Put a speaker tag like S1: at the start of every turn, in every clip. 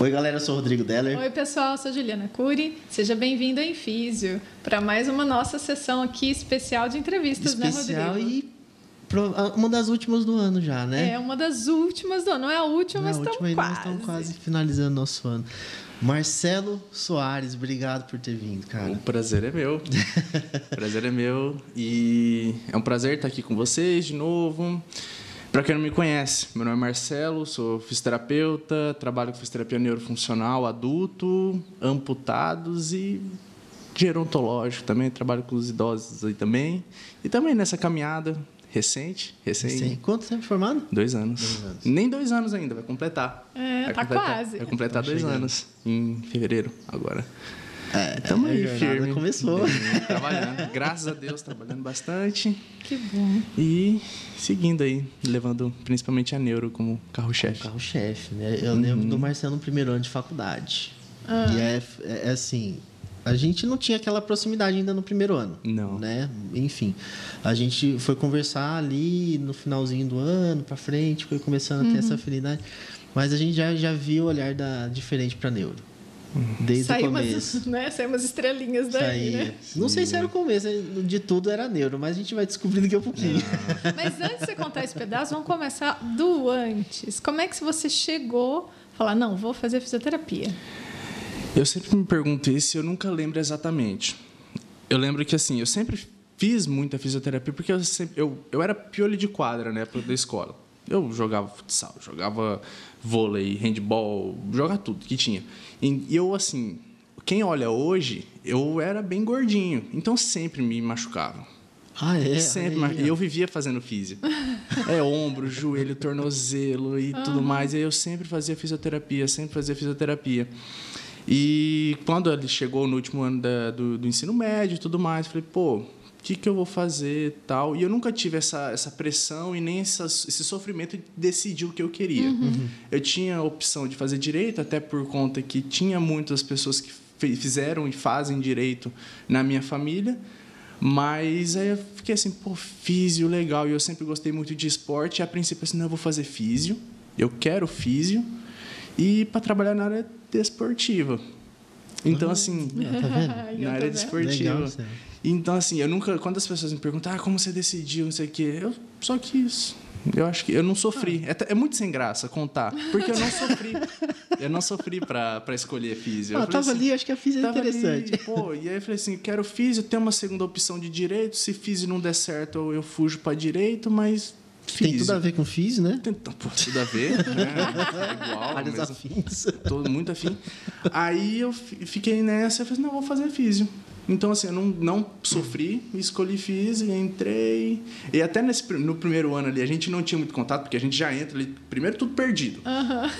S1: Oi, galera, eu sou o Rodrigo Deller.
S2: Oi, pessoal, eu sou Juliana Cury. Seja bem-vindo em Físio para mais uma nossa sessão aqui especial de entrevistas,
S1: especial
S2: né, Rodrigo?
S1: e uma das últimas do ano já, né?
S2: É, uma das últimas do ano. Não é a última,
S1: Não é
S2: mas
S1: a última,
S2: estamos quase.
S1: estamos quase finalizando nosso ano. Marcelo Soares, obrigado por ter vindo, cara.
S3: O prazer é meu. o prazer é meu. E é um prazer estar aqui com vocês de novo. Para quem não me conhece, meu nome é Marcelo, sou fisioterapeuta, trabalho com fisioterapia neurofuncional adulto, amputados e gerontológico também, trabalho com os idosos aí também. E também nessa caminhada recente, recente.
S1: Sim. Quanto tempo formado?
S3: Dois anos.
S1: Dois anos.
S3: Nem dois anos ainda, vai completar.
S2: É,
S3: vai
S2: tá
S3: completar,
S2: quase.
S3: Vai completar
S1: Tá
S3: dois
S1: chegando.
S3: anos em fevereiro agora.
S1: É,
S3: Tamo
S1: a
S3: aí,
S1: jornada
S3: firme.
S1: começou.
S3: Bem, trabalhando. Graças a Deus, trabalhando bastante.
S2: Que bom.
S3: E seguindo aí, levando principalmente a neuro como carro-chefe.
S1: Carro-chefe, né? Eu lembro do Marcelo no primeiro ano de faculdade.
S2: Ah.
S1: E é, é- é assim, a gente não tinha aquela proximidade ainda no primeiro ano.
S3: Não.
S1: Né? Enfim, a gente foi conversar ali no finalzinho do ano, pra frente, foi começando a ter essa afinidade. Mas a gente já, já viu o olhar da, diferente pra neuro. Desde
S2: Saiu
S1: o começo.
S2: umas, né? Saiu umas estrelinhas daí,
S1: Saía.
S2: né?
S1: Não sei se era o começo, de tudo era neuro, mas a gente vai descobrindo daqui a pouquinho.
S2: Mas antes de você contar esse pedaço, vamos começar do antes. Como é que você chegou a falar, não, vou fazer fisioterapia?
S3: Eu sempre me pergunto isso e eu nunca lembro exatamente. Eu lembro que assim, eu sempre fiz muita fisioterapia porque eu sempre eu, eu era piolho de quadra, né, da escola. Eu jogava futsal, jogava vôlei, handball, jogava tudo que tinha. E eu assim, quem olha hoje, eu era bem gordinho, então sempre me machucava.
S1: Ah, é?
S3: Sempre,
S1: ó.
S3: e eu vivia fazendo físio. É ombro, joelho, tornozelo e tudo mais. E eu sempre fazia fisioterapia, sempre fazia fisioterapia. E quando ele chegou no último ano da- do, do ensino médio e tudo mais, eu falei, pô, que, que eu vou fazer tal? E eu nunca tive essa, essa pressão e nem essa, esse sofrimento de decidir o que eu queria. Eu tinha a opção de fazer direito, até por conta que tinha muitas pessoas que fizeram e fazem direito na minha família. Mas aí eu fiquei assim, pô, físio, legal. E eu sempre gostei muito de esporte. E a princípio, assim, não, eu vou fazer físio. Eu quero físio. E para trabalhar na área desportiva. Então, assim,
S1: Tá vendo?
S2: Ai, eu
S3: na área desportiva.
S1: Legal.
S3: Então, assim, eu nunca. Quando as pessoas me perguntam, ah, como você decidiu, não sei o quê, eu só quis. Eu acho que eu não sofri. É, t- é muito sem graça contar, porque eu não sofri. eu não sofri para escolher físio. Eu
S1: Ah,
S3: falei
S1: tava
S3: assim,
S1: ali, acho que a física é
S3: Tava ali,
S1: interessante.
S3: pô, e aí eu falei assim, quero físio, tem uma segunda opção de direito, se físio não der certo, eu, eu fujo para direito, mas
S1: Tem
S3: físio.
S1: tudo a ver com físio, né?
S3: Tem pô, tudo a ver, né? É igual,
S1: Áreas
S3: mas
S1: afins.
S3: tô muito afim. Aí eu fi- fiquei nessa, eu falei, não, vou fazer físio. Então, assim, eu não, não sofri, escolhi físio, entrei. E até nesse, no primeiro ano ali, a gente não tinha muito contato, porque a gente já entra ali, primeiro tudo perdido.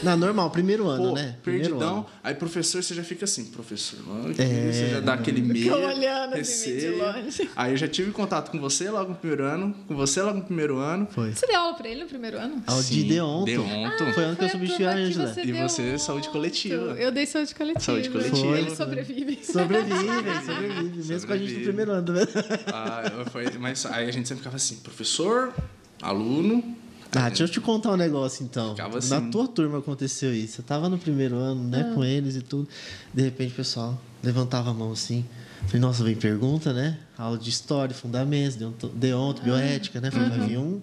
S1: Não, normal, primeiro ano,
S3: Pô,
S1: né? Primeiro
S3: perdidão.
S1: ano.
S3: Aí professor, você já fica assim, professor, mano, que
S1: É,
S3: você já dá aquele medo.
S2: olhando assim, meio de
S3: receio.
S2: longe.
S3: Aí eu já tive contato com você logo no primeiro ano, com você logo no primeiro ano.
S1: Foi.
S2: Você deu aula pra ele no primeiro ano?
S1: Ao de Deonto.
S3: Deonto.
S1: Foi ano que eu
S2: a
S1: substituí a
S2: turma que
S1: Ângela.
S2: você
S3: E você, saúde coletiva.
S2: Eu dei saúde coletiva.
S3: Saúde coletiva.
S1: Foi,
S2: Ele
S1: foi.
S2: sobrevive.
S1: Sobrevive, sobrevive. Mesmo com a gente no primeiro ano, vendo?
S3: Ah, foi, mas aí a gente sempre ficava assim, professor, aluno.
S1: Ah, deixa eu te contar um negócio então.
S3: Ficava
S1: Na
S3: assim.
S1: tua turma aconteceu isso. Eu tava no primeiro ano, né, com eles e tudo. De repente o pessoal levantava a mão assim. Falei, nossa, vem pergunta, né? Aula de história, fundamentos, deonto, bioética, né? Falei, vai vir um.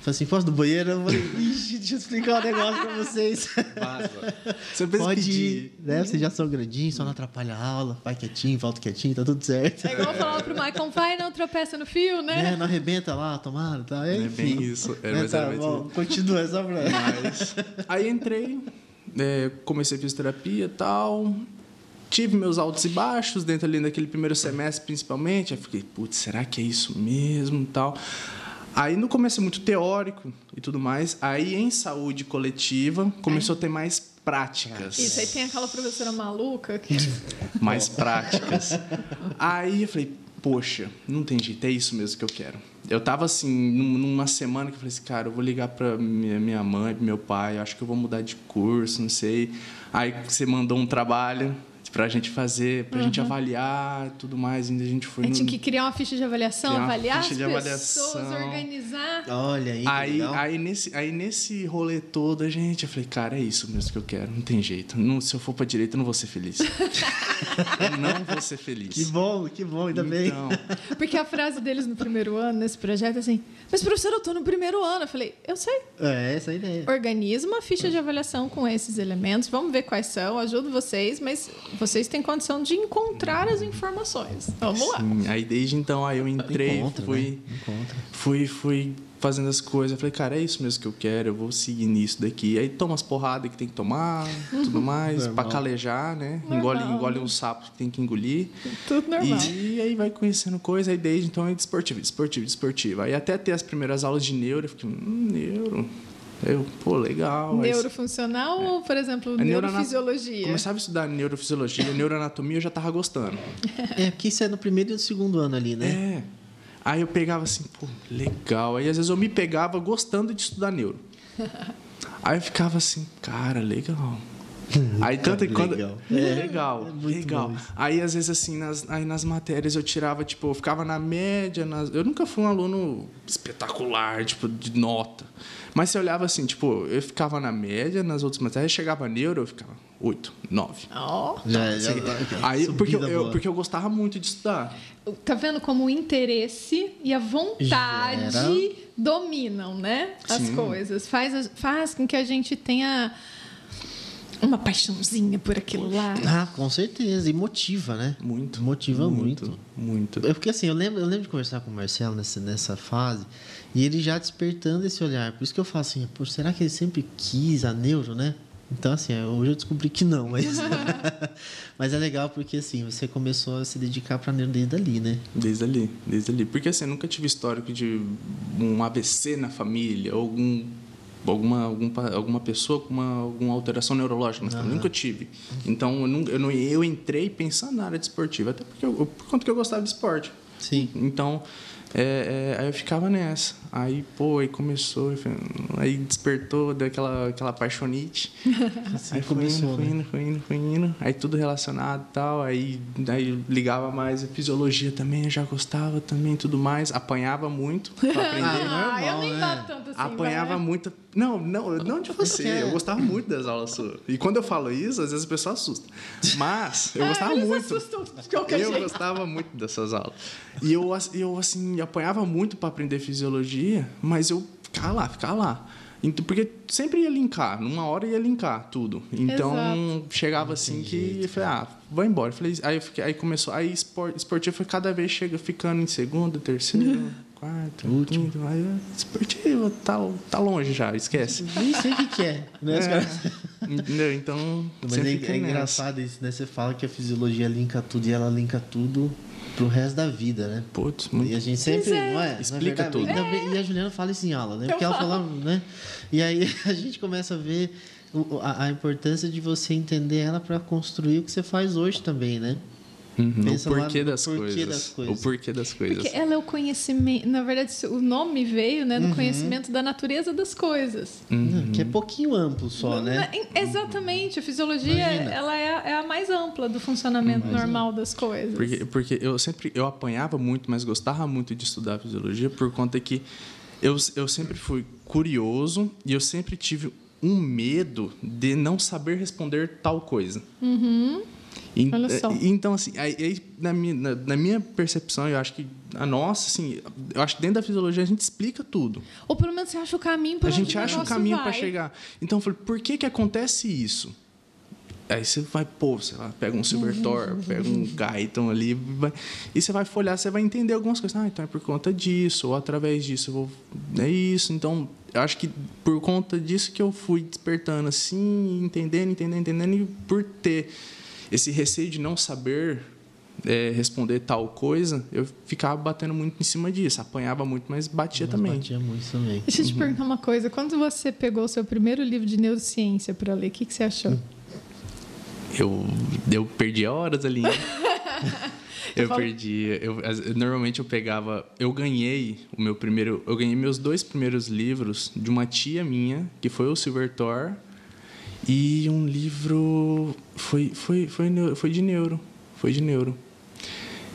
S1: Falei assim, posso do banheiro? Eu falei, ixi, deixa eu explicar um negócio pra vocês.
S3: Vaza. Você
S1: Pode
S3: pedir.
S1: ir, né? Vocês já são grandinhos, só não atrapalha a aula. Vai quietinho, volta quietinho, tá tudo certo.
S2: É igual eu falava pro Michael, vai, não tropeça no fio, né?
S1: É, não arrebenta lá, tomara, tá?
S3: É
S1: Enfim.
S3: bem isso. É,
S1: Né,
S3: mas
S1: tá
S3: muito-
S1: bom, continua, só pra...
S3: Mas aí entrei, é, comecei fisioterapia e tal. Tive meus altos e baixos dentro ali daquele primeiro semestre, principalmente. Aí fiquei, putz, será que é isso mesmo tal? Aí no começo é muito teórico e tudo mais. Aí em saúde coletiva começou a ter mais práticas.
S2: Isso, aí tem aquela professora maluca que
S3: mais práticas. Aí eu falei, poxa, não tem jeito, é isso mesmo que eu quero. Eu tava assim, num- numa semana que eu falei assim, cara, eu vou ligar pra minha, minha mãe, pro meu pai, acho que eu vou mudar de curso, não sei. Aí você mandou um trabalho, pra gente fazer, pra gente avaliar e tudo mais. E a gente foi
S2: Aí
S3: no-
S2: tinha que criar uma ficha de avaliação, avaliar
S3: ficha
S2: as
S3: de
S2: pessoas,
S3: avaliação.
S2: organizar.
S1: Olha aí.
S3: Aí, aí, nesse, aí nesse rolê todo, a gente, eu falei, cara, é isso mesmo que eu quero, não tem jeito. Não, se eu for pra direita, eu não vou ser feliz. eu não vou ser feliz.
S1: Que bom, que bom, ainda bem.
S3: Então,
S2: Porque a frase deles no primeiro ano, nesse projeto, é assim: Mas, professor, eu tô no primeiro ano. Eu falei: Eu sei.
S1: É, essa é a ideia.
S2: Organiza uma ficha de avaliação com esses elementos, vamos ver quais são, ajudo vocês, mas vocês têm condição de encontrar as informações. Vamos lá.
S3: sim, aí desde então, aí eu entrei,
S1: Encontra,
S3: fui,
S1: né?
S3: Fui, fui fazendo as coisas. Eu falei, cara, é isso mesmo que eu quero, eu vou seguir nisso daqui. Aí toma as porradas que tem que tomar, tudo mais, pra
S1: Normal.
S3: calejar, né?
S2: Normal.
S3: Engole, engole uns sapos que tem que engolir.
S2: Tudo normal.
S3: E aí vai conhecendo coisa, aí desde então é desportivo, desportivo, desportivo. Aí até ter as primeiras aulas de neuro, eu fiquei, hum, neuro. Eu, pô, legal.
S2: Neurofuncional ou, por exemplo, neurofisiologia?
S3: Começava a estudar neurofisiologia, neuroanatomia, eu já tava gostando.
S1: É, porque isso é no primeiro e no segundo ano ali, né?
S3: É. Aí eu pegava assim, pô, legal. Aí às vezes eu me pegava gostando de estudar neuro. Aí eu ficava assim, cara, legal. Aí tanto que quando.
S1: Legal.
S3: É,
S1: É,
S3: legal,
S1: é muito
S3: legal. Aí às vezes assim, nas, aí nas matérias eu tirava, tipo, eu ficava na média. Nas, eu nunca fui um aluno espetacular, tipo, de nota. Mas você olhava assim, tipo, eu ficava na média nas outras matérias, chegava neuro, eu ficava 8, 9.
S2: Ó,
S1: Já, já,
S3: Aí, porque eu, eu- porque eu gostava muito de estudar.
S2: tá vendo como o interesse e a vontade
S1: Gera.
S2: dominam, né? As
S3: Sim.
S2: coisas. Faz, faz com que a gente tenha uma paixãozinha por aquilo lá.
S1: Ah, com certeza. E motiva, né?
S3: Muito.
S1: Motiva muito.
S3: Muito.
S1: É porque assim, eu lembro, eu lembro de conversar com o Marcelo nessa, nessa fase e ele já despertando esse olhar. Por isso que eu falo assim, pô, será que ele sempre quis a neuro, né? Então, assim, hoje eu descobri que não, mas, mas é legal porque assim, você começou a se dedicar para neuro desde ali, né?
S3: Desde ali, desde ali. Porque assim, eu nunca tive histórico de um AVC na família, ou algum, alguma, algum, alguma pessoa com uma, alguma alteração neurológica na família. Nunca tive. Então, eu, nunca, eu, não, eu entrei pensando na área de esportiva, até porque eu, eu- por conta que eu gostava de esporte.
S1: Sim.
S3: Então, é, é, aí eu ficava nessa. Aí, pô, aí começou, eu aí despertou daquela aquela paixonite.
S1: Assim
S3: aí foi
S1: começou,
S3: indo, foi
S1: né?
S3: indo, foi indo, foi indo. Aí tudo relacionado e tal. Aí, aí ligava mais a fisiologia também, eu já gostava também e tudo mais. Apanhava muito pra aprender.
S2: Ah, eu
S1: normal,
S2: nem
S1: né?
S2: tanto assim.
S3: Apanhava muito. Não, não, não de você.
S1: é?
S3: Eu gostava muito das aulas suas. E quando eu falo isso, às vezes a pessoa assusta. Mas eu gostava
S2: Ah, eles
S3: muito.
S2: assustam de qualquer
S3: Eu
S2: jeito.
S3: gostava muito dessas aulas. E eu, eu assim, apanhava muito para aprender fisiologia, mas eu ficava lá, ficava lá. Então, porque sempre ia linkar, numa hora ia linkar tudo. Então,
S2: Exato.
S3: chegava assim que eu falei, ah, vai embora. Eu falei, aí, eu fiquei, aí começou, aí espor- esportivo foi cada vez chega ficando em segundo, terceiro, quarto,
S1: Último.
S3: quinto. Aí, esportivo, tá, tá longe já, esquece.
S1: Nem sei o que, que é. Né? Caras-
S3: Entendeu? Então,
S1: Mas é, é
S3: nessa.
S1: engraçado isso, né? Você fala que a fisiologia linka tudo e ela linka tudo pro resto da vida, né?
S3: Putz,
S1: E
S3: muito
S1: a gente sempre,
S2: Pois é.
S1: não é?
S3: Explica
S1: verdade,
S3: tudo.
S1: ainda bem- E a Juliana fala isso em aula, né?
S2: Eu
S1: Porque ela
S2: falo.
S1: fala, né? E aí a gente começa a ver a, a importância de você entender ela para construir o que você faz hoje também, né?
S3: Uhum.
S1: Pensa
S3: o porquê, das,
S1: porquê
S3: coisas.
S1: das coisas.
S3: O porquê das coisas.
S2: Porque ela é o conhecimento. Na verdade, o nome veio né,
S1: Uhum.
S2: do conhecimento da natureza das coisas.
S3: Uhum.
S1: Que é pouquinho amplo só, né?
S2: Na- Exatamente. A fisiologia
S1: Imagina.
S2: ela é, a- é a mais ampla do funcionamento normal das coisas.
S3: Porque, porque eu sempre eu apanhava muito, mas gostava muito de estudar fisiologia por conta que eu, eu sempre fui curioso e eu sempre tive um medo de não saber responder tal coisa. E-
S2: Olha só.
S3: e- Então, assim, aí, na, minha, na, na minha percepção, eu acho que a nossa, assim, eu acho que dentro da fisiologia a gente explica tudo.
S2: Ou pelo menos você acha o caminho para
S3: A gente acha o caminho para chegar. Então eu falei, por que que acontece isso? Aí você vai, pô, sei lá, pega um Silver Thor, pega um Gaiton ali, vai- e você vai folhar, você vai entender algumas coisas. Ah, então é por conta disso, ou através disso eu vou. É isso. Então, eu acho que por conta disso que eu fui despertando assim, entendendo, entendendo, entendendo, e por ter esse receio de não saber é, responder tal coisa, eu ficava batendo muito em cima disso. Apanhava muito, mas batia
S1: Mas
S3: também.
S1: Batia muito também.
S2: Deixa eu te perguntar uma coisa. Quando você pegou o seu primeiro livro de neurociência para ler, o que, que você achou?
S3: Eu, eu perdi horas ali. eu perdi. Eu, normalmente eu pegava. Eu ganhei o meu primeiro. Eu ganhei meus dois primeiros livros de uma tia minha, que foi o Silver Thor. E um livro foi foi foi foi de neuro, foi de neuro.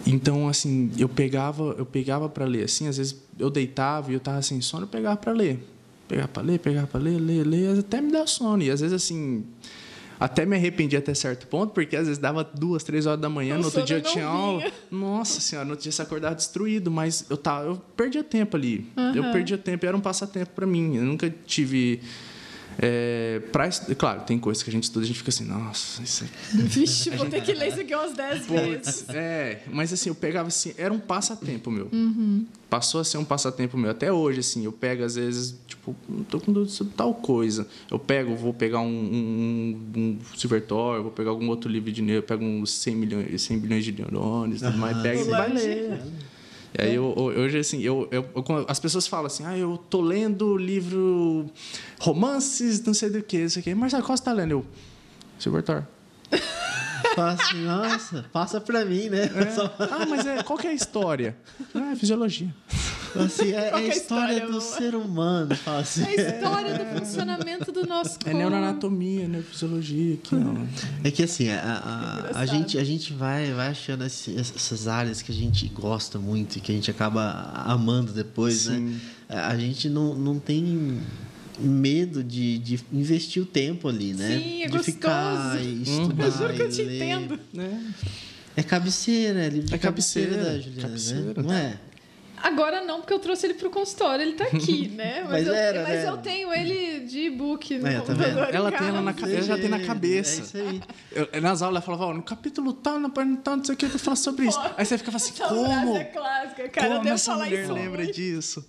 S3: Então assim, eu pegava, eu pegava para ler assim, às vezes eu deitava e eu tava sem sono, eu pegava para ler. Pegava para ler, pegava para ler, ler, ler, até me dar sono. E às vezes assim, até me arrependi até certo ponto, porque às vezes dava duas, três horas da manhã, no outro dia eu tinha aula. Nossa senhora, no outro dia você acordava destruído, mas eu tava, eu perdia tempo ali. Eu perdia tempo, era um passatempo para mim. Eu nunca tive é, pra, claro, tem coisas que a gente estuda e a gente fica assim, nossa, isso é
S2: Vixe, vou ter que ler isso aqui umas 10 vezes.
S3: É, mas assim, eu pegava assim, era um passatempo meu.
S2: Uhum.
S3: Passou a ser um passatempo meu. Até hoje, assim, eu pego, às vezes, tipo, não tô com dúvida sobre tal coisa. Eu pego, vou pegar um, um, um Silver Thor, vou pegar algum outro livro de neuro, eu pego uns 100 milhões, 100 bilhões de neurônios, tudo mais, pega e vai ler. E aí, eu, hoje, assim, eu, eu, as pessoas falam assim, ah, eu tô lendo livro romances, não sei do que, isso aqui. Marcelo, qual você tá lendo? Eu, Silver Thor.
S1: Assim, nossa, passa pra mim, né? Só-
S3: Ah, mas é, qual que é a história? Ah, é fisiologia.
S1: Assim, é, é a
S2: é a
S1: história
S2: história,
S1: do ser humano. Fala assim.
S2: É a história do funcionamento do nosso corpo.
S3: É neuroanatomia, neurofisiologia, aqui não.
S1: É que assim, a, a- a, gente, a gente vai, vai achando esse- essas áreas que a gente gosta muito e que a gente acaba amando depois, né?
S3: Sim.
S1: A a gente não, não tem medo de, de investir o tempo ali, né?
S2: Sim, é
S1: de ficar
S2: gostoso.
S1: e estudar.
S2: Eu juro que eu te
S1: ler.
S2: entendo.
S1: É cabeceira, é livro de
S3: É cabeceira,
S1: da Juliana,
S3: cabeceira.
S1: né? Não é?
S2: Agora não, porque eu trouxe ele pro consultório, ele tá aqui, né?
S1: Mas
S2: eu,
S1: era,
S2: mas
S1: né?
S2: eu tenho ele de e-book no
S1: É, tá vendo?
S3: Ela tem ela na ela já tem na
S1: É
S3: cabeça.
S1: isso aí.
S3: Eu- nas aulas ela falava, ó, no capítulo tal, na página tal, não sei o que, eu falo sobre isso. Aí você ficava assim,
S2: Essa
S3: como?
S2: frase é clássica, cara. eu
S3: como
S2: devo
S3: essa
S2: falar
S3: mulher
S2: isso
S3: lembra
S2: muito.
S3: disso?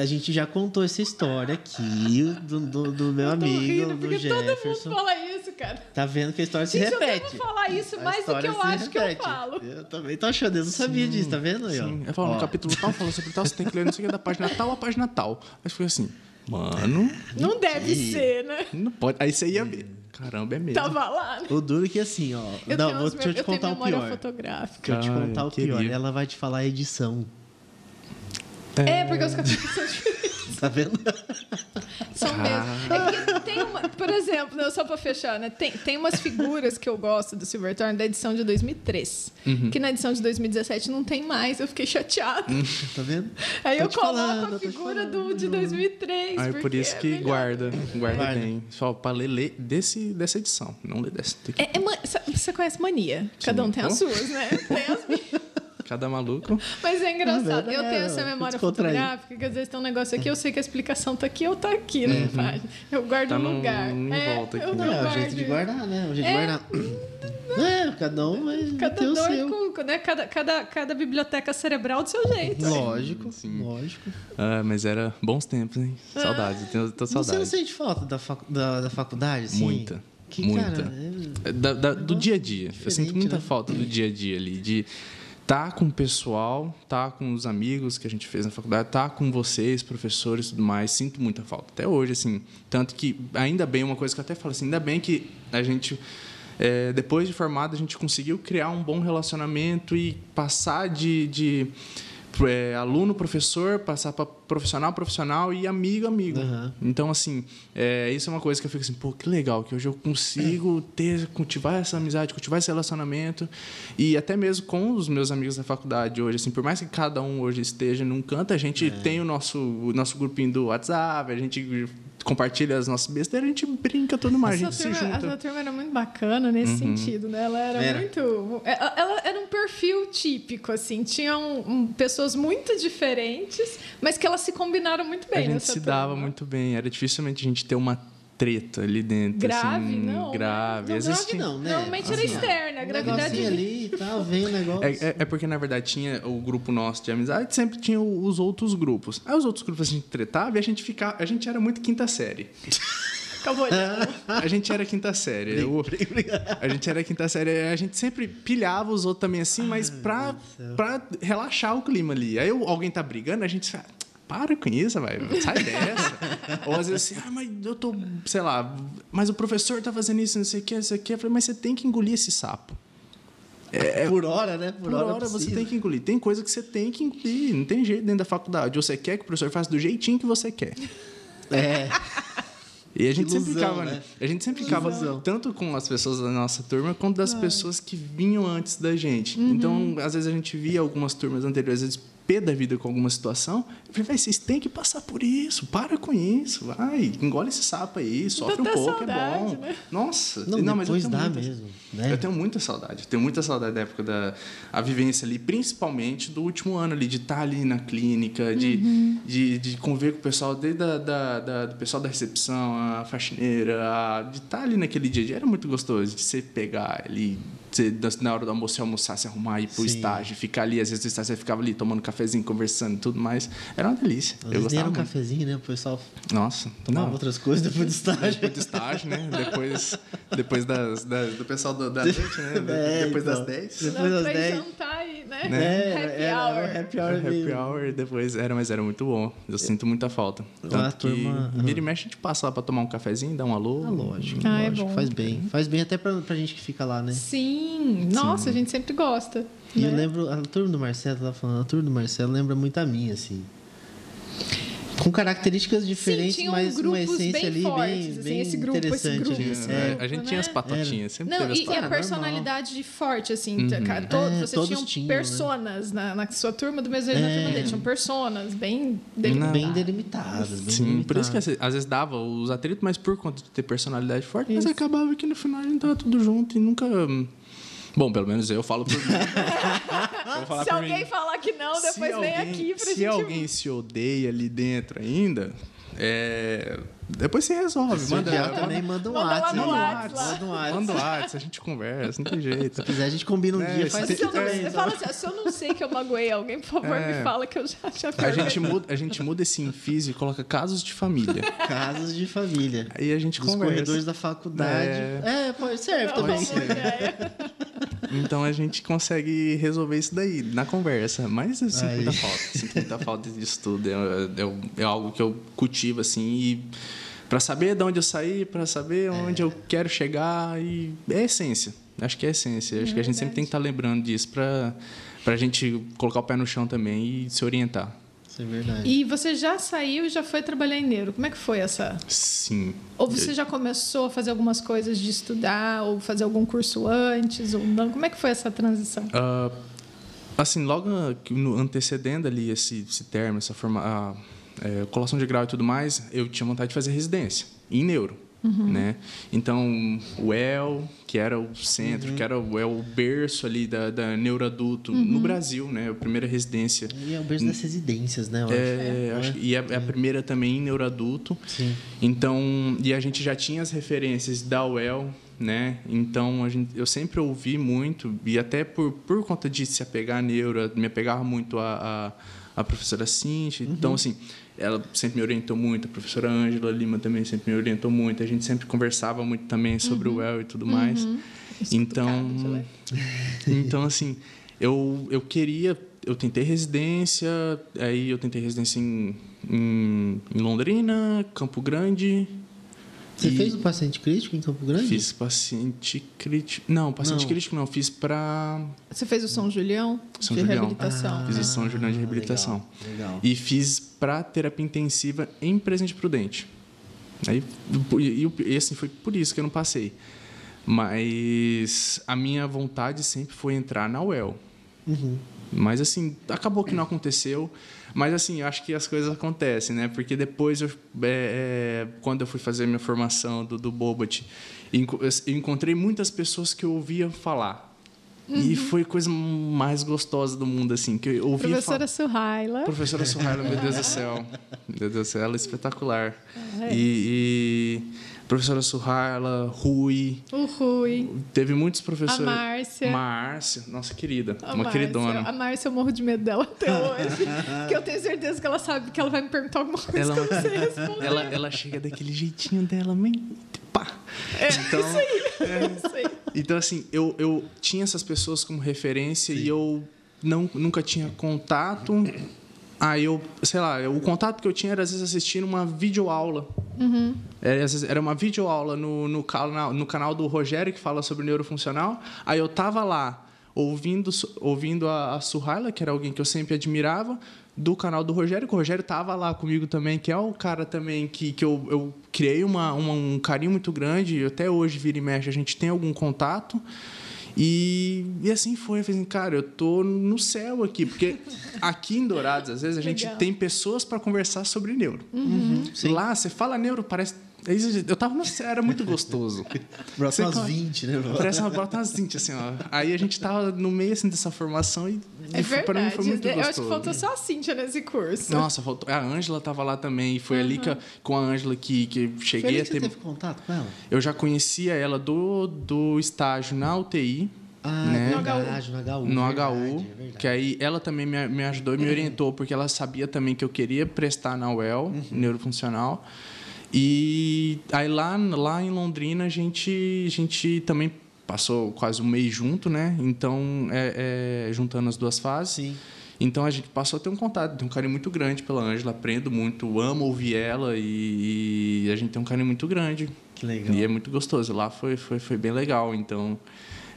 S1: A gente já contou essa história aqui do, do, do meu
S2: Eu tô
S1: amigo,
S2: rindo,
S1: do
S2: porque todo mundo
S1: Jefferson.
S2: fala isso, cara.
S1: Tá vendo que a história se
S2: Gente, eu
S1: repete.
S2: devo falar isso
S1: A
S2: mais do que eu
S1: se
S2: acho que eu
S1: repete.
S2: falo.
S1: Eu também tô achando, eu não sabia disso, tá vendo?
S3: Sim. Ela falou,
S1: Ó,
S3: no capítulo tal, falou sobre tal, você tem que ler não sei o que, da página tal a página tal. Aí foi assim, mano,
S2: Não deve ser, né?
S3: não pode. Aí você ia ver. Caramba, é mesmo.
S2: Tava lá. né?
S1: O duro é que assim, ó.
S2: Eu
S1: não,
S2: tenho
S1: vou, deixa eu te
S2: tenho
S1: contar o
S2: memória
S1: pior.
S2: fotográfica.
S1: Deixa eu te contar o pior. Ela vai te falar a edição.
S2: É, porque os capítulos são diferentes.
S1: Tá vendo?
S2: São mesmo. É porque tem uma, por exemplo, né, só pra fechar, né? Tem, tem umas figuras que eu gosto do Silverthorne da edição de 2003.
S1: Uhum.
S2: Que na edição de 2017 não tem mais. Eu fiquei chateada.
S1: Tá vendo?
S2: Aí
S1: Tô
S2: eu coloco
S1: falando,
S2: a figura do, de 2003.
S3: Aí por
S2: porque
S3: isso
S2: é
S3: que
S2: melhor.
S3: guarda, guarda
S1: Guarda.
S3: bem. Só pra ler, ler desse, dessa edição, não ler dessa. Que-
S2: É, é Você conhece mania? Cada um tem as suas, né? Tem as minhas.
S3: Cada maluco.
S2: Mas é engraçado.
S1: É
S2: eu tenho essa
S1: é,
S2: memória fotográfica, que às vezes tem um negócio aqui, eu sei que a explicação tá aqui ou tá aqui na página. Eu guardo
S3: Tá
S2: no lugar.
S3: em
S2: é,
S3: volta aqui,
S2: eu
S3: né?
S2: não
S1: É, o jeito de guardar, né? O jeito
S2: É.
S1: de guardar. É, cada um vai
S2: Cada
S1: ter o seu.
S2: com, né? Cada, cada, cada biblioteca cerebral do seu jeito.
S1: Lógico,
S3: Sim.
S1: lógico.
S3: Ah, mas era bons tempos, hein? Saudades, eu tenho, tô
S1: Você não sente falta da, facu- da, da faculdade, assim?
S3: Muita,
S1: Que,
S3: muita.
S1: cara, é-
S3: Da- da- do dia a dia. Eu sinto muita
S1: né?
S3: falta do dia a dia ali, de estar com o pessoal, estar com os amigos que a gente fez na faculdade, estar com vocês, professores tudo mais. Sinto muita falta. Até hoje, assim. Tanto que, ainda bem, uma coisa que eu até falo assim, ainda bem que a gente. é, depois de formado, a gente conseguiu criar um bom relacionamento e passar de, de é, aluno professor, passar para profissional profissional e amigo amigo.
S1: Aham.
S3: Então, assim, é, isso é uma coisa que eu fico assim, pô, que legal, que hoje eu consigo ter, cultivar essa amizade, cultivar esse relacionamento. E até mesmo com os meus amigos da faculdade hoje, assim, por mais que cada um hoje esteja num canto, a gente tem o nosso, o nosso grupinho do WhatsApp, a gente compartilha as nossas besteiras, a gente brinca tudo mais, a gente se
S2: turma,
S3: junta.
S2: essa turma era muito bacana nesse sentido, né? Ela era,
S1: Era.
S2: muito. Ela, ela era um perfil típico, assim. Tinham um, pessoas muito diferentes, mas que elas se combinaram muito bem.
S3: a gente se dava
S2: turma.
S3: muito bem, era dificilmente a gente ter uma treta ali dentro.
S2: Grave,
S3: assim,
S2: não, né?
S3: Grave.
S1: Não,
S3: vezes
S1: grave não, né?
S2: Normalmente era
S1: Assim,
S2: externa, a gravidade.
S1: ali e tal, vem o negócio.
S3: É, é- é porque, na verdade, tinha o grupo nosso de amizade, sempre tinha os outros grupos. Aí os outros grupos a gente tretava e a gente ficava. A gente era muito quinta série.
S2: Acabou.
S3: A gente era quinta série. Eu- a gente era quinta série. A gente sempre pilhava os outros também assim, mas pra, pra relaxar o clima ali. Aí alguém tá brigando, a gente fala. Para com isso, vai. Sai dessa. Ou às vezes assim, ah, mas eu tô, sei lá, mas o professor tá fazendo isso, não sei o que, não sei o que. Eu falei, mas você tem que engolir esse sapo.
S1: Por hora, né? Por,
S3: Por
S1: hora,
S3: hora você tem que engolir. Tem coisa que você tem que engolir. Não tem jeito dentro da faculdade. Ou você quer que o professor faça do jeitinho que você quer.
S1: É.
S3: E a gente
S1: Ilusão,
S3: sempre ficava,
S1: né?
S3: A gente sempre ficava
S1: Ilusão.
S3: tanto com as pessoas da nossa turma quanto das pessoas que vinham antes da gente.
S2: Uhum.
S3: Então, às vezes a gente via algumas turmas anteriores, às vezes pé da vida com alguma situação. Eu falei, "Véi, vocês têm que passar por isso, para com isso, vai, engole esse sapo aí, sofre um pouco,
S2: saudade,
S3: é bom.
S2: né?
S3: Nossa,
S1: Não,
S3: mas eu
S1: depois
S3: tenho
S1: dá
S3: muita-
S1: mesmo, né?
S3: Eu tenho muita saudade, tenho muita saudade da época da a vivência ali, principalmente do último ano ali, de estar ali na clínica, de,
S2: Uhum.
S3: de, de conviver com o pessoal, desde a, da, da- do pessoal da recepção, a faxineira, a- de estar ali naquele dia a dia. Era muito gostoso de você pegar ali, você, na hora do almoço, você almoçar, se arrumar, ir pro
S1: Sim.
S3: estágio, ficar ali, às vezes no estágio você ficava ali tomando cafezinho, conversando e tudo mais. Era uma delícia.
S1: Às
S3: eu
S1: vezes nem era um cafezinho, né? O pessoal
S3: Nossa,
S1: tomava
S3: não.
S1: outras coisas depois do estágio.
S3: Depois do estágio, né? Depois, depois das, das- do pessoal do, da noite, né?
S1: É,
S3: depois
S1: então.
S3: das 10.
S1: Depois das
S2: pra ir
S1: 10.
S2: jantar aí, né?
S1: É,
S2: Happy
S1: era,
S2: hour.
S1: era happy hour
S3: Happy
S1: mesmo.
S3: hour, depois era, mas era muito bom. Eu sinto muita falta.
S1: A
S3: Tanto que
S1: turma-
S3: vira e mexe, a gente passa lá pra tomar um cafezinho, dar um alô.
S1: Ah, lógico.
S2: Ah, é
S1: lógico.
S2: bom.
S1: Faz bem. Faz bem até pra, pra gente que fica lá, né?
S2: Sim, nossa, a gente sempre gosta.
S1: E
S2: né?
S1: eu lembro, a turma do Marcelo, tava falando, a turma do Marcelo lembra muito a minha, assim. Com características diferentes,
S2: tinham
S1: mas uma
S2: grupos
S1: essência
S2: bem
S1: ali
S2: fortes,
S1: bem,
S2: assim,
S1: bem
S2: esse grupo, esse
S1: interessante
S2: grupo,
S1: ali.
S2: esse
S1: É.
S2: grupo.
S3: a gente
S2: né?
S3: tinha as patotinhas, sempre
S2: Não,
S3: teve as
S2: e, e a
S3: patotinhas.
S2: personalidade forte, assim. tá, cara, to-
S1: É,
S2: você
S1: todos
S2: tinha
S1: tinham, né?
S2: personas na, na sua turma, do mesmo jeito na
S1: É.
S2: turma dele. Tinham personas bem delimitadas.
S1: Bem delimitadas. Bem
S3: Sim, por isso que
S1: delimitadas.
S3: às às vezes dava os atritos, mas por conta de ter personalidade forte, mas acabava que no final a gente tava tudo junto e nunca. Bom, pelo menos eu falo por mim. Eu vou falar
S2: Se
S3: por
S2: alguém
S3: mim.
S2: falar que não, depois
S3: se
S2: vem
S3: alguém,
S2: aqui pra
S3: se
S2: gente...
S3: alguém se odeia ali dentro ainda, é, depois se resolve.
S1: Se
S3: manda,
S1: odiar também, manda um
S2: Manda
S1: WhatsApp.
S2: no
S1: né?
S2: WhatsApp.
S1: Manda um WhatsApp.
S3: Manda o WhatsApp, a gente conversa, não tem jeito.
S1: Se quiser, a gente combina um
S3: É,
S1: dia,
S3: se
S1: faz
S3: tem-
S2: Se eu, não,
S1: também,
S2: fala assim, se eu não sei que eu magoei alguém, por favor,
S3: É.
S2: me fala que eu já, já
S3: A gente, muda, a gente muda esse infis e coloca casos de família.
S1: Casos de família.
S3: Aí a gente
S1: Dos
S3: conversa.
S1: corredores da faculdade. É, pode serve
S2: Não,
S1: também.
S3: Então a gente consegue resolver isso daí na conversa. Mas eu sinto
S1: Aí.
S3: muita falta. Sinto muita falta disso tudo. É, é, é algo que eu cultivo, assim, e para saber de onde eu saí, para saber onde eu quero chegar. E é essência. Acho que é essência. Acho que a gente sempre tem que estar lembrando disso para a gente colocar o pé no chão também e se orientar.
S1: Isso é verdade.
S2: E você já saiu e já foi trabalhar em Neuro. Como é que foi essa?
S3: Sim.
S2: Ou você já começou a fazer algumas coisas de estudar, ou fazer algum curso antes, ou não? Como é que foi essa transição?
S3: Ah, assim, logo no antecedendo ali esse, esse termo, essa forma, a, é, colação de grau e tudo mais, eu tinha vontade de fazer residência em neuro. Né? Então, o EL, que era o centro, que era o, é o berço ali da, da neuroadulto no Brasil, né? A primeira residência.
S1: E é o berço das residências, né? eu acho.
S3: É, acho que- e é, é a primeira também em neuroadulto.
S1: Sim.
S3: Então, e a gente já tinha as referências da UEL, né? Então, a gente, eu sempre ouvi muito, e até por, por conta de se apegar à neuro, me apegava muito a, a, a professora Cintia. Então, assim, ela sempre me orientou muito, a professora Ângela Lima também sempre me orientou muito, a gente sempre conversava muito também sobre o UEL e tudo mais. Então,
S2: cutucado,
S3: então, assim, eu, eu queria. Eu tentei residência, aí eu tentei residência em, em, em Londrina, Campo Grande.
S1: Você
S3: e
S1: fez o paciente crítico em Campo Grande?
S3: Fiz paciente crítico. Não, paciente
S1: Não.
S3: crítico não, fiz para
S2: Você fez o São Julião
S3: São
S2: de
S3: Julião.
S2: reabilitação.
S3: Fiz o São Julião de reabilitação.
S1: Ah, Legal. legal.
S3: E fiz para terapia intensiva em Presidente Prudente. Aí, e, e, e assim, foi por isso que eu não passei. Mas a minha vontade sempre foi entrar na UEL.
S1: Uhum.
S3: Mas assim, acabou que não aconteceu. Mas assim, eu acho que as coisas acontecem, né? Porque depois, eu, é, é, quando eu fui fazer minha formação do, do Bobat, eu encontrei muitas pessoas que eu ouvia falar. E foi a coisa mais gostosa do mundo, assim, que eu ouvia
S2: Professora
S3: falar.
S2: Surraila.
S3: Professora Suhaila, meu Deus do céu. Meu Deus do céu, ela é espetacular.
S2: É.
S3: E, e professora Suhaila, Rui,
S2: O Rui.
S3: teve muitos professores.
S2: A Márcia.
S3: Márcia, nossa querida,
S2: A
S3: uma
S2: Márcia.
S3: queridona.
S2: A Márcia, eu morro de medo dela até hoje. porque eu tenho certeza que ela sabe que ela vai me perguntar alguma coisa
S3: Ela-
S2: que eu não sei responder.
S3: Ela, ela chega daquele jeitinho dela, meio pá.
S2: É,
S3: Então,
S2: isso aí. Isso aí.
S3: então assim, eu, eu tinha essas pessoas como referência e eu não, nunca tinha contato. Aí eu, sei lá, o contato que eu tinha era às vezes assistindo uma videoaula. Às vezes, era uma videoaula no, no, canal, no canal do Rogério que fala sobre neurofuncional. Aí eu tava lá ouvindo, ouvindo a, a Suhaila, que era alguém que eu sempre admirava, do canal do Rogério, que o Rogério tava lá comigo também, que é um cara também que, que eu, eu criei uma, uma um carinho muito grande, até hoje, vira e mexe, a gente tem algum contato. E, e assim foi. Eu falei assim, cara, eu tô no céu aqui. Porque aqui em Dourados, às vezes, a gente
S2: Legal.
S3: tem pessoas para conversar sobre neuro.
S1: Uhum. Sim.
S3: Lá, você fala neuro, parece. Eu tava no era muito gostoso.
S1: Brota umas
S3: fala-
S1: 20, né? bro?
S3: Parece uma bota umas 20, assim, ó. Aí a gente tava no meio assim, dessa formação e,
S2: É
S3: e foi- pra mim
S2: verdade.
S3: foi muito
S2: Eu
S3: gostoso.
S2: acho que faltou só a Cíntia nesse curso.
S3: Nossa, faltou. A Ângela tava lá também. E foi ali que, com a Ângela que, que cheguei a
S1: que você
S3: ter.
S1: teve contato com ela?
S3: Eu já conhecia ela do, do estágio na UTI.
S1: Ah,
S3: Né?
S1: é
S2: No
S1: verdade, no HU.
S3: no
S1: verdade,
S3: HU,
S1: é verdade.
S3: que aí ela também me, me ajudou e me orientou, porque ela sabia também que eu queria prestar na UEL,
S1: Uhum.
S3: neurofuncional. E aí lá, lá em Londrina a gente, a gente também passou quase um mês junto, né? Então, é, é, juntando as duas fases.
S1: Sim.
S3: Então a gente passou a ter um contato, tem um carinho muito grande pela Ângela, aprendo muito, amo ouvir ela e, e a gente tem um carinho muito grande.
S1: Que legal.
S3: E é muito gostoso. Lá foi, foi, foi bem legal. Então,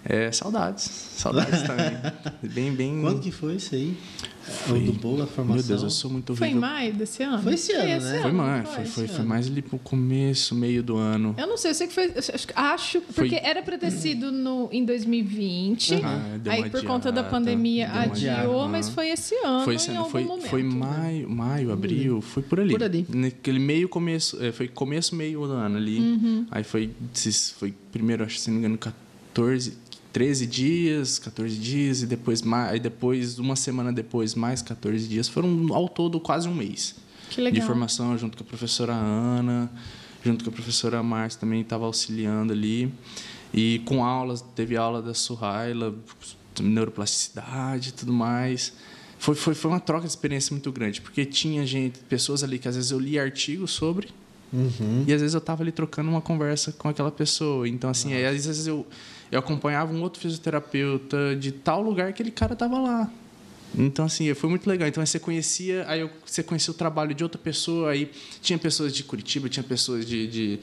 S3: é, saudades. Saudades também. Bem, bem.
S1: Quando que foi isso aí?
S3: Foi-
S1: O do bolo, a formação?
S3: Meu Deus, eu sou muito
S2: Foi em
S3: horrível.
S2: maio desse ano?
S1: Foi esse ano, né?
S3: Foi,
S2: ano,
S3: mãe,
S2: não
S3: foi, foi,
S1: esse
S3: foi mais ali pro começo, meio do ano.
S2: Eu não sei, eu sei que foi. Acho, porque era pra ter sido no, em 2020.
S3: Ah,
S2: aí, por conta da pandemia, adiou,
S3: adiada.
S2: mas foi esse ano.
S3: Foi,
S2: em
S3: esse ano,
S2: algum
S3: foi,
S2: momento.
S3: foi maio, maio, abril, foi por ali.
S1: Por ali.
S3: Naquele meio começo, é, foi começo, meio do ano ali.
S2: Uhum.
S3: Aí foi, foi primeiro, acho que se não me engano, 14, 13 dias, 14 dias, e depois, mais, depois, uma semana depois, mais 14 dias. Foram ao todo quase um mês
S2: Que legal.
S3: de formação, junto com a professora Ana, junto com a professora Márcia também estava auxiliando ali. E com aulas, teve aula da Suhaila, neuroplasticidade e tudo mais. Foi, foi, foi uma troca de experiência muito grande, porque tinha gente, pessoas ali que às vezes eu lia artigos sobre,
S1: Uhum.
S3: e às vezes eu estava ali trocando uma conversa com aquela pessoa. Então, assim, aí, às vezes eu, eu acompanhava um outro fisioterapeuta de tal lugar que aquele cara estava lá. Então, assim, foi muito legal. Então, aí você conhecia, aí você conhecia o trabalho de outra pessoa, aí tinha pessoas de Curitiba, tinha pessoas de, de,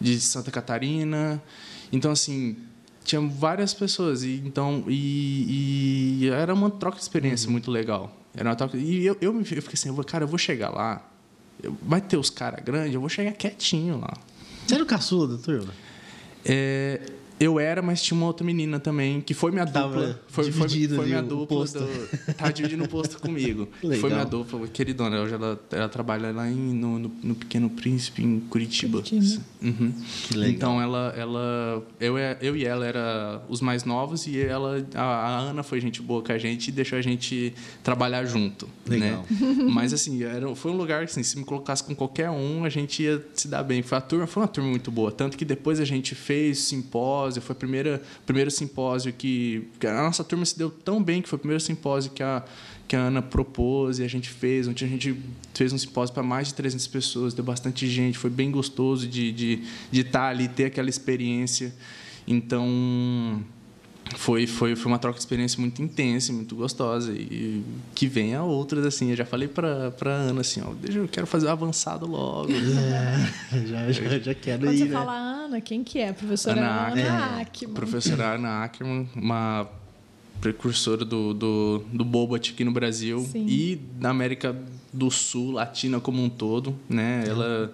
S3: de Santa Catarina. Então, assim, tinha várias pessoas. E, então, e, e era uma troca de experiência muito legal. Era uma troca, e eu, eu, me, eu fiquei assim, eu vou- cara, eu vou chegar lá, vai ter os caras grandes, eu vou chegar quietinho lá.
S1: Você era o caçula da turma?
S3: É, eu era, mas tinha uma outra menina também, que foi minha
S1: Tava
S3: dupla. Foi, foi, foi minha dupla.
S1: posto.
S3: Do, tava dividindo o posto comigo.
S1: Legal.
S3: Foi minha dupla, queridona. Hoje ela, ela trabalha lá em, no, no, no Pequeno Príncipe, em Curitiba.
S2: Curitiba.
S3: Uhum.
S1: Que legal.
S3: Então ela, ela eu, e- eu e ela era os mais novos e ela, a, a Ana foi gente boa com a gente e deixou a gente trabalhar junto.
S1: Legal.
S3: Né? Mas assim, era, foi um lugar que assim, se me colocasse com qualquer um, a gente ia se dar bem. Foi, a turma, foi uma turma muito boa. Tanto que depois a gente fez simpósio, foi a primeira, o primeiro simpósio que, que A nossa turma se deu tão bem que foi o primeiro simpósio que a, que a Ana propôs e a gente fez. Onde a gente fez um simpósio para mais de 300 pessoas, deu bastante gente, foi bem gostoso de estar de, de estar ali, ter aquela experiência. Então foi, foi, foi uma troca de experiência muito intensa, e muito gostosa e que venha outras assim. Eu já falei para para Ana assim, ó, deixa eu quero fazer o avançado logo.
S1: É, já, já, já quero
S2: Quando
S1: ir,
S2: você
S1: né?
S2: fala Ana, quem que é? Professora
S3: Ana
S2: Ana,
S3: Ackerman.
S2: Ackman.
S3: Professora Ana Ackerman, uma precursora do, do, do Bobat aqui no Brasil
S2: Sim.
S3: e na América do Sul, Latina como um todo, né? Ela,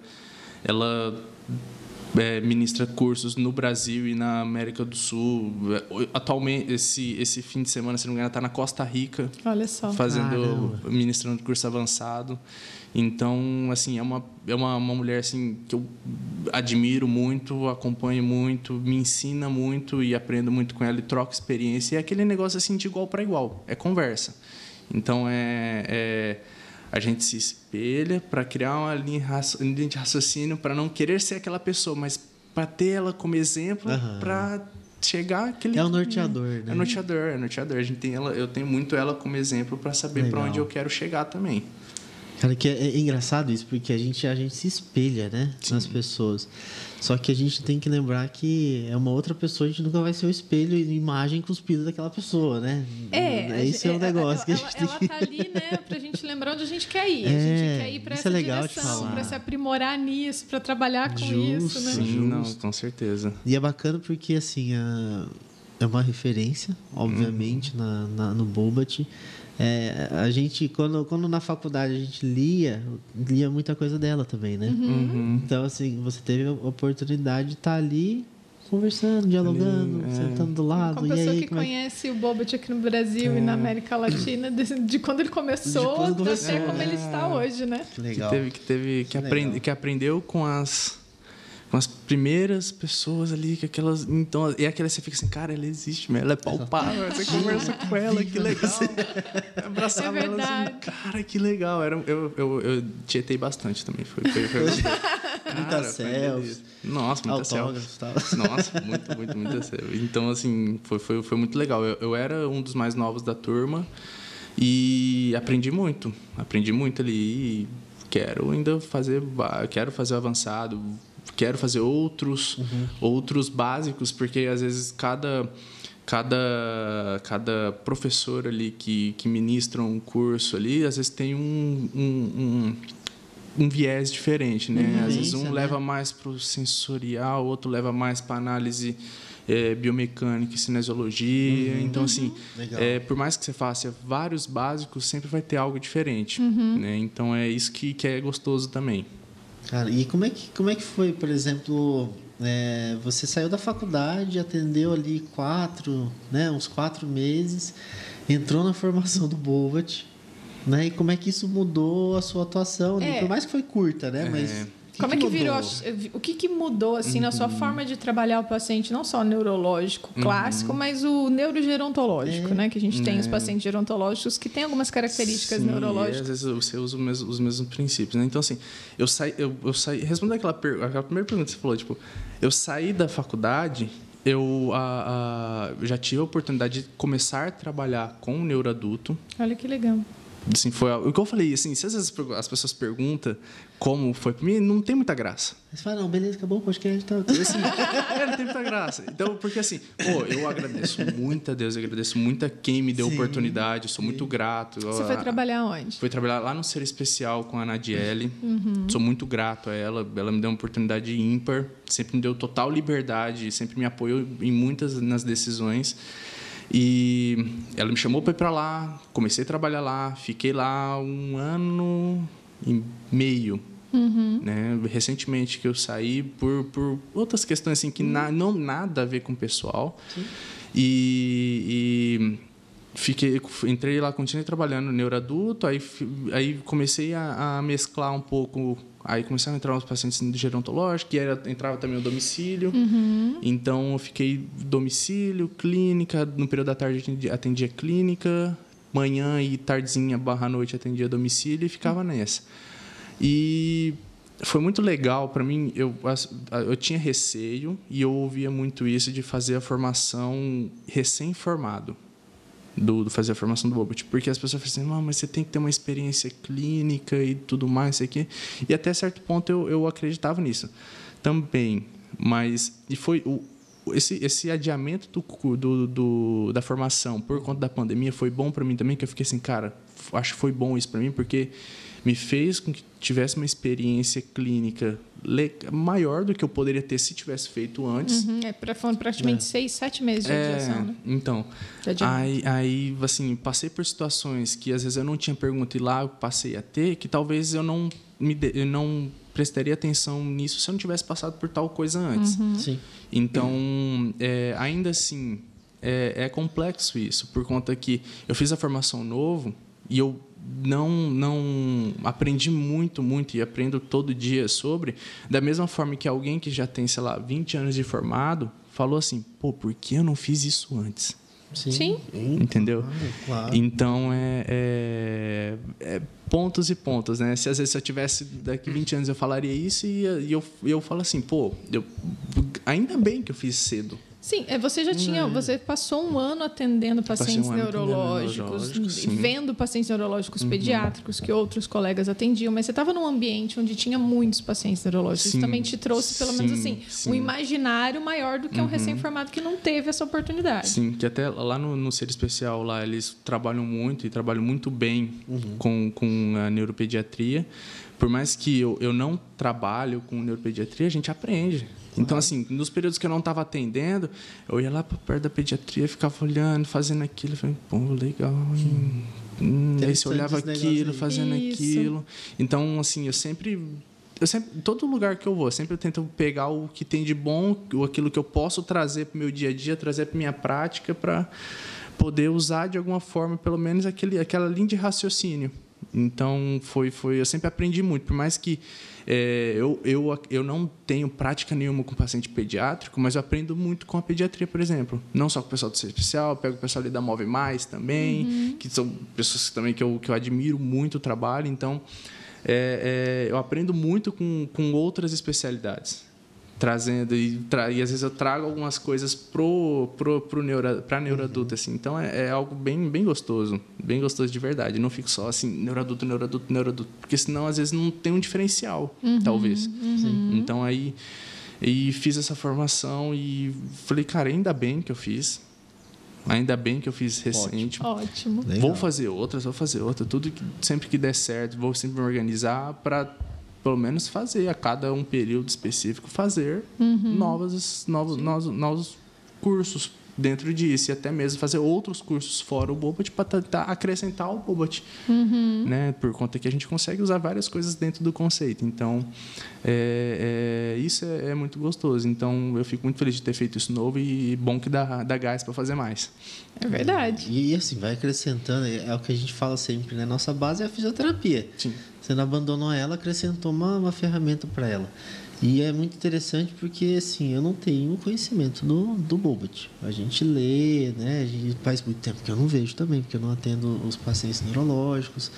S3: ela é, ministra cursos no Brasil e na América do Sul. É, Atualmente, esse, esse fim de semana, se não me engano, está na Costa Rica
S2: Olha só.
S3: fazendo
S1: Caramba.
S3: ministrando curso avançado então assim é uma é uma, uma mulher assim que eu admiro muito acompanho muito me ensina muito e aprendo muito com ela e troco experiência e é aquele negócio assim de igual para igual é conversa então é, é a gente se espelha para criar uma linha, linha de raciocínio para não querer ser aquela pessoa mas para ter ela como exemplo
S1: Aham.
S3: para chegar aquele
S1: É o norteador, né?
S3: é norteador, é norteador. A gente tem ela, eu tenho muito ela como exemplo para saber para onde eu quero chegar também.
S1: Cara, que é, é engraçado isso, porque a gente, a gente se espelha, né? Nas pessoas. Só que a gente tem que lembrar que é uma outra pessoa, a gente nunca vai ser o espelho e imagem cuspida daquela pessoa, né?
S2: É,
S1: Esse é o
S2: ela-
S1: negócio que a
S2: ela,
S1: gente tem
S2: ela tá ali, né, pra gente lembrar onde a gente quer ir. a
S1: É,
S2: gente quer ir pra
S1: isso é
S2: essa
S1: legal de
S2: direção, pra se aprimorar nisso, pra trabalhar com
S1: Justo.
S2: isso, né?
S3: Sim, não, com certeza.
S1: E é bacana porque, assim, a- é uma referência, obviamente, na, na, no Bobat. É, a gente, quando, quando na faculdade a gente lia, lia muita coisa dela também, né?
S3: Uhum.
S1: Então, assim, você teve a oportunidade de estar ali conversando, dialogando,
S3: Ali, é.
S1: sentando do lado.
S2: Uma
S1: e
S2: pessoa
S1: aí,
S2: que
S1: é
S2: conhece o Bobat aqui no Brasil e na América Latina, de, de quando ele começou, até como
S1: né?
S2: ele está hoje, né?
S1: que
S3: Que
S1: legal.
S3: teve, que, teve, que,
S1: Que
S3: aprende,
S1: legal.
S3: que aprendeu com as, com as primeiras pessoas ali, que aquelas. Então, e aquela você fica assim, cara, ela existe, mesmo, ela é palpável, você conversa com ela, que legal. Abraçava
S2: É
S3: ela assim,
S2: verdade.
S3: cara, que legal. Era, eu, eu, eu tietei bastante também. Foi, foi, foi, Cara, foi
S1: selfie,
S3: delícia. Nossa, muita selfie.
S1: tal.
S3: Nossa, muito, muito, muito sério. Então, assim, foi, foi, foi muito legal. Eu, eu era um dos mais novos da turma e aprendi muito. Aprendi muito ali e quero ainda fazer, quero fazer avançado, quero fazer outros, outros básicos, porque às vezes cada cada cada professor ali que, que ministra um curso ali, às vezes tem um, um, um, um viés diferente, né? Às vezes um
S1: né?
S3: leva mais para o sensorial, outro leva mais para análise eh, biomecânica e cinesiologia. Então, assim, é, por mais que você faça vários básicos, sempre vai ter algo diferente. Né? Então, é isso que, que é gostoso também.
S1: Cara, e como é que, como é que foi, por exemplo, é, você saiu da faculdade, atendeu ali quatro, né, uns quatro meses, entrou na formação do Bobat, né? E como é que isso mudou a sua atuação?
S2: É.
S1: Por mais que foi curta, né? Mas
S3: É.
S1: que
S2: Como é que virou? O que, que mudou assim na
S3: Uhum.
S2: sua forma de trabalhar o paciente, não só o neurológico
S3: Uhum.
S2: clássico, mas o neurogerontológico,
S1: É.
S2: né? Que a gente tem os pacientes gerontológicos que têm algumas características
S3: Sim, e
S2: neurológicas.
S3: às vezes você usa os mesmos, os mesmos princípios, né? Então, assim, eu saí... Eu, eu saí respondendo aquela, per, aquela primeira pergunta que você falou, tipo... Eu saí da faculdade... Eu a, a, já tive a oportunidade de começar a trabalhar com o neuroadulto.
S2: Olha que legal.
S3: Assim, foi algo- o que eu falei, assim, se às vezes as pessoas perguntam como foi para mim, não tem muita graça.
S1: Mas fala, não, beleza, acabou o podcast. Tá.
S3: Assim, é, não tem muita graça. Então, porque assim, pô, eu agradeço muito a Deus, eu agradeço muito a quem me deu
S1: Sim,
S3: oportunidade, eu sou muito grato.
S2: Você foi trabalhar onde?
S3: Fui trabalhar lá no Ser Especial com a Nadiele.
S2: Uhum.
S3: Sou muito grato a ela. Ela me deu uma oportunidade ímpar. Sempre me deu total liberdade. Sempre me apoiou em muitas nas decisões. E ela me chamou para ir para lá. Comecei a trabalhar lá. Fiquei lá um ano e meio.
S2: Uhum.
S3: Né? Recentemente que eu saí por, por outras questões assim que na, não nada a ver com o pessoal. E, e fiquei entrei lá continuei trabalhando no neuroadulto aí aí comecei a, a mesclar um pouco aí começaram a entrar uns pacientes de gerontológico que era entrava também o domicílio então eu fiquei domicílio clínica no período da tarde atendia, atendia clínica manhã e tardezinha barra noite atendia domicílio e ficava nessa e foi muito legal para mim. Eu, eu tinha receio e eu ouvia muito isso de fazer a formação recém-formado. Do, do fazer a formação do Bobot. Porque as pessoas falam assim, não, mas você tem que ter uma experiência clínica e tudo mais, isso aqui. E até certo ponto eu, eu acreditava nisso também. Mas, e foi o, esse, esse adiamento do, do, do, da formação por conta da pandemia foi bom para mim também, que eu fiquei assim, cara, acho que foi bom isso para mim, porque me fez com que tivesse uma experiência clínica maior do que eu poderia ter se tivesse feito antes.
S2: Uhum, é, pra- foram praticamente seis, sete meses de adiação, né?
S3: então,
S2: De adiamento.
S3: aí, aí, assim, passei por situações que às vezes eu não tinha pergunta e lá eu passei a ter, que talvez eu não me de- eu não prestaria atenção nisso se eu não tivesse passado por tal coisa antes.
S1: Sim.
S3: Então, é, ainda assim, é, é complexo isso, por conta que eu fiz a formação novo e eu não não aprendi muito, muito e aprendo todo dia sobre, da mesma forma que alguém que já tem, sei lá, 20 anos de formado, falou assim, pô, por que eu não fiz isso antes?
S1: Sim.
S2: Sim.
S3: Entendeu?
S1: Claro, claro.
S3: Então, é, é- é pontos e pontos, né? Se às vezes se eu tivesse daqui 20 anos eu falaria isso e, e eu, e eu falo assim, pô, eu, ainda bem que eu fiz cedo.
S2: Sim, é, você já tinha, você passou um ano atendendo pacientes
S3: um ano atendendo
S2: neurológicos, e.
S3: Uhum.
S2: vendo pacientes neurológicos pediátricos que outros colegas atendiam, mas você estava num ambiente onde tinha muitos pacientes neurológicos. Isso
S3: Sim,
S2: também te trouxe, pelo menos
S3: sim,
S2: assim,
S3: sim. Uhum.
S2: um imaginário maior do que um recém-formado que não teve essa oportunidade.
S3: Sim, que até lá no, no Ser Especial, lá eles trabalham muito e trabalham muito bem com, com a neuropediatria. Por mais que eu, eu não trabalho com neuropediatria, a gente aprende. Então, assim, nos períodos que eu não estava atendendo, eu ia lá para perto da pediatria, ficava olhando, fazendo aquilo, falei, pô, legal. Hum. Hum, aí você olhava aquilo, fazendo Isso. aquilo. Então, assim, eu sempre eu sempre, todo lugar que eu vou, eu sempre tento pegar o que tem de bom, aquilo que eu posso trazer para o meu dia a dia, trazer para minha prática, para poder usar de alguma forma, pelo menos aquele, aquela linha de raciocínio. Então foi, foi, eu sempre aprendi muito, por mais que é, eu, eu, eu não tenho prática nenhuma com paciente pediátrico, mas eu aprendo muito com a pediatria, por exemplo. Não só com o pessoal do serviço especial, pego o pessoal ali da Move Mais também, uhum. que são pessoas também que eu, que eu admiro muito o trabalho. Então, é, é, eu aprendo muito com, com outras especialidades trazendo e, tra e às vezes eu trago algumas coisas pro pro, pro neuro, para neuroadulto uhum. assim então é, é, algo bem bem gostoso bem gostoso de verdade não fico só assim neuroadulto neuroadulto neuroadulto porque senão às vezes não tem um diferencial uhum. talvez uhum. então aí e fiz essa formação e falei cara ainda bem que eu fiz Ainda bem que eu fiz recente.
S2: Ótimo. Ótimo.
S3: Vou fazer outras, vou fazer outra. Tudo que, sempre que der certo, vou sempre me organizar para pelo menos fazer a cada um período específico fazer uhum. novos, novos, novos, novos cursos dentro disso e até mesmo fazer outros cursos fora o Bobat para tentar acrescentar o Bobat, uhum. né? Por conta que a gente consegue usar várias coisas dentro do conceito. Então, é, é, isso é, é, muito gostoso. Então, eu fico muito feliz de ter feito isso novo e bom que dá, dá gás para fazer mais.
S2: É verdade.
S1: E, e, assim, vai acrescentando, é o que a gente fala sempre, né? Nossa base é a fisioterapia.
S3: Sim.
S1: Você abandonou ela, acrescentou uma, uma ferramenta para ela. E é muito interessante porque, assim, eu não tenho conhecimento do, do Bobat. A gente lê, né? A gente faz muito tempo que eu não vejo também, porque eu não atendo os pacientes neurológicos.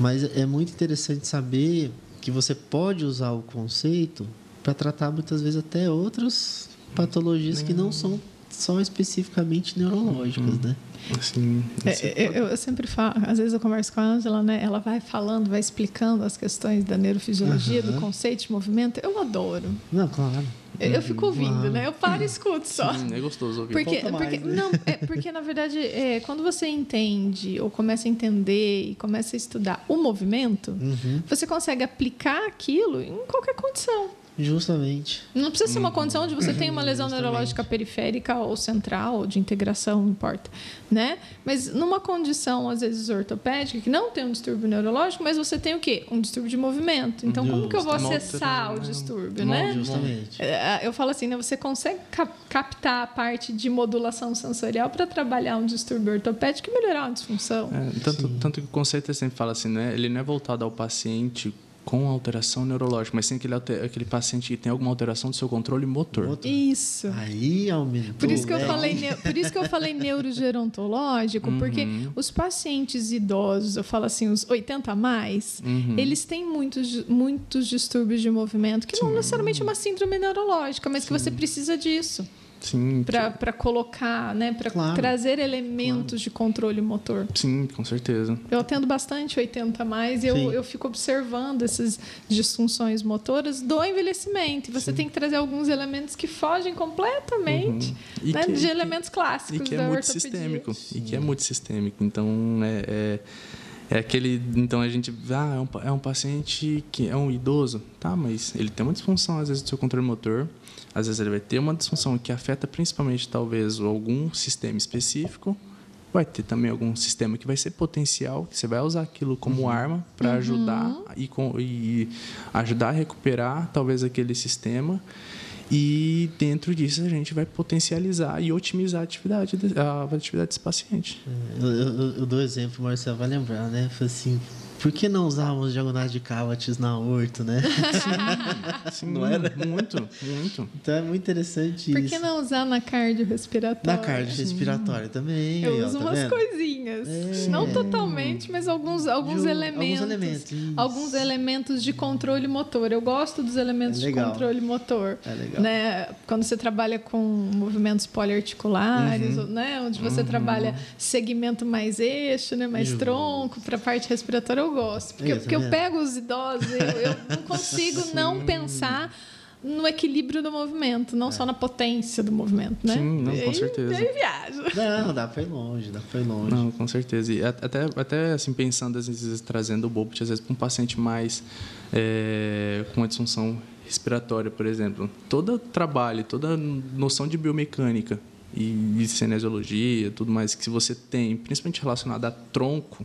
S1: Mas é muito interessante saber que você pode usar o conceito para tratar muitas vezes até outras patologias que não são só especificamente neurológicas, uhum. né?
S3: Assim,
S2: é, eu, eu, sempre falo, às vezes eu converso com a Angela, né? Ela vai falando, vai explicando as questões da neurofisiologia, uhum. do conceito de movimento. Eu adoro.
S1: Não, claro.
S2: Eu, eu fico ouvindo, claro. né? Eu paro e escuto só.
S3: Sim, é gostoso ouvir.
S2: Porque, porque, mais, né? não, é, porque na verdade, é, quando você entende ou começa a entender e começa a estudar o movimento, uhum. você consegue aplicar aquilo em qualquer condição.
S1: Justamente.
S2: Não precisa ser uma condição onde você tem uma lesão Justamente. neurológica periférica ou central, ou de integração, não importa. Né? Mas numa condição, às vezes, ortopédica, que não tem um distúrbio neurológico, mas você tem o quê? Um distúrbio de movimento. Então, Justo. como que eu vou acessar o distúrbio, né?
S1: Justamente.
S2: É, eu falo assim, né? Você consegue captar a parte de modulação sensorial para trabalhar um distúrbio ortopédico e melhorar uma disfunção.
S3: É, tanto, tanto que o conceito sempre fala assim, né? Ele não é voltado ao paciente com alteração neurológica, mas sim aquele, aquele paciente que tem alguma alteração do seu controle motor.
S2: Isso.
S1: Aí aumentou.
S2: Por isso que eu falei, por isso que eu falei neurogerontológico, uhum. porque os pacientes idosos, eu falo assim, os 80 a mais, uhum. eles têm muitos, muitos distúrbios de movimento, que sim. não necessariamente é uma síndrome neurológica, mas sim. que você precisa disso.
S3: Sim.
S2: Para colocar, né? Para claro. trazer elementos claro. de controle motor.
S3: Sim, com certeza.
S2: Eu atendo bastante 80 mais e eu, eu fico observando essas disfunções motoras do envelhecimento. E você Sim. tem que trazer alguns elementos que fogem completamente uhum. né, que, de elementos clássicos.
S3: E que é multissistêmico. E que é multissistêmico. Então, é, é é aquele. Então a gente. Ah, é um, é um paciente que é um idoso. Tá, mas ele tem uma disfunção, às vezes, do seu controle motor. Às vezes ele vai ter uma disfunção que afeta principalmente, talvez, algum sistema específico. Vai ter também algum sistema que vai ser potencial, que você vai usar aquilo como uhum. arma para uhum. ajudar e, e ajudar a recuperar, talvez, aquele sistema. E dentro disso a gente vai potencializar e otimizar a atividade, a atividade desse paciente.
S1: É, eu, eu, eu dou exemplo, Marcelo vai lembrar, né? Foi assim, por que não usávamos diagonais de Cavat's na horto, né?
S3: Sim, sim não era? Muito, muito.
S1: Então é muito interessante
S2: Por
S1: isso.
S2: Por que não usar na cardiorrespiratória?
S1: Na cardiorrespiratória também.
S2: Eu
S1: aí,
S2: uso
S1: ó,
S2: tá
S1: umas vendo?
S2: coisinhas. É. Não totalmente, mas alguns, alguns de, elementos. Alguns elementos. Alguns elementos de controle motor. Eu gosto dos elementos é de controle motor.
S1: É legal.
S2: Né? Quando você trabalha com movimentos poliarticulares, uhum. né? onde você uhum. trabalha segmento mais eixo, né? mais uhum. tronco, para a parte respiratória, eu gosto. Porque, Isso, porque eu pego os idosos, eu, eu não consigo Sim. não pensar no equilíbrio do movimento, não é. só na potência do movimento, né?
S3: Sim, não, com certeza. E
S2: viajo.
S1: Não, dá para ir longe, dá para ir longe.
S3: Não, com certeza. E até, até assim, pensando, às vezes, trazendo o Bobot, às vezes, para um paciente mais é, com uma disfunção respiratória, por exemplo, todo trabalho, toda noção de biomecânica e de cinesiologia, tudo mais que você tem, principalmente relacionado a tronco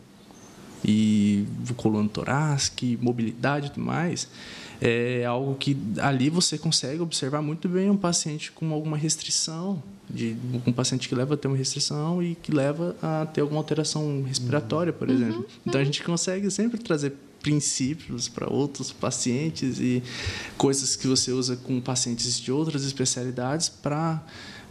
S3: e coluna torácica, mobilidade e tudo mais, é algo que ali você consegue observar muito bem um paciente com alguma restrição, de um paciente que leva a ter uma restrição e que leva a ter alguma alteração respiratória, por uhum. exemplo. Então a gente consegue sempre trazer princípios para outros pacientes e coisas que você usa com pacientes de outras especialidades para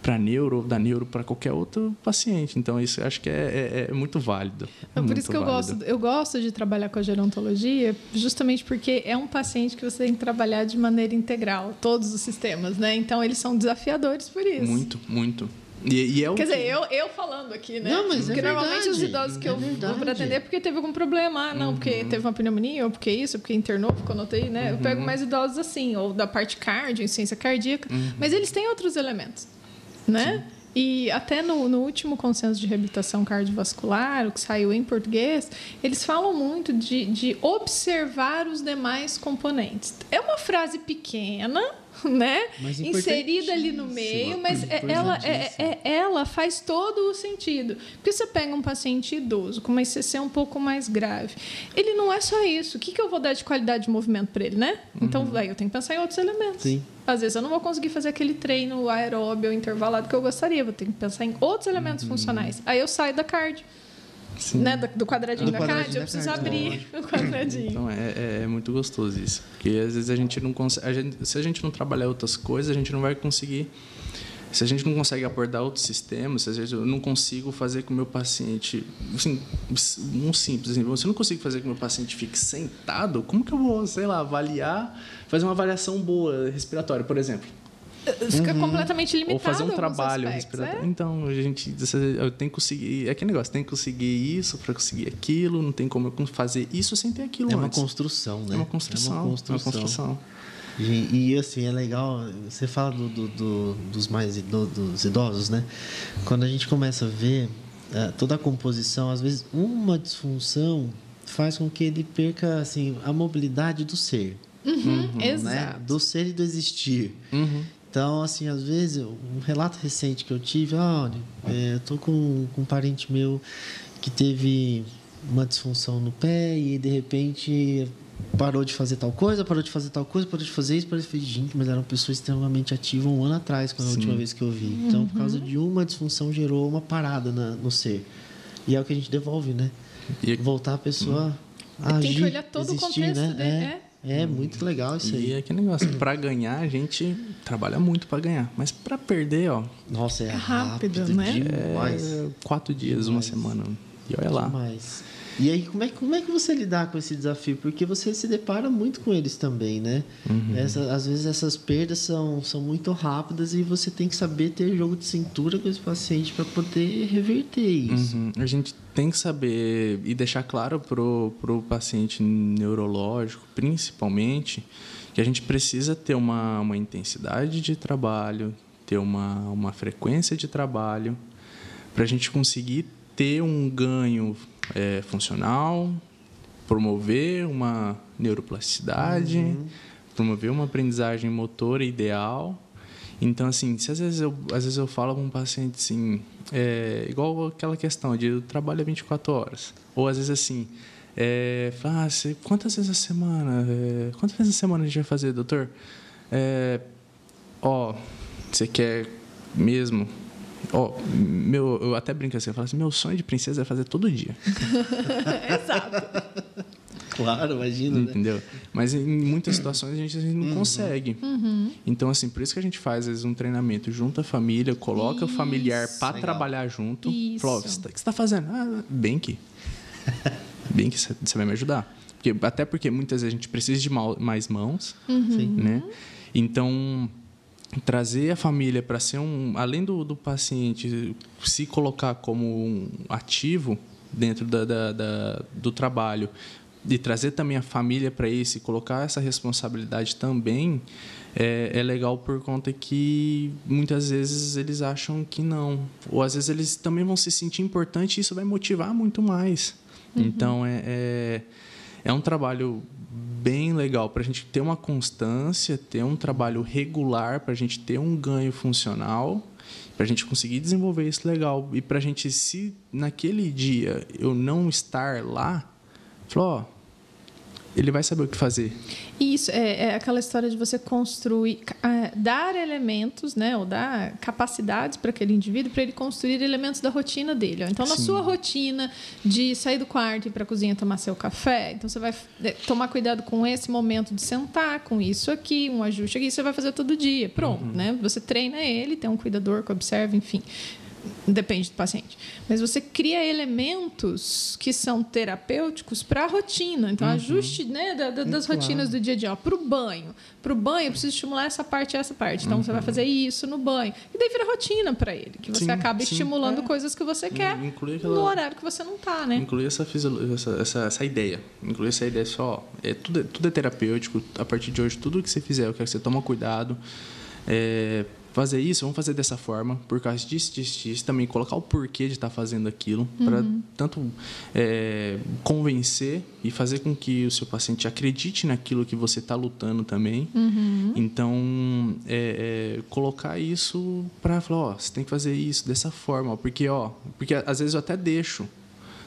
S3: para neuro, da neuro para qualquer outro paciente. Então, isso eu acho que é, é, é muito válido.
S2: É,
S3: por
S2: isso que eu gosto, eu gosto de trabalhar com a gerontologia, justamente porque é um paciente que você tem que trabalhar de maneira integral, todos os sistemas, né? Então, eles são desafiadores por isso.
S3: Muito, muito. E, e é
S2: Quer dizer, que... eu, eu falando aqui, né?
S1: Não, mas
S2: porque
S1: é
S2: normalmente
S1: verdade.
S2: os idosos que é eu vou para atender é porque teve algum problema. Ah, não, uhum. porque teve uma pneumonia, ou porque isso, ou porque internou, ficou no UTI, né? Uhum. Eu pego mais idosos assim, ou da parte cardio, ciência cardíaca. Uhum. Mas eles têm outros elementos, né? Sim. E até no, no, último consenso de reabilitação cardiovascular, o que saiu em português, eles falam muito de, de observar os demais componentes. É uma frase pequena, né? Inserida ali no meio, mas é, ela, é, é, ela faz todo o sentido. Porque você pega um paciente idoso com uma ICC um pouco mais grave, ele não é só isso. O que, que eu vou dar de qualidade de movimento para ele, né? Então, uhum. aí eu tenho que pensar em outros elementos.
S1: Sim.
S2: Às vezes eu não vou conseguir fazer aquele treino aeróbio intervalado que eu gostaria, vou ter que pensar em outros elementos uhum. funcionais. Aí eu saio da cardio. Né, do quadradinho do da quadradinho eu preciso abrir o quadradinho.
S3: Então é, é, é, muito gostoso isso. Porque às vezes a gente não consegue. A gente, se a gente não trabalhar outras coisas, a gente não vai conseguir. Se a gente não consegue abordar outros sistemas, se vezes eu não consigo fazer com o meu paciente. Assim, um simples exemplo. Se eu não consigo fazer com que o meu paciente fique sentado, como que eu vou, sei lá, avaliar, fazer uma avaliação boa respiratória, por exemplo?
S2: Fica uhum. completamente limitado.
S3: Ou fazer um trabalho respiratório. É? Então, a gente eu tenho que conseguir. É aquele negócio, tem que conseguir isso para conseguir aquilo, não tem como eu fazer isso sem ter aquilo
S1: é
S3: antes.
S1: Uma construção, né?
S3: É uma construção. É uma construção. É uma construção.
S1: E, e, assim, é legal, você fala do, do, do, dos mais dos idosos, né? Quando a gente começa a ver uh, toda a composição, às vezes uma disfunção faz com que ele perca assim, a mobilidade do ser.
S2: Uhum, né?
S1: Exato. Do ser e do existir.
S3: Uhum.
S1: Então, assim, às vezes, um relato recente que eu tive, olha, é, eu tô com, com um parente meu que teve uma disfunção no pé e de repente parou de fazer tal coisa, parou de fazer tal coisa, parou de fazer isso, parou de fazer gente, mas era uma pessoa extremamente ativa um ano atrás, quando a última vez que eu vi. Então, uhum. por causa de uma disfunção gerou uma parada na, no ser. E é o que a gente devolve, né? E... Voltar a pessoa uhum. a agir, Tem que olhar todo existir, o contexto né? Dele, é. é. É muito legal isso aí.
S3: E é aquele negócio, para ganhar a gente trabalha muito para ganhar, mas para perder, ó.
S1: Nossa, é, é rápido, rápido, né?
S3: Demais. É quatro dias, demais. uma semana. E olha lá.
S1: Demais. E aí, como é, como é que você lidar com esse desafio? Porque você se depara muito com eles também, né? Uhum. Essa, às vezes essas perdas são, são muito rápidas e você tem que saber ter jogo de cintura com esse paciente para poder reverter isso.
S3: Uhum. A gente tem que saber e deixar claro para o paciente neurológico, principalmente, que a gente precisa ter uma, uma intensidade de trabalho, ter uma, uma frequência de trabalho, para a gente conseguir ter um ganho é, funcional, promover uma neuroplasticidade, uhum. promover uma aprendizagem motora ideal. Então, assim, se às vezes eu, às vezes eu falo com um paciente assim, é, igual aquela questão de trabalho é 24 horas, ou às vezes assim, é, ah, você, quantas vezes a semana? É, quantas vezes a semana a gente vai fazer, doutor? É, ó, você quer mesmo Ó, oh, meu, eu até brinco assim, eu falo assim, meu sonho de princesa é fazer todo dia.
S2: Exato.
S1: Claro, imagina. Né?
S3: Entendeu? Né? Mas em muitas situações a gente, a gente não uhum. consegue.
S2: Uhum.
S3: Então, assim, por isso que a gente faz, às vezes, um treinamento junto à família, coloca isso. o familiar para trabalhar junto. Isso. Fala, o que você está fazendo? Ah, bem que. bem que você vai me ajudar. Porque, até porque muitas vezes a gente precisa de mais mãos.
S2: Uhum.
S3: Né? Então trazer a família para ser um além do, do paciente se colocar como um ativo dentro da, da, da do trabalho e trazer também a família para isso e colocar essa responsabilidade também é, é, legal por conta que muitas vezes eles acham que não ou às vezes eles também vão se sentir importante e isso vai motivar muito mais uhum. então é, é, é um trabalho bem legal para a gente ter uma constância, ter um trabalho regular, para a gente ter um ganho funcional, para a gente conseguir desenvolver isso legal. E para a gente se naquele dia eu não estar lá, falou, ele vai saber o que fazer.
S2: Isso, é, é aquela história de você construir, é, dar elementos, né, ou dar capacidades para aquele indivíduo para ele construir elementos da rotina dele. Então, na Sim. sua rotina de sair do quarto e ir para a cozinha tomar seu café, então você vai é, tomar cuidado com esse momento de sentar, com isso aqui, um ajuste aqui, você vai fazer todo dia. Pronto, uhum. né? Você treina ele, tem um cuidador que observa, enfim. Depende do paciente. Mas você cria elementos que são terapêuticos para a rotina. Então, uhum. ajuste né, da, da, das claro. rotinas do dia a dia. Para o banho. Para o banho, eu preciso estimular essa parte e essa parte. Então, uhum. você vai uhum. fazer isso no banho. E daí vira rotina para ele. Que você sim, acaba sim, estimulando é. coisas que você quer aquela, no horário que você não está. Né?
S3: Incluir essa, essa, essa, essa, ideia. Incluir essa ideia só. É, tudo, é, tudo é terapêutico. A partir de hoje, tudo que você fizer, eu quero que você tome cuidado. É, fazer isso, vamos fazer dessa forma, por causa disso, disso, disso. Também colocar o porquê de estar tá fazendo aquilo, uhum. para tanto é, convencer e fazer com que o seu paciente acredite naquilo que você está lutando também. Uhum. Então, é, é, colocar isso para falar, ó, você tem que fazer isso dessa forma, porque, ó, porque às vezes eu até deixo.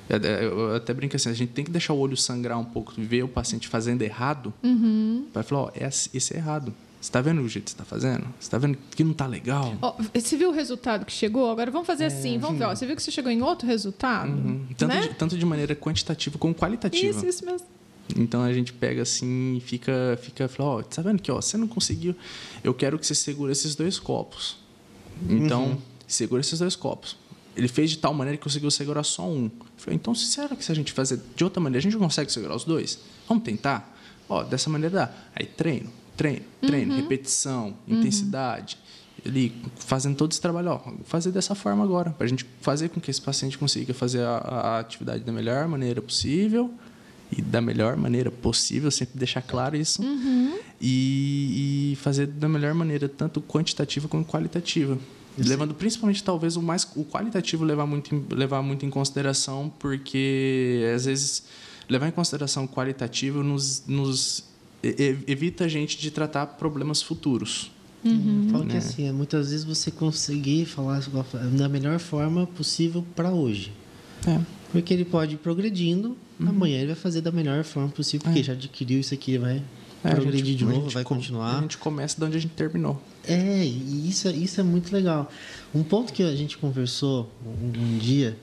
S3: É, é, eu até brinco assim, a gente tem que deixar o olho sangrar um pouco, ver o paciente fazendo errado, uhum. para falar, ó, esse é errado. Você está vendo o jeito que você está fazendo? Você está vendo que não está legal?
S2: Oh, você viu o resultado que chegou? Agora vamos fazer é, assim, vamos ver. Ó, você viu que você chegou em outro resultado? Uhum.
S3: Tanto,
S2: né?
S3: de, tanto de maneira quantitativa como qualitativa.
S2: Isso, isso mesmo.
S3: Então a gente pega assim e fica, fica fala, ó, tá vendo que ó, você não conseguiu. Eu quero que você segure esses dois copos. Então, uhum. segura esses dois copos. Ele fez de tal maneira que conseguiu segurar só um. Eu falei, então, será que se a gente fazer de outra maneira, a gente consegue segurar os dois? Vamos tentar? Ó, dessa maneira dá. Aí treino treino, treino, uhum. repetição, uhum. intensidade. Ele fazendo todo esse trabalho, ó, fazer dessa forma agora, para a gente fazer com que esse paciente consiga fazer a, a, atividade da melhor maneira possível e da melhor maneira possível, sempre deixar claro isso, uhum. e, e, fazer da melhor maneira, tanto quantitativa como qualitativa. Levando principalmente, talvez, o mais o qualitativo levar muito, em, levar muito em consideração, porque às vezes levar em consideração o qualitativo nos, nos evita a gente de tratar problemas futuros.
S1: Uhum. Falo né? que assim, é muitas vezes você conseguir falar da melhor forma possível para hoje. É. Porque ele pode ir progredindo, uhum. amanhã ele vai fazer da melhor forma possível, porque é. já adquiriu isso aqui, vai é, progredir gente, de novo, vai continuar.
S3: A gente começa de onde a gente terminou.
S1: É, e isso, isso é muito legal. Um ponto que a gente conversou um, um dia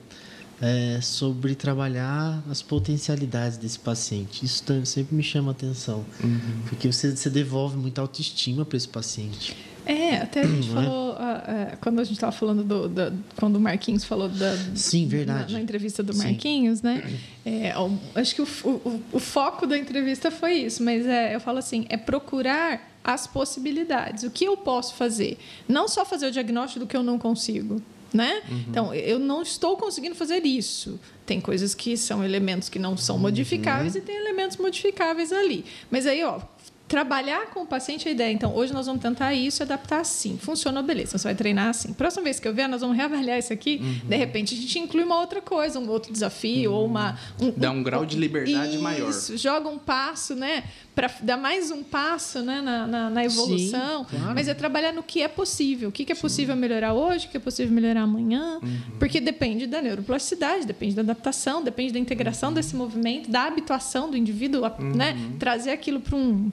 S1: é, sobre trabalhar as potencialidades desse paciente. Isso sempre me chama a atenção, uhum. porque você, você devolve muita autoestima para esse paciente.
S2: É, até a gente Não é? falou, é? quando a gente estava falando do, da, quando o Marquinhos falou da.
S1: Sim, verdade.
S2: Na, na entrevista do Marquinhos, Sim. né? É, acho que o, o, o, foco da entrevista foi isso, mas é, eu falo assim: é procurar as possibilidades. O que eu posso fazer? Não só fazer o diagnóstico do que eu não consigo, né? Uhum. Então, eu não estou conseguindo fazer isso. Tem coisas que são elementos que não são modificáveis uhum. e tem elementos modificáveis ali. Mas aí, ó, trabalhar com o paciente a ideia. Então, hoje nós vamos tentar isso e adaptar assim. Funcionou, beleza. Você vai treinar assim. Próxima vez que eu ver, nós vamos reavaliar isso aqui. Uhum. De repente, a gente inclui uma outra coisa, um outro desafio uhum. ou uma...
S3: Um, Dá um, um grau de liberdade
S2: isso,
S3: maior.
S2: Isso, joga um passo, né? Para dar mais um passo né? na, na, na evolução. Sim, claro. Mas é trabalhar no que é possível. O que, que é possível Sim. melhorar hoje, o que é possível melhorar amanhã. Uhum. Porque depende da neuroplasticidade, depende da adaptação, depende da integração uhum. desse movimento, da habituação do indivíduo, né? Uhum. Trazer aquilo para um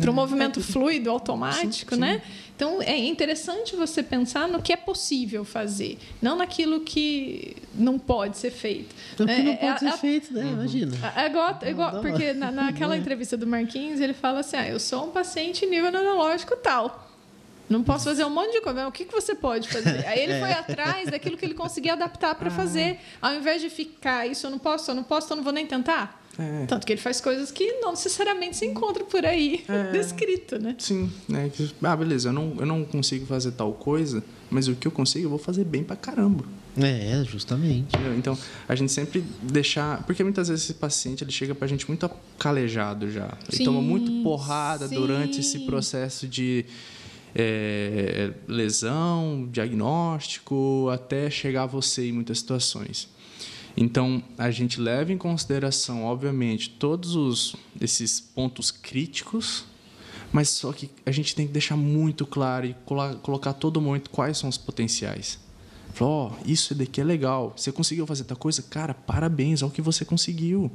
S2: para o movimento fluido, automático, sim, sim. né? Então é interessante você pensar no que é possível fazer, não naquilo que não pode ser feito.
S1: Então, é, não pode é, ser feito, né? Uhum. Imagina.
S2: É igual, é porque na, naquela é. entrevista do Marquinhos ele fala assim: ah, eu sou um paciente nível neurológico tal. Não posso fazer um monte de coisa. O que, que você pode fazer? Aí ele foi atrás daquilo que ele conseguia adaptar para ah. fazer. Ao invés de ficar, isso eu não posso, eu não posso, eu não vou nem tentar. É. Tanto que ele faz coisas que não necessariamente se encontram por aí é. descrito, né?
S3: Sim, né? Ah, beleza, eu não, eu não consigo fazer tal coisa, mas o que eu consigo eu vou fazer bem pra caramba.
S1: É, justamente.
S3: Então, a gente sempre deixar. Porque muitas vezes esse paciente ele chega pra gente muito calejado já. Ele sim, toma muito porrada sim. durante esse processo de é, lesão, diagnóstico, até chegar a você em muitas situações. Então, a gente leva em consideração, obviamente, todos os, esses pontos críticos, mas só que a gente tem que deixar muito claro e colocar todo momento quais são os potenciais. Falou, oh, isso daqui é legal. Você conseguiu fazer tal coisa? Cara, parabéns, olha o que você conseguiu.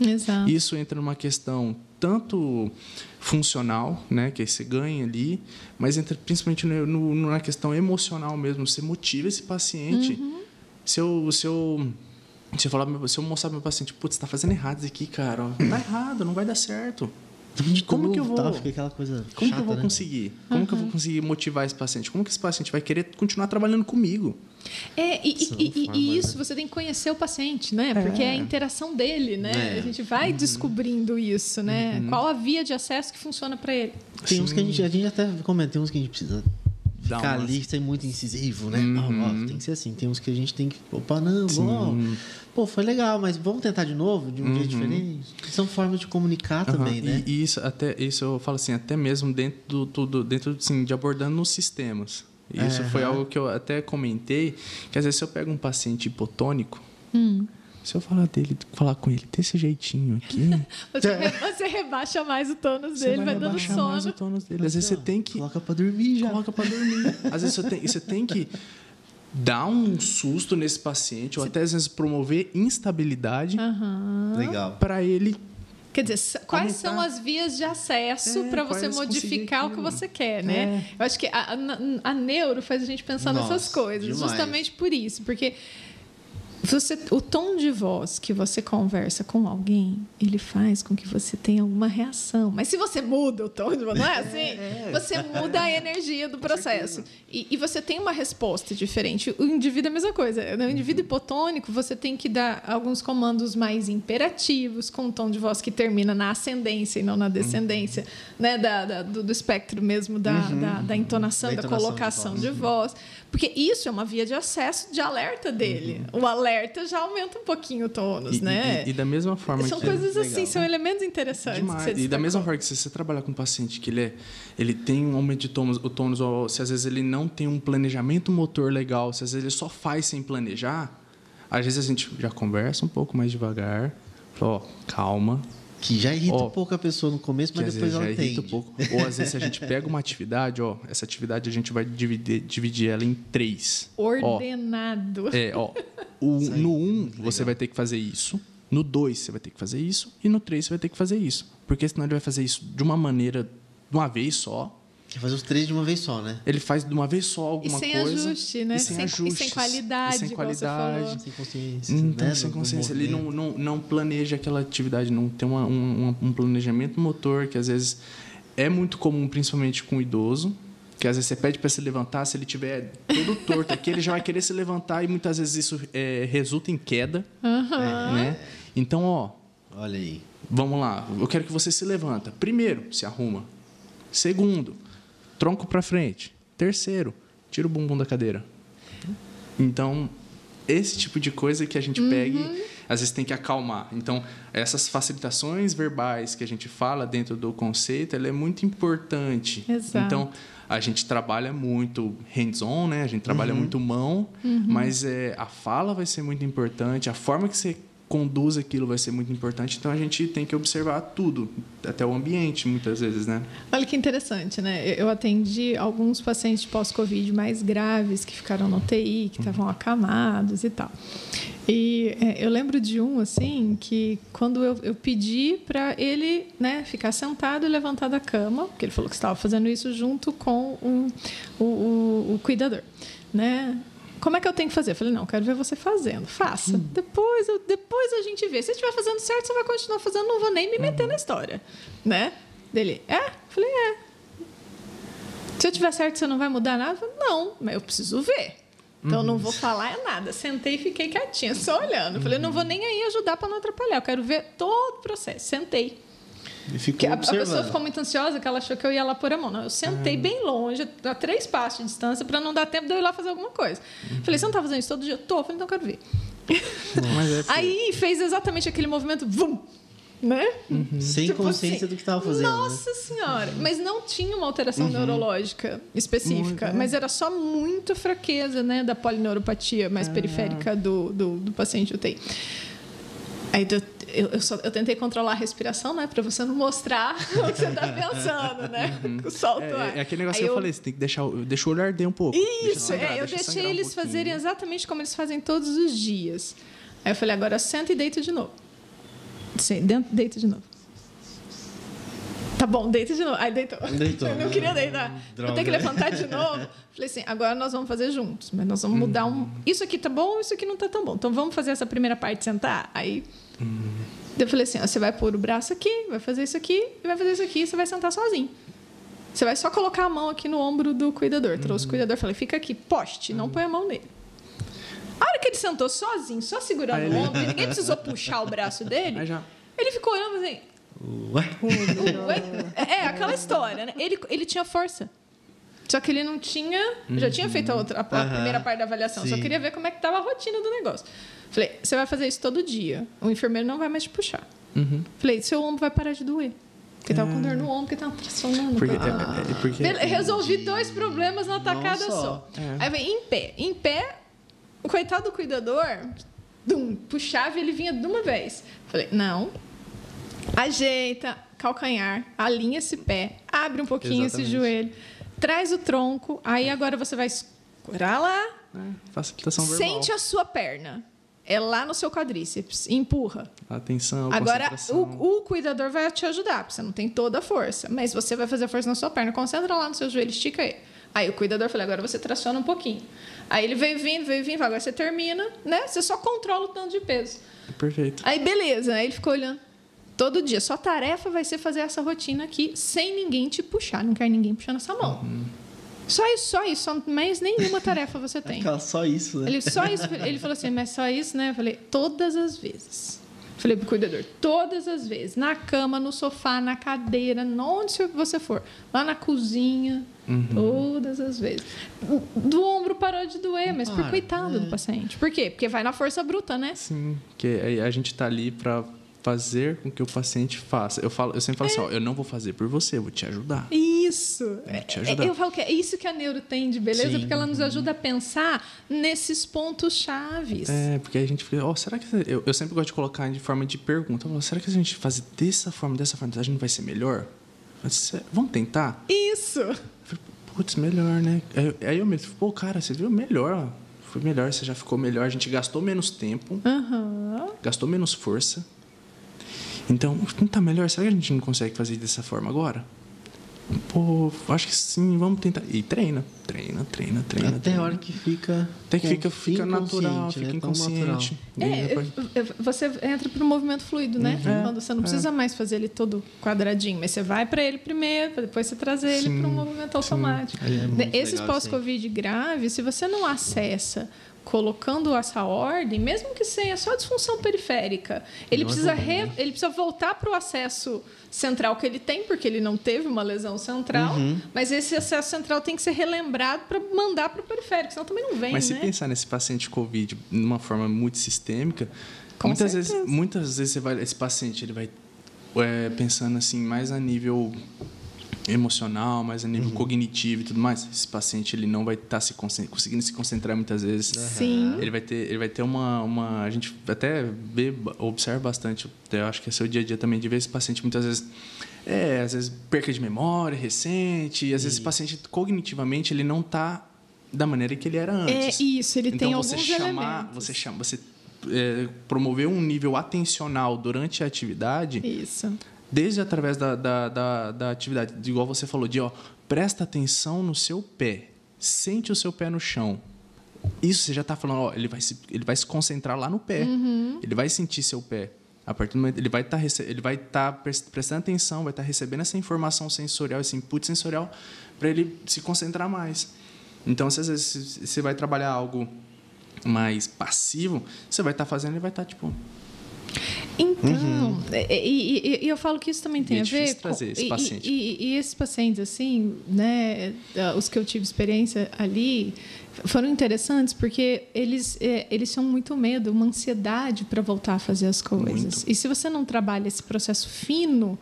S2: Exato.
S3: Isso entra numa questão tanto funcional, né, que você ganha ali, mas entra principalmente no, no, na questão emocional mesmo. Você motiva esse paciente. Uhum. Se eu, se eu se eu, falar, se eu mostrar pro meu paciente, putz, está fazendo errado isso aqui, cara, tá errado, não vai dar certo. Como que eu vou?
S1: fica aquela coisa
S3: como
S1: chata,
S3: que eu vou
S1: né?
S3: conseguir? Como uhum. que eu vou conseguir motivar esse paciente? Como que esse paciente vai querer continuar trabalhando comigo?
S2: É, e, e, e, e isso né? você tem que conhecer o paciente, né? Porque é a interação dele, né? É. A gente vai uhum. descobrindo isso, né? Uhum. Qual a via de acesso que funciona para ele?
S1: Tem Sim. uns que a gente, a gente até comenta, tem uns que a gente precisa Dá ficar umas... ali, ser muito incisivo, né? Uhum. tem que ser assim. Tem uns que a gente tem que. Opa, não, vamos. Pô, foi legal, mas vamos tentar de novo, de um uhum. jeito diferente. São formas de comunicar uhum. também, né?
S3: E, isso, até, isso eu falo assim, até mesmo dentro do, do dentro assim, de abordando nos sistemas. Isso foi algo que eu até comentei, que às vezes se eu pego um paciente hipotônico, hum. Se eu falar dele, falar com ele desse jeitinho aqui.
S2: você, você, rebaixa mais o tônus dele, vai, vai dando sono. mais
S3: o tônus dele. Às vezes você tem que.
S1: Coloca pra dormir já.
S3: Coloca pra dormir. Às vezes você tem, você tem que dar um susto nesse paciente, ou até às vezes promover instabilidade.
S2: Uhum.
S1: Legal.
S3: Para ele
S2: Quer dizer, quais são as vias de acesso é, para você modificar o que você quer, né? É. Eu acho que a, a, a, neuro faz a gente pensar Nossa, nessas coisas, demais. justamente por isso, porque você, o tom de voz que você conversa com alguém, ele faz com que você tenha alguma reação. Mas se você muda o tom de voz, não é assim? É. Você muda a energia do processo. E, e, você tem uma resposta diferente. O indivíduo é a mesma coisa. No indivíduo uhum. hipotônico, você tem que dar alguns comandos mais imperativos, com um tom de voz que termina na ascendência e não na descendência, uhum. né? Da, da do, do, espectro mesmo da, uhum. da, da, entonação, da, entonação, da colocação de voz. de voz. Porque isso é uma via de acesso de alerta dele. Uhum. O alerta já aumenta um pouquinho o tônus,
S3: e,
S2: né?
S3: E, e, da mesma forma
S2: são
S3: que
S2: coisas é assim, legal, são né? elementos interessantes.
S3: Demais. e da mesma forma que se você trabalhar com um paciente que ele, é, ele tem um aumento de tônus, o tônus, ou se às vezes ele não tem um planejamento motor legal, se às vezes ele só faz sem planejar, às vezes a gente já conversa um pouco mais devagar, fala, ó, calma,
S1: que já irrita ó, um pouco a pessoa no começo, mas depois ela
S3: entende. Um pouco. Ou às vezes se a gente pega uma atividade, ó, essa atividade a gente vai dividir, dividir ela em três.
S2: Ordenado.
S3: Ó, é, ó. O, no um, você vai ter que fazer isso. No dois, você vai ter que fazer isso. E no três, você vai ter que fazer isso. Porque senão ele vai fazer isso de uma maneira, de uma vez só
S1: Quer fazer os três de uma vez só, né?
S3: Ele faz de uma vez só alguma
S2: coisa.
S3: E sem
S2: coisa, ajuste, né?
S3: E sem, sem ajustes.
S2: E sem qualidade. E
S3: sem qualidade.
S1: Sem consciência.
S3: Então,
S1: né?
S3: sem consciência. Ele não, não, não planeja aquela atividade, não tem uma, um, um planejamento motor que às vezes é muito comum, principalmente com o idoso. Que às vezes você pede para se levantar, se ele tiver todo torto aqui, ele já vai querer se levantar e muitas vezes isso é, resulta em queda.
S2: Uhum.
S3: Né? Então, ó.
S1: Olha aí.
S3: Vamos lá. Eu quero que você se levanta. Primeiro, se arruma. Segundo, tronco para frente. Terceiro, tira o bumbum da cadeira. Então, esse tipo de coisa que a gente uhum. pega às vezes tem que acalmar. Então, essas facilitações verbais que a gente fala dentro do conceito, ela é muito importante.
S2: Exato.
S3: Então, a gente trabalha muito hands-on, né? A gente trabalha uhum. muito mão, uhum. mas é, a fala vai ser muito importante, a forma que você conduz aquilo vai ser muito importante. Então a gente tem que observar tudo, até o ambiente, muitas vezes, né?
S2: Olha que interessante, né? Eu atendi alguns pacientes pós-Covid mais graves que ficaram no TI, que estavam acamados e tal. E é, eu lembro de um, assim, que quando eu, eu pedi para ele né, ficar sentado e levantar da cama, porque ele falou que estava fazendo isso junto com o, o, o cuidador, né? Como é que eu tenho que fazer? Eu falei, não, quero ver você fazendo. Faça. Hum. Depois, eu, depois a gente vê. Se estiver fazendo certo, você vai continuar fazendo, não vou nem me meter uhum. na história. Né? Dele, é? Eu falei, é. Se eu tiver certo, você não vai mudar nada? Eu falei, não, mas eu preciso ver. Então, uhum. não vou falar nada. Sentei e fiquei quietinha, só olhando. Falei, não vou nem aí ajudar para não atrapalhar. Eu quero ver todo o processo. Sentei.
S1: E a, a,
S2: pessoa ficou muito ansiosa que ela achou que eu ia lá pôr a mão. Não, eu sentei ah. bem longe, a três passos de distância, para não dar tempo de eu ir lá fazer alguma coisa. Uhum. Falei, você não está fazendo isso todo dia? Tô. Falei, então eu quero ver. É Aí fez exatamente aquele movimento, vum! né?
S1: Uhum. Sem tipo consciência assim, do que estava fazendo.
S2: Né? Nossa né? Senhora! Mas não tinha uma alteração uhum. neurológica específica, muito, mas era só muita fraqueza né, da polineuropatia mais é. periférica do, do, do paciente UTI. Aí eu, eu, só, eu, tentei controlar a respiração, né? Para você não mostrar o que você está pensando, né? Uhum. Solta
S3: é, é, aquele negócio Aí que eu, eu, falei, você tem que deixar, deixa o olho arder um pouco.
S2: Isso, sangrar, é, eu deixei eles um fazerem exatamente como eles fazem todos os dias. Aí eu falei, agora senta e deita de novo. Deita de novo. Tá bom, deita de novo. Aí deitou.
S1: Deitou.
S2: Eu não queria deitar. Droga. Vou ter que levantar de novo. Falei assim, agora nós vamos fazer juntos, mas nós vamos mudar um. Hum. Isso aqui tá bom, isso aqui não tá tão bom. Então vamos fazer essa primeira parte sentar. Aí. Hum. Eu falei assim: ó, você vai pôr o braço aqui, vai fazer isso aqui, e vai fazer isso aqui, e você vai sentar sozinho. Você vai só colocar a mão aqui no ombro do cuidador. Trouxe o cuidador, falei: fica aqui, poste, não põe a mão nele. A hora que ele sentou sozinho, só segurando o ombro, ninguém precisou puxar o braço dele, ele ficou olhando assim. Ué? Ué? É, aquela história, né? Ele, ele tinha força. Só que ele não tinha. Uhum. Já tinha feito a, outra, a, a primeira parte da avaliação. Sim. Só queria ver como é que estava a rotina do negócio. Falei, você vai fazer isso todo dia. O enfermeiro não vai mais te puxar. Uhum. Falei, seu ombro vai parar de doer. Porque tava com dor no ombro, porque tava tracionando. Porque, ah. é, é, porque... Resolvi dois problemas na tacada só. só. É. Aí vem em pé. Em pé, o coitado do cuidador, dum, puxava e ele vinha de uma vez. Falei, não. Ajeita calcanhar, alinha esse pé, abre um pouquinho Exatamente. esse joelho traz o tronco, aí agora você vai escurar lá.
S3: É, facilitação
S2: verbal. Sente a sua perna. É lá no seu quadríceps. Empurra.
S3: Atenção,
S2: Agora, o, o, cuidador vai te ajudar, porque você não tem toda a força. Mas você vai fazer força na sua perna. Concentra lá no seu joelho, estica aí. Aí o cuidador falou, agora você traciona um pouquinho. Aí ele veio vindo, veio vindo, agora você termina, né? Você só controla o tanto de peso.
S3: Perfeito.
S2: Aí beleza, aí ele ficou olhando. Todo dia. Sua tarefa vai ser fazer essa rotina aqui sem ninguém te puxar. Não quer ninguém puxando essa mão. Uhum. Só isso, só isso. Só mais nenhuma tarefa você tem.
S1: só isso, né?
S2: Ele, só isso. Ele falou assim, mas só isso, né? Eu falei, todas as vezes. Falei pro cuidador, todas as vezes. Na cama, no sofá, na cadeira, onde você for. Lá na cozinha, uhum. todas as vezes. Do ombro parou de doer, mas por coitado é. do paciente. Por quê? Porque vai na força bruta, né?
S3: Sim, porque a gente tá ali para fazer com que o paciente faça. Eu falo, eu sempre falo assim, é. assim, ó, eu não vou fazer por você, eu vou te ajudar.
S2: Isso.
S3: vou te ajudar.
S2: Eu falo que é isso que a neuro tem de beleza, Sim. porque ela nos ajuda a pensar nesses pontos chaves.
S3: É, porque a gente fica, ó, oh, será que eu, eu sempre gosto de colocar de forma de pergunta, oh, será que a gente fazer dessa forma, dessa forma, a gente vai ser melhor? Vamos tentar?
S2: Isso.
S3: Putz, melhor, né? Aí eu mesmo, pô, cara, você viu melhor, foi melhor, você já ficou melhor, a gente gastou menos tempo, uhum. gastou menos força então, não tá melhor? Será que a gente não consegue fazer dessa forma agora? Pô, acho que sim, vamos tentar. E treina, treina, treina, treina.
S1: Até
S3: treina.
S1: a hora que fica.
S3: Até que fica, fica natural, fica né? inconsciente.
S2: É, você entra para o movimento fluido, né? Uhum. Quando você não é. precisa mais fazer ele todo quadradinho, mas você vai para ele primeiro, depois você trazer ele para um movimento automático. É Esses pós-Covid graves, se você não acessa colocando essa ordem, mesmo que seja só disfunção periférica, ele precisa, re, ele precisa voltar para o acesso central que ele tem, porque ele não teve uma lesão central, uhum. mas esse acesso central tem que ser relembrado para mandar para o periférico, senão também não vem.
S3: Mas
S2: né?
S3: se pensar nesse paciente COVID de uma forma muito sistêmica, Com muitas certeza. vezes, muitas vezes vai, esse paciente ele vai é, pensando assim mais a nível emocional, mais a nível uhum. cognitivo e tudo mais, esse paciente ele não vai estar tá se conseguindo se concentrar muitas vezes.
S2: Sim.
S3: Ele vai ter, ele vai ter uma, uma a gente até vê, observa bastante. Eu acho que é seu dia a dia também de ver esse paciente muitas vezes é, às vezes perca de memória recente, e às vezes esse paciente cognitivamente ele não está da maneira que ele era é
S2: antes. É isso, ele
S3: então,
S2: tem
S3: você
S2: alguns
S3: chamar,
S2: elementos.
S3: você chama, você é, promover um nível atencional durante a atividade.
S2: Isso
S3: desde através da, da, da, da atividade, igual você falou, de ó, presta atenção no seu pé, sente o seu pé no chão. Isso você já está falando, ó, ele vai se, ele vai se concentrar lá no pé, uhum. ele vai sentir seu pé. A partir do momento, ele vai estar tá, ele vai estar tá prestando atenção, vai estar tá recebendo essa informação sensorial, esse input sensorial, para ele se concentrar mais. Então, se às vezes você vai trabalhar algo mais passivo, você vai estar tá fazendo e vai estar tá, tipo
S2: então, uhum. e, e, e, eu falo que isso também tem
S3: é
S2: a ver
S3: com esse paciente.
S2: E, e, esses pacientes assim, né, os que eu tive experiência ali, foram interessantes porque eles, é, eles tinham muito medo, uma ansiedade para voltar a fazer as coisas. Muito. E se você não trabalha esse processo fino,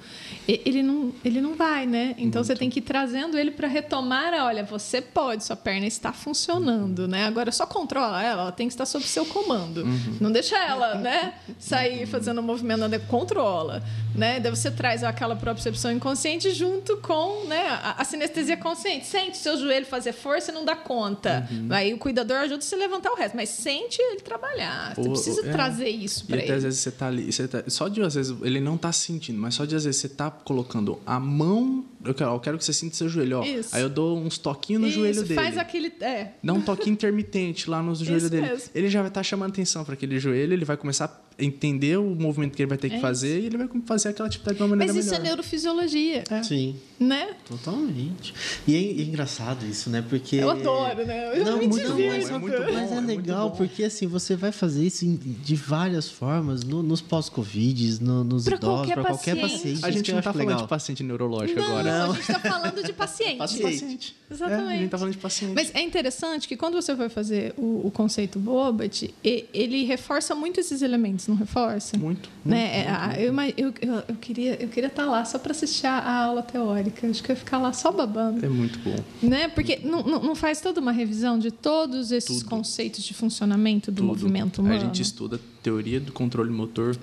S2: ele não, ele não vai, né? Então muito. você tem que ir trazendo ele para retomar. Olha, você pode, sua perna está funcionando, uhum. né? Agora só controla ela, ela tem que estar sob seu comando. Uhum. Não deixa ela, né? Sair fazendo um movimento, nada, controla, né? Daí você traz aquela propriocepção inconsciente junto com, né? A, a sinestesia consciente. Sente seu joelho fazer força e não dá conta. Uhum. Aí o cuidador ajuda você a levantar o resto, mas sente ele trabalhar. Você precisa é. trazer isso para ele.
S3: E até às vezes você tá ali, você tá, só de às vezes ele não tá sentindo, mas só de às vezes você tá colocando a mão eu quero, eu quero que você sinta seu joelho, ó. Isso. Aí eu dou uns toquinhos no Isso, joelho dele.
S2: faz aquele. É.
S3: Dá um toquinho intermitente lá no joelho dele. Mesmo. Ele já vai estar tá chamando atenção para aquele joelho, ele vai começar a entender o movimento que ele vai ter que é fazer isso. e ele vai fazer aquela atividade de uma maneira
S2: Mas isso
S3: é melhor.
S2: é neurofisiologia.
S1: É. Sim.
S2: Né?
S1: Totalmente. E é, é, engraçado isso, né? Porque.
S2: Eu adoro, né? Eu
S1: não,
S2: me
S1: muito, bom, é muito bom, Mas é, legal, porque assim, você vai fazer isso de várias formas, no, nos pós-Covid, no, nos pra idosos, para qualquer paciente.
S3: A gente não está falando de paciente neurológico
S2: não,
S3: agora.
S2: Não, a gente está falando de paciente.
S3: paciente.
S2: Exatamente.
S3: É, a gente está falando de paciente.
S2: Mas é interessante que quando você vai fazer o, o conceito Bobat, ele reforça muito esses elementos, não reforça?
S3: Muito.
S2: Né?
S3: muito,
S2: muito. Eu, eu, eu, eu, queria eu queria estar tá lá só para assistir a aula teórica. Acho que eu ia ficar lá só babando.
S3: É muito bom.
S2: Né? Porque não, não faz toda uma revisão de todos esses Tudo. conceitos de funcionamento do Tudo. movimento humano?
S3: A gente estuda teoria do controle motor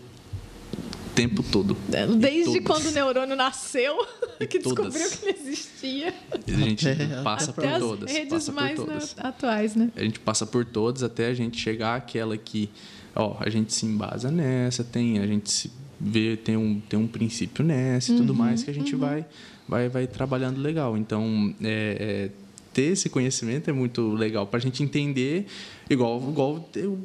S3: tempo todo.
S2: É, desde quando o neurônio nasceu, que todas. descobriu que ele existia.
S3: A gente passa
S2: até
S3: por todas.
S2: As redes
S3: mais
S2: todas. atuais, né?
S3: A gente passa por todas até a gente chegar àquela que, ó, a gente se embasa nessa, tem, a gente se vê, tem um, tem um princípio nessa e uhum, tudo mais que a gente uhum. vai, vai, vai trabalhando legal. Então, é, é ter esse conhecimento é muito legal para a gente entender, igual, igual eu,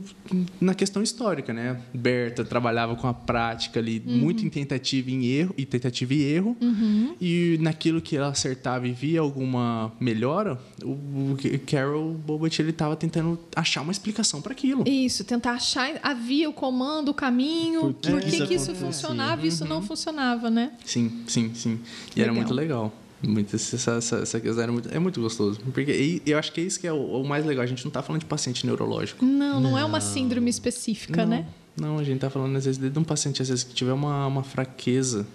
S3: na questão histórica, né? Berta trabalhava com a prática ali, uhum. muito em tentativa em erro e tentativa e erro,
S2: uhum.
S3: e naquilo que ela acertava e via alguma melhora, o, o Carol Bobot ele estava tentando achar uma explicação para aquilo.
S2: Isso, tentar achar havia o comando, o caminho, por que, por que, isso, que isso funcionava e isso não uhum. funcionava, né?
S3: Sim, sim, sim. E legal. era muito legal. Muito, essa, essa, essa questão é muito, é muito gostoso. Porque eu acho que é isso que é o, o mais legal. A gente não está falando de paciente neurológico.
S2: Não, não, não, é uma síndrome específica,
S3: não,
S2: né?
S3: Não, a gente está falando, às vezes, de um paciente, às vezes, que tiver uma, uma fraqueza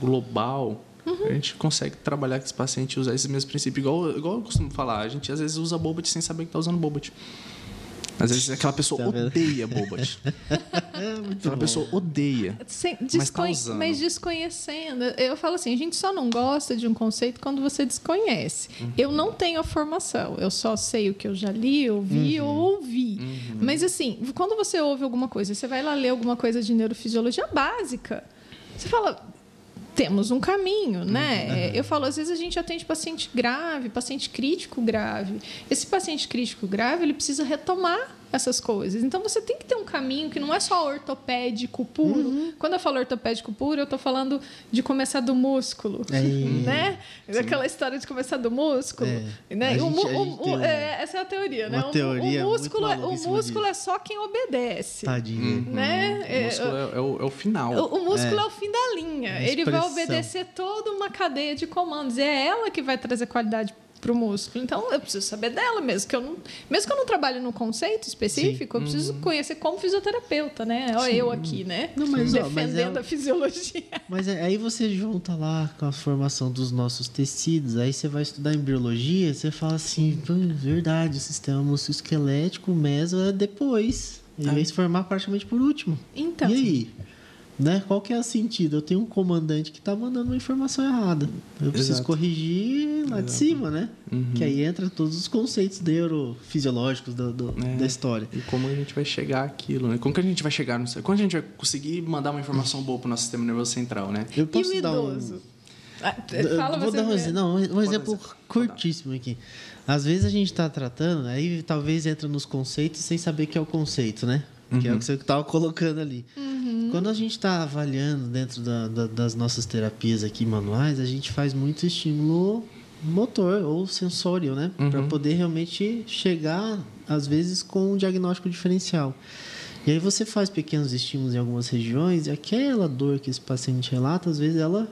S3: global. Uhum. A gente consegue trabalhar com esse paciente e usar esses mesmos princípios. Igual, igual eu costumo falar, a gente às vezes usa Bobat sem saber que está usando Bobat. Às vezes aquela pessoa tá odeia Bobat. aquela bom. pessoa odeia.
S2: Sem, mas, tá mas, desconhecendo. Eu falo assim, a gente só não gosta de um conceito quando você desconhece. Uhum. Eu não tenho a formação. Eu só sei o que eu já li, ouvi uhum. ou ouvi. Uhum. Mas assim, quando você ouve alguma coisa, você vai lá ler alguma coisa de neurofisiologia básica. Você fala, temos um caminho, né? Uhum. É, eu falo, às vezes a gente atende paciente grave, paciente crítico grave. Esse paciente crítico grave, ele precisa retomar essas coisas. Então você tem que ter um caminho que não é só ortopédico puro. Uhum. Quando eu falo ortopédico puro, eu estou falando de começar do músculo, é. né? Sim. Aquela história de começar do músculo, é. né? O, gente, o, o, é, essa é a teoria, né?
S1: Teoria
S2: o, músculo, é, o músculo é só quem obedece,
S1: Tadinho.
S2: Uhum. né?
S3: O músculo é, é, o, é o final.
S2: O, músculo é. o fim da linha. Ele vai obedecer toda uma cadeia de comandos. E é ela que vai trazer qualidade para o músculo. Então, eu preciso saber dela mesmo. Que eu não, mesmo que eu não trabalhe no conceito específico, Sim. eu preciso uhum. conhecer como fisioterapeuta, né? Olha eu aqui, né?
S1: Não, mas,
S2: Defendendo
S1: ó,
S2: a fisiologia.
S1: Mas é, aí você junta lá com a formação dos nossos tecidos, aí você vai estudar embriologia, você fala assim, verdade, o sistema musculoesquelético, o meso é depois. Ele ah. vai se formar praticamente por último.
S2: Então.
S1: E aí? Né? Qual que é o sentido? Eu tenho um comandante que está mandando uma informação errada. Eu preciso Exato. corrigir lá Exato. de cima, né? Uhum. Que aí entra todos os conceitos neurofisiológicos do, do é. da história.
S3: E como a gente vai chegar aquilo, né? Como que a gente vai chegar no... Como a gente vai conseguir mandar uma informação boa para o nosso sistema nervoso central, né?
S1: Eu posso e idoso? Um... Ah, fala vou dar um, exemplo, não, um exemplo curtíssimo aqui. Às vezes a gente está tratando, aí talvez entra nos conceitos sem saber que é o conceito, né? Uhum. Que é o uhum. que você estava colocando ali.
S2: Uhum.
S1: Quando a gente está avaliando dentro da, da, das nossas terapias aqui manuais, a gente faz muito estímulo motor ou sensório, né? Uhum. Para poder realmente chegar, às vezes, com um diagnóstico diferencial. E aí você faz pequenos estímulos em algumas regiões e aquela dor que esse paciente relata, às vezes ela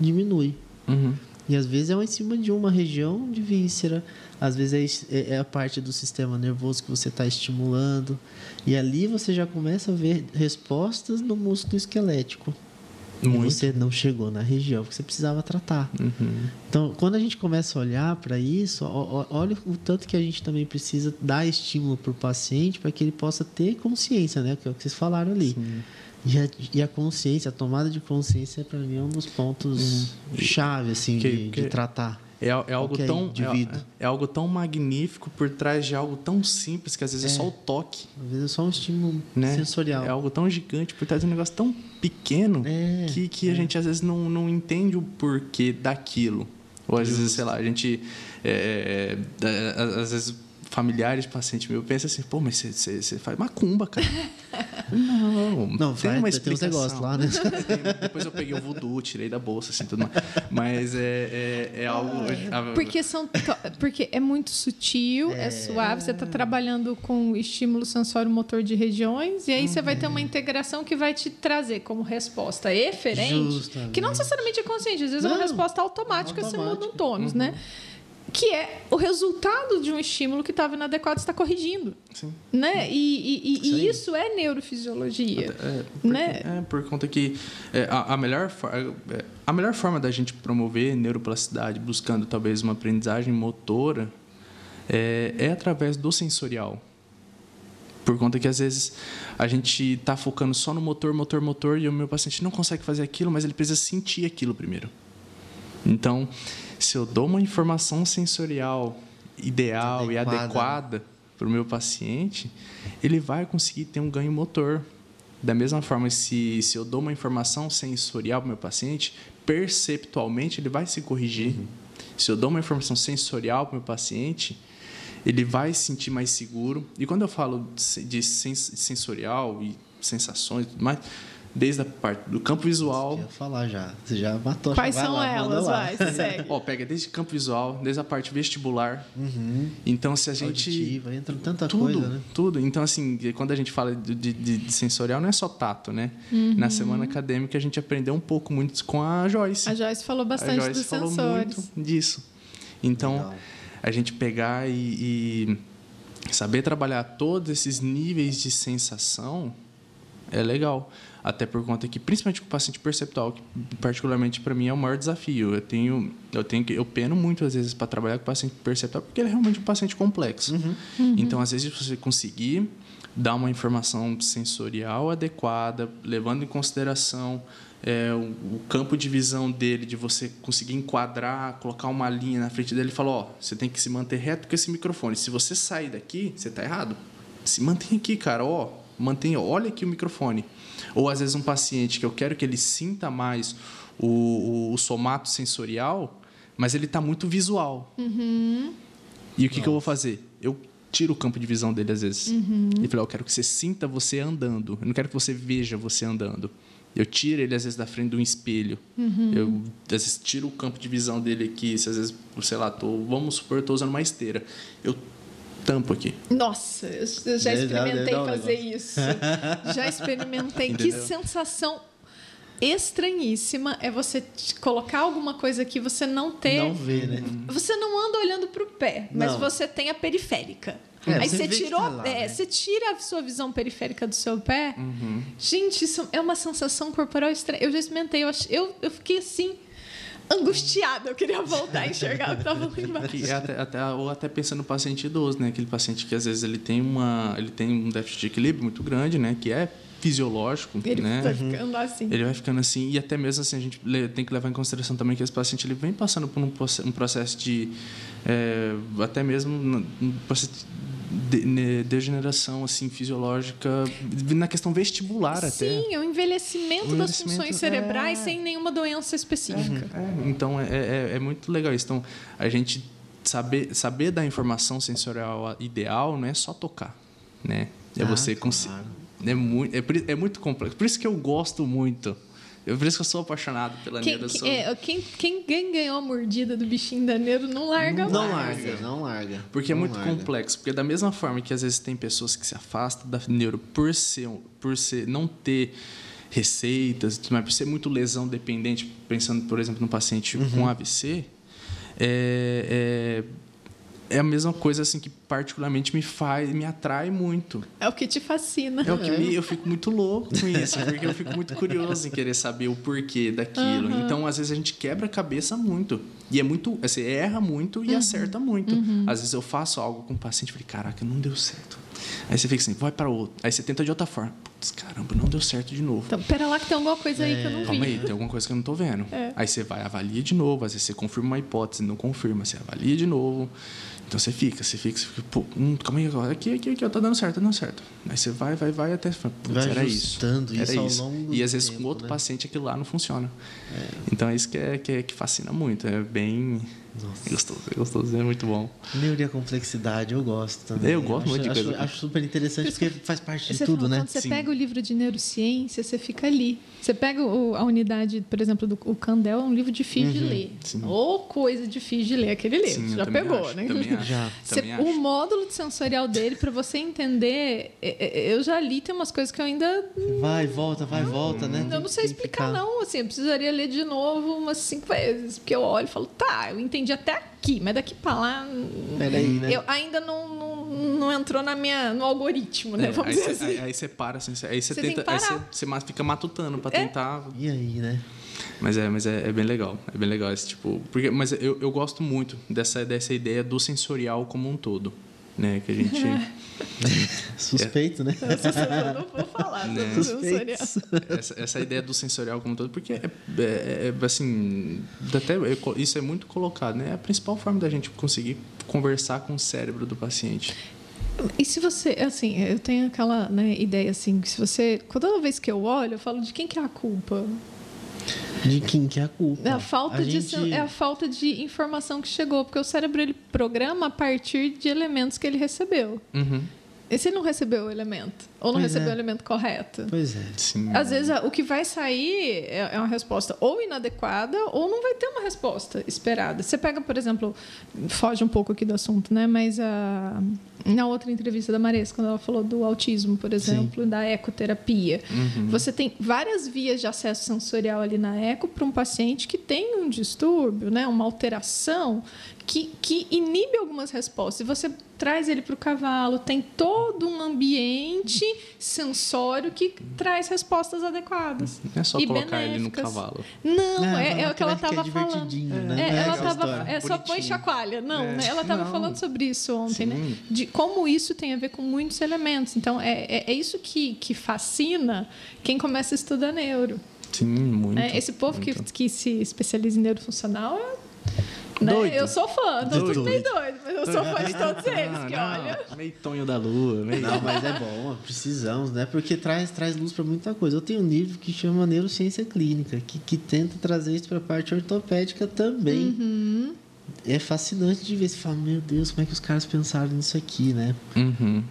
S1: diminui.
S3: Uhum.
S1: E às vezes é em cima de uma região de víscera, às vezes é, é, é a parte do sistema nervoso que você está estimulando. E ali você já começa a ver respostas no músculo esquelético. Muito. E você não chegou na região que você precisava tratar. Uhum. Então, quando a gente começa a olhar para isso, olha o tanto que a gente também precisa dar estímulo para o paciente para que ele possa ter consciência, né? Que é o que vocês falaram ali. E a, e a, consciência, a tomada de consciência, para mim, é um dos pontos uhum. chave assim, que, de, que... de tratar.
S3: É, é algo tão é, é, algo tão magnífico por trás de algo tão simples que às vezes é, é só o toque.
S1: Às vezes é só um estímulo né? sensorial.
S3: É algo tão gigante por trás de um negócio tão pequeno é, que, que a é. gente às vezes não, não entende o porquê daquilo. Ou às Justo. vezes, sei lá, a gente é, às vezes familiares, paciente meu, pensa assim, pô, mas você, você faz macumba, cara. não,
S1: não tem uma explicação. Tem negócio lá, né?
S3: Depois eu peguei o voodoo, tirei da bolsa, assim, tudo mais. Mas é, é, é algo...
S2: Porque, são porque é muito sutil, é, é suave, você está trabalhando com estímulo sensório-motor de regiões, e aí você vai ter uma integração que vai te trazer como resposta eferente, Justamente. que não necessariamente é consciente, às vezes não, é uma resposta automática, automática. você muda um tônus, né? uhum. né? Que é o resultado de um estímulo que estava inadequado está corrigindo, Sim. né? E, e, e isso é neurofisiologia, é,
S3: por,
S2: né?
S3: É por conta que é, a, a, melhor é, a melhor forma da gente promover neuroplasticidade, buscando talvez uma aprendizagem motora, é, é através do sensorial. Por conta que às vezes a gente está focando só no motor, motor, motor e o meu paciente não consegue fazer aquilo, mas ele precisa sentir aquilo primeiro. Então, se eu dou uma informação sensorial ideal adequada. e adequada para o meu paciente, ele vai conseguir ter um ganho motor. Da mesma forma, se, se eu dou uma informação sensorial para o meu paciente, perceptualmente ele vai se corrigir. Uhum. Se eu dou uma informação sensorial para o meu paciente, ele vai se sentir mais seguro. E quando eu falo de sensorial e sensações e tudo mais, desde a parte do campo visual.
S1: Eu ia falar já. Você já matou.
S2: Quais
S1: são
S2: lá, elas? Vai, você segue.
S3: Ó, pega desde campo visual, desde a parte vestibular. Uhum. Então, se a gente.
S1: Auditiva, entra tanta
S3: tudo,
S1: coisa, né?
S3: Tudo. Então, assim, quando a gente fala de, de, de sensorial, não é só tato, né? Uhum. Na semana acadêmica, a gente aprendeu um pouco muito com a Joyce.
S2: A Joyce falou bastante a Joyce dos falou sensores. muito
S3: disso. Então, Legal. a gente pegar e, e saber trabalhar todos esses níveis de sensação é legal. Até por conta que, principalmente com o paciente perceptual, que particularmente para mim é o maior desafio. Eu tenho, eu tenho que, eu peno muito às vezes para trabalhar com o paciente perceptual, porque ele é realmente um paciente complexo. Uhum. Uhum. Então, às vezes, você conseguir dar uma informação sensorial adequada, levando em consideração é, o, o, campo de visão dele, de você conseguir enquadrar, colocar uma linha na frente dele e falar: ó, você tem que se manter reto com esse microfone. Se você sair daqui, você está errado. Se mantém aqui, cara, ó, mantenha, olha aqui o microfone. Ou às vezes um paciente que eu quero que ele sinta mais o, o, o somato sensorial, mas ele está muito visual. Uhum. E o que, que, eu vou fazer? Eu tiro o campo de visão dele às vezes. Uhum. E falo, eu quero que você sinta você andando. Eu não quero que você veja você andando. Eu tiro ele às vezes da frente de um espelho. Uhum. Eu às vezes tiro o campo de visão dele aqui. Se às vezes, sei lá, tô, vamos supor, estou usando uma esteira. Eu tampo aqui.
S2: Nossa, eu já experimentei fazer isso. Já experimentei. Entendeu? Que sensação estranhíssima é você colocar alguma coisa que você não ter.
S1: Não vê, né?
S2: Você não anda olhando para o pé, mas não. você tem a periférica. É, Aí você, tirou, tá lá, é, né? você tira a sua visão periférica do seu pé. Uhum. Gente, isso é uma sensação corporal estranha. Eu já experimentei, eu, eu, eu fiquei assim angustiada. Eu queria voltar a enxergar o que estava lá embaixo.
S3: Até, até, ou até pensando no paciente idoso, né? Aquele paciente que às vezes ele tem, uma, ele tem um déficit de equilíbrio muito grande, né? Que é fisiológico,
S2: ele
S3: né?
S2: vai ficando assim.
S3: Ele vai ficando assim e até mesmo assim a gente tem que levar em consideração também que esse paciente ele vem passando por um processo de é, até mesmo um processo de, degeneração assim fisiológica na questão vestibular
S2: Sim,
S3: até.
S2: Sim, o envelhecimento, das funções cerebrais é... sem nenhuma doença específica.
S3: É, é, então é, é, é, muito legal isso. Então a gente saber saber da informação sensorial ideal não é só tocar, né? É ah, você conseguir. Claro. É muito, é, é muito complexo. Por isso que eu gosto muito eu, por isso que eu sou apaixonado pela
S2: quem,
S3: Neuro.
S2: Sou... É, quem, quem, quem, ganhou a mordida do bichinho da Neuro não larga
S1: não,
S2: mais.
S1: Não larga, não larga.
S3: Porque
S1: é
S3: muito
S1: larga.
S3: complexo. Porque da mesma forma que às vezes tem pessoas que se afastam da Neuro por ser, por ser não ter receitas, mas por ser muito lesão dependente, pensando, por exemplo, no paciente uhum. com AVC, é, é, é, a mesma coisa assim que particularmente me faz, me atrai muito.
S2: É o que te fascina.
S3: É o que me, eu fico muito louco com isso, porque eu fico muito curioso em querer saber o porquê daquilo. Uhum. Então, às vezes a gente quebra a cabeça muito. E é muito, você erra muito e uhum. acerta muito. Uhum. Às vezes eu faço algo com o paciente e falei, caraca, não deu certo. Aí você fica assim, vai para outro. Aí você tenta de outra forma. Putz, caramba, não deu certo de novo.
S2: Então, pera lá que tem alguma coisa aí que eu não
S3: vi. Calma aí, tem alguma coisa que eu não tô vendo. É. Aí você vai, avalia de novo. Às vezes você confirma uma hipótese, não confirma. Você avalia de novo. Então você fica, você fica, você fica, pô, hum, calma aí, agora. Aqui, aqui, aqui, ó, tá dando certo, tá dando certo. Aí você vai, vai, vai até. Putz,
S1: vai era isso. Era isso.
S3: isso. E às vezes tempo, com outro né? paciente aquilo lá não funciona. É. Então é isso que, é, que, é, que fascina muito. É bem nossa. É gostoso, é gostoso, é muito bom.
S1: Neuria complexidade, eu gosto também.
S3: Eu gosto
S1: acho,
S3: muito de
S1: acho,
S3: coisa.
S1: Acho super interessante porque faz parte de tudo, né?
S2: Quando você Sim. pega o livro de neurociência, você fica ali. Você pega o, a unidade, por exemplo, do o Candel, é um livro difícil uhum. de ler. Sim. Ou coisa difícil de ler aquele livro. Sim, já pegou,
S3: acho,
S2: né?
S3: Também acho,
S2: já. Você, também o módulo sensorial dele, para você entender, é, é, eu já li, tem umas coisas que eu ainda.
S1: Vai, volta, vai, volta, né?
S2: Eu não sei explicar, não. Assim, eu precisaria ler de novo umas cinco vezes. Porque eu olho e falo, tá, eu entendi até aqui, mas daqui para lá.
S1: Peraí, né?
S2: Eu ainda não, não, não, entrou na minha, no algoritmo, né? É,
S3: Vamos aí dizer cê, assim. Aí, aí você para, assim, aí você tenta. Aí você fica matutando para é. tentar.
S1: E aí, né?
S3: Mas é, mas é, é, bem legal. É bem legal esse tipo. Porque, mas eu, eu gosto muito dessa, dessa ideia do sensorial como um todo né? Que a gente.
S1: Suspeito, né?
S2: Eu não vou falar né? sensorial.
S3: Essa, essa ideia do sensorial como um todo, porque é, é, é assim, até isso é muito colocado, né? É a principal forma da gente conseguir conversar com o cérebro do paciente.
S2: E se você, assim, eu tenho aquela né, ideia assim, que se você, toda vez que eu olho, eu falo de quem que é a culpa?
S1: De quem que é a culpa?
S2: É a falta, a de, gente... é a falta de informação que chegou, porque o cérebro ele programa a partir de elementos que ele recebeu.
S3: Uhum.
S2: E se ele não recebeu o elemento? Ou não pois recebeu é. o elemento correto?
S1: Pois é.
S3: Sim.
S2: Às vezes, o que vai sair é, é uma resposta ou inadequada ou não vai ter uma resposta esperada. Você pega, por exemplo, foge um pouco aqui do assunto, né? Mas a, na outra entrevista da Marisa, quando ela falou do autismo, por exemplo, Sim. da ecoterapia, uhum. você tem várias vias de acesso sensorial ali na eco para um paciente que tem um distúrbio, né? Uma alteração que, que inibe algumas respostas. E você traz ele para o cavalo, tem todo um ambiente sensório que traz respostas adequadas.
S3: Não é só colocar benéficas. ele no cavalo.
S2: Não, é, é o que ela estava
S1: é
S2: falando.
S1: Né?
S2: É, ela tava, é só põe chacoalha. Não, é. né? ela estava falando sobre isso ontem, né? Sim. né? De como isso tem a ver com muitos elementos. Então, é, é, é isso que, que fascina quem começa a estudar neuro.
S3: Sim, muito.
S2: É, esse povo que, que se especializa em neurofuncional é né?
S1: Doido.
S2: Eu sou fã, tô doido. meio doido, mas eu sou fã de todos eles, que não, olha.
S3: Meio tonho da lua, meio...
S1: Não, mas é bom, precisamos, né? Porque traz, traz luz para muita coisa. Eu tenho um livro que chama Neurociência Clínica, que, que tenta trazer isso para a parte ortopédica também.
S2: Uhum.
S1: É fascinante de ver. Você fala, meu Deus, como é que os caras pensaram nisso aqui, né?
S3: Uhum.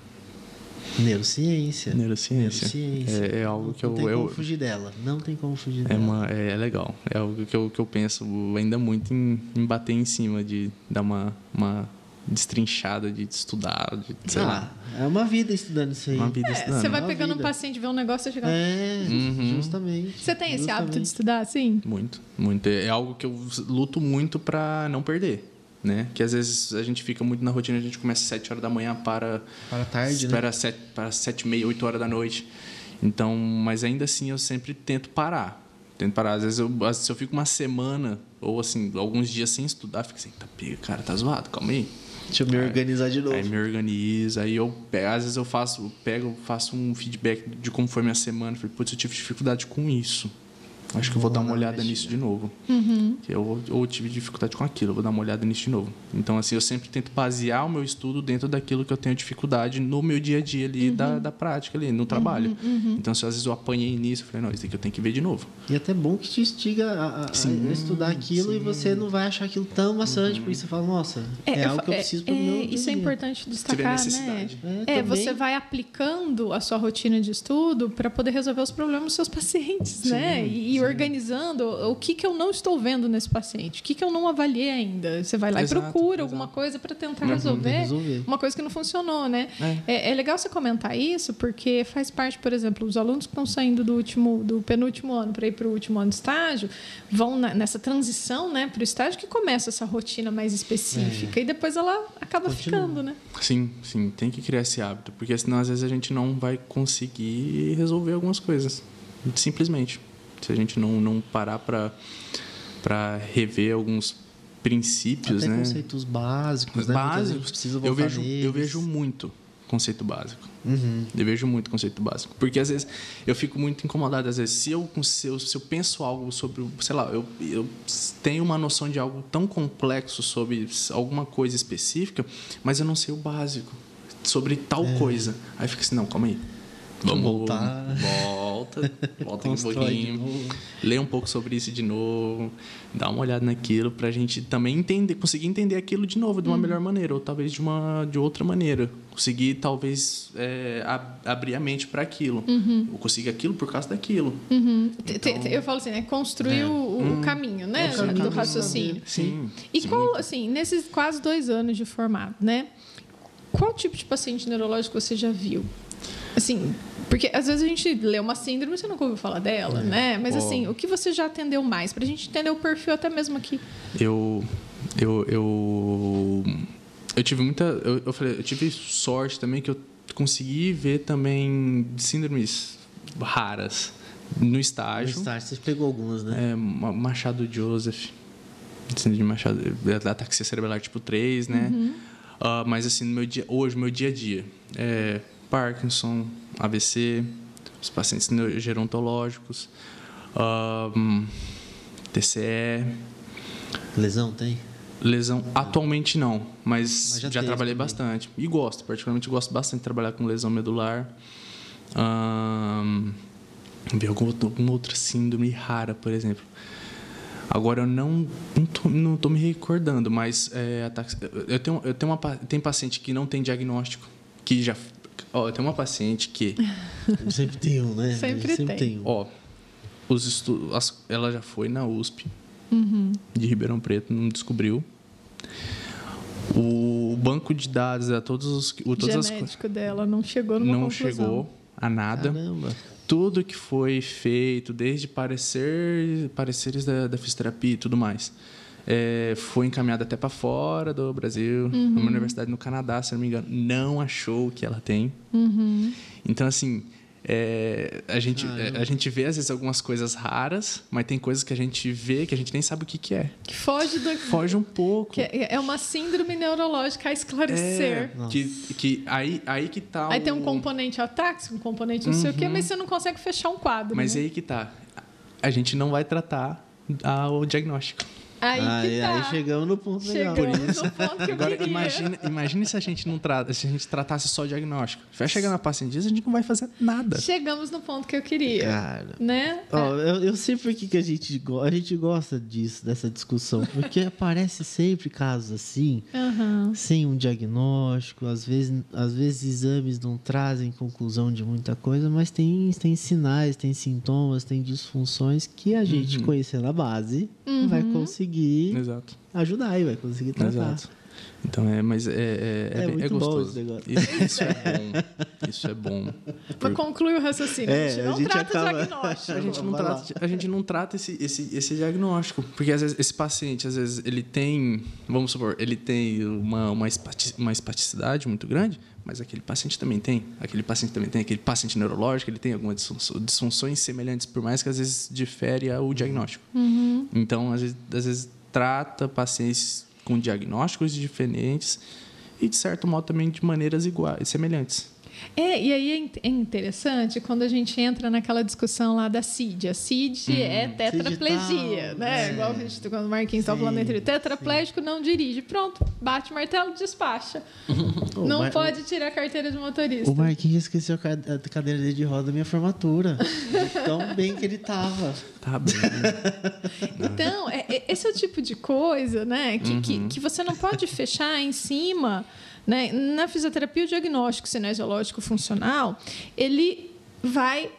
S1: Neurociência.
S3: Neurociência. Neurociência. É, é, algo que
S1: não
S3: eu.
S1: Não tem como
S3: eu,
S1: fugir dela. Não tem como fugir
S3: é
S1: dela.
S3: Uma, é, é, legal. É algo que eu, que eu penso ainda muito em, em bater em cima, de dar uma, uma destrinchada, de estudar. De,
S1: ah, lá. é uma vida estudando isso aí.
S3: Uma vida
S2: é,
S3: estudando.
S2: Você vai pegando vida. um paciente, vê um negócio e chega.
S1: É, uhum. justamente.
S2: Você tem esse
S1: justamente.
S2: hábito de estudar assim?
S3: Muito, muito. É algo que eu luto muito para não perder né? Que às vezes a gente fica muito na rotina, a gente começa às 7 horas da manhã para
S1: para tarde,
S3: para
S1: né?
S3: 7 para 7 e meia, 8 horas da noite. Então, mas ainda assim eu sempre tento parar. Tento parar. Às vezes eu, vezes eu fico uma semana ou assim, alguns dias sem estudar, fico assim, tá, pega, cara, tá zoado, calma aí.
S1: Deixa eu me organizar de novo.
S3: Aí me organiza, aí eu às vezes eu faço, pego, faço um feedback de como foi minha semana, falei, putz, eu tive dificuldade com isso. Acho que eu vou dar uma olhada nisso de novo.
S2: Uhum.
S3: Eu ou tive dificuldade com aquilo, eu vou dar uma olhada nisso de novo. Então, assim, eu sempre tento basear o meu estudo dentro daquilo que eu tenho dificuldade no meu dia a dia ali, uhum. da, da prática ali, no trabalho.
S2: Uhum, uhum.
S3: Então, se às vezes eu apanhei nisso, eu falei, não, isso aqui eu tenho que ver de novo.
S1: E é até bom que te instiga a, a, sim, a estudar aquilo sim. e você não vai achar aquilo tão maçante, uhum. porque você fala, nossa, é, é algo que eu preciso para o
S2: é,
S1: meu
S2: Isso
S1: dia.
S2: é importante destacar, né?
S1: É,
S2: é você vai aplicando a sua rotina de estudo para poder resolver os problemas dos seus pacientes, sim, né? E, e organizando o que, que eu não estou vendo nesse paciente, o que, que eu não avaliei ainda. Você vai lá exato, e procura exato. alguma coisa para tentar uhum. resolver, resolver, uma coisa que não funcionou, né? É. É, é. legal você comentar isso, porque faz parte, por exemplo, os alunos que estão saindo do último, do penúltimo ano para ir para o último ano de estágio, vão na, nessa transição né, para o estágio que começa essa rotina mais específica é. e depois ela acaba Continua. ficando, né?
S3: Sim, sim, tem que criar esse hábito, porque senão às vezes a gente não vai conseguir resolver algumas coisas, simplesmente. Se a gente não, não parar para rever alguns princípios,
S1: Até
S3: né?
S1: conceitos básicos, né?
S3: Básicos. Eu vejo, neles. eu vejo muito conceito básico. Uhum. Eu vejo muito conceito básico. Porque às vezes eu fico muito incomodado. Às vezes, se eu, se eu, se eu penso algo sobre, sei lá, eu, eu tenho uma noção de algo tão complexo sobre alguma coisa específica, mas eu não sei o básico sobre tal é. coisa. Aí fica assim, não, calma aí. Vamos voltar. Volta, volta um pouquinho. Lê um pouco sobre isso de novo. Dá uma olhada naquilo para a gente também entender, conseguir entender aquilo de novo de uma uhum. melhor maneira, ou talvez de uma de outra maneira. Conseguir talvez é, ab abrir a mente para aquilo. Uhum. Ou conseguir aquilo por causa daquilo.
S2: Uhum. Então, eu falo assim, né? Construir é. o, o hum. caminho, né? do raciocínio.
S3: Sim.
S2: E
S3: sim,
S2: qual, assim, nesses quase dois anos de formado, né? Qual tipo de paciente neurológico você já viu? Assim, porque às vezes a gente lê uma síndrome e você nunca ouviu falar dela, é. né? Mas assim, o que você já atendeu mais? Para a gente entender o perfil até mesmo aqui.
S3: Eu. Eu. Eu, eu tive muita. Eu, eu, falei, eu tive sorte também que eu consegui ver também síndromes raras no estágio.
S1: No estágio, você pegou algumas, né?
S3: É, Machado Joseph. Síndrome de Machado. Ataxia cerebral tipo 3, né? Uhum. Uh, mas assim, no meu dia, hoje, meu dia a dia. É, Parkinson, AVC, os pacientes gerontológicos, um, TCE.
S1: Lesão tem?
S3: Lesão, atualmente não, mas, mas já, já trabalhei também. bastante. E gosto, particularmente gosto bastante de trabalhar com lesão medular. Um, ver alguma, alguma outra síndrome rara, por exemplo. Agora eu não não tô, não tô me recordando, mas é, eu tenho eu tenho uma tem paciente que não tem diagnóstico, que já Ó, eu tenho uma paciente que.
S1: sempre tem um, né?
S2: Sempre, sempre tem. tem. um.
S3: Ó, os estu... As... ela já foi na USP uhum. de Ribeirão Preto, não descobriu. O banco de dados a todos os. O,
S2: todas genético as... dela não chegou numa
S3: Não
S2: conclusão.
S3: chegou a nada.
S1: Caramba.
S3: Tudo que foi feito, desde parecer, pareceres da, da fisioterapia e tudo mais é, foi encaminhada até para fora do Brasil, uhum. numa universidade no Canadá, se não me engano, não achou o que ela tem.
S2: Uhum.
S3: Então, assim, é, a, gente, ah, a gente vê às vezes algumas coisas raras, mas tem coisas que a gente vê que a gente nem sabe o que, que é.
S2: Que foge do.
S3: Foge um pouco.
S2: Que é uma síndrome neurológica a esclarecer.
S3: É, que, que aí, aí que tá.
S2: Aí o... tem um componente atáxico, um componente não uhum. sei o quê, uhum. mas você não consegue fechar um quadro.
S3: Mas
S2: né?
S3: aí que tá. A gente não vai tratar o diagnóstico.
S2: Aí, aí, tá.
S1: aí, chegamos no ponto
S2: chegamos legal. Por isso. No ponto que Agora,
S3: imagine, imagine se a gente não trata, se a gente tratasse só o diagnóstico. Vai chegar na paciente a gente não vai fazer nada.
S2: Chegamos no ponto que eu queria. Cara. Né?
S1: Ó, é. eu, eu sei por que, que a, gente, a gente gosta disso, dessa discussão. Porque aparece sempre casos assim,
S2: uhum.
S1: sem um diagnóstico. Às vezes, às vezes exames não trazem conclusão de muita coisa, mas tem, tem sinais, tem sintomas, tem disfunções que a gente, uhum. conhecendo a base, uhum. vai conseguir conseguir
S3: Exato.
S1: ajudar e vai conseguir tratar. Exato.
S3: Então é, mas é, é, é, é, é gostoso.
S1: Isso,
S3: isso, é bom. Isso é bom.
S2: Mas conclui o raciocínio. É, a gente não a gente trata acaba... diagnóstico.
S3: A gente não trata, a gente não trata esse, esse, esse diagnóstico. Porque às vezes esse paciente, às vezes, ele tem, vamos supor, ele tem uma, uma, uma espasticidade muito grande, mas aquele paciente também tem. Aquele paciente também tem. Aquele paciente neurológico, ele tem algumas disfunções semelhantes, por mais que às vezes difere o diagnóstico.
S2: Uhum.
S3: Então, às vezes, às vezes trata pacientes com diagnósticos diferentes e, de certo modo, também de maneiras iguais, semelhantes.
S2: É, e aí é, é interessante quando a gente entra naquela discussão lá da CID. A CID hum, é tetraplegia, né? É. Igual a gente, quando o Marquinhos estava falando entre tetraplégico sim. não dirige. Pronto, bate martelo, despacha. não Mar... pode tirar a carteira de motorista.
S1: O Marquinhos esqueceu a cadeira de roda da minha formatura. tão bem que ele estava.
S3: Tá bem.
S2: então, é, é, esse é o tipo de coisa, né? Que, uhum. que, que você não pode fechar em cima né? Na fisioterapia, o diagnóstico cinesiológico funcional, ele vai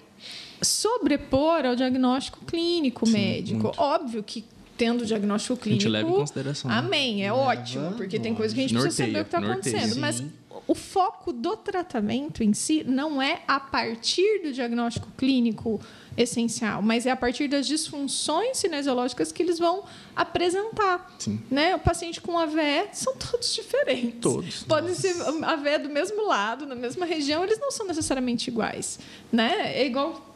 S2: sobrepor ao diagnóstico clínico Sim, médico. Muito. Óbvio que tendo o diagnóstico clínico. A gente
S3: leva em consideração.
S2: Né? Amém, é ótimo, porque tem coisas que a gente precisa saber o que está acontecendo. Mas o foco do tratamento em si não é a partir do diagnóstico clínico essencial, mas é a partir das disfunções cinesiológicas que eles vão apresentar.
S3: Sim.
S2: Né? O paciente com AVE são todos diferentes.
S3: Todos.
S2: Podem nossa. ser AVE do mesmo lado, na mesma região, eles não são necessariamente iguais. Né? É igual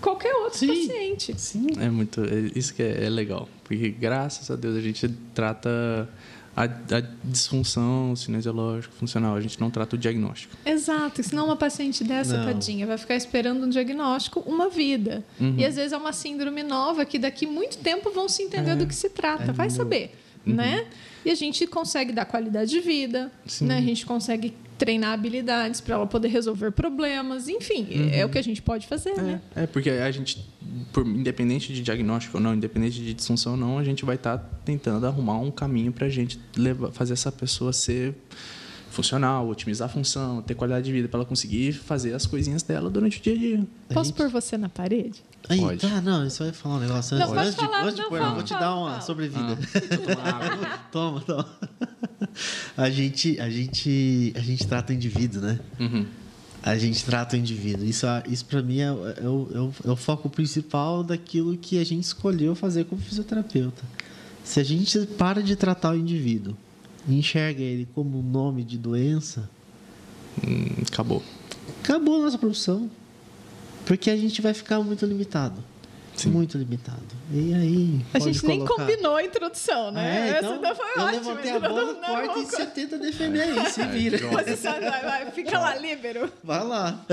S2: qualquer outro Sim. paciente.
S3: Sim. É muito. É, isso que é, é legal. Porque graças a Deus a gente trata a, a, disfunção cinesiológica funcional. A gente não trata o diagnóstico.
S2: Exato. Senão uma paciente dessa, não. tadinha, vai ficar esperando um diagnóstico uma vida. Uhum. E às vezes é uma síndrome nova que daqui muito tempo vão se entender é. do que se trata. É vai saber, uhum. né? E a gente consegue dar qualidade de vida, né? A gente consegue treinar habilidades para ela poder resolver problemas, enfim, uhum. é o que a gente pode fazer,
S3: é,
S2: né?
S3: É, porque a gente, por, independente de diagnóstico ou não, independente de disfunção ou não, a gente vai estar tá tentando arrumar um caminho para a gente levar, fazer essa pessoa ser funcional, otimizar a função, ter qualidade de vida para ela conseguir fazer as coisinhas dela durante o dia a dia.
S2: Posso gente... pôr você na parede?
S1: Aí, pode. tá, não, isso vai falar um negócio
S2: antes. Não,
S1: antes,
S2: falar,
S1: de, antes de
S2: não,
S1: pôr,
S2: fala,
S1: vou te dar uma
S2: fala.
S1: sobrevida. Ah, toma, toma. A gente, a gente, a gente trata o indivíduo, né?
S3: Uhum.
S1: A gente trata o indivíduo. Isso, isso para mim é, é, o, é, o, é o foco principal daquilo que a gente escolheu fazer como fisioterapeuta. Se a gente para de tratar o indivíduo e enxerga ele como um nome de doença,
S3: hum, acabou.
S1: Acabou a nossa profissão. Porque a gente vai ficar muito limitado. Sim. Muito limitado. E aí.
S2: A gente nem combinou a introdução, né?
S1: É, então, Essa foi eu ótima. levantei a bola, corta e você tenta defender aí, se vira.
S2: Posição, vai, vai, fica lá, líbero.
S1: Vai lá.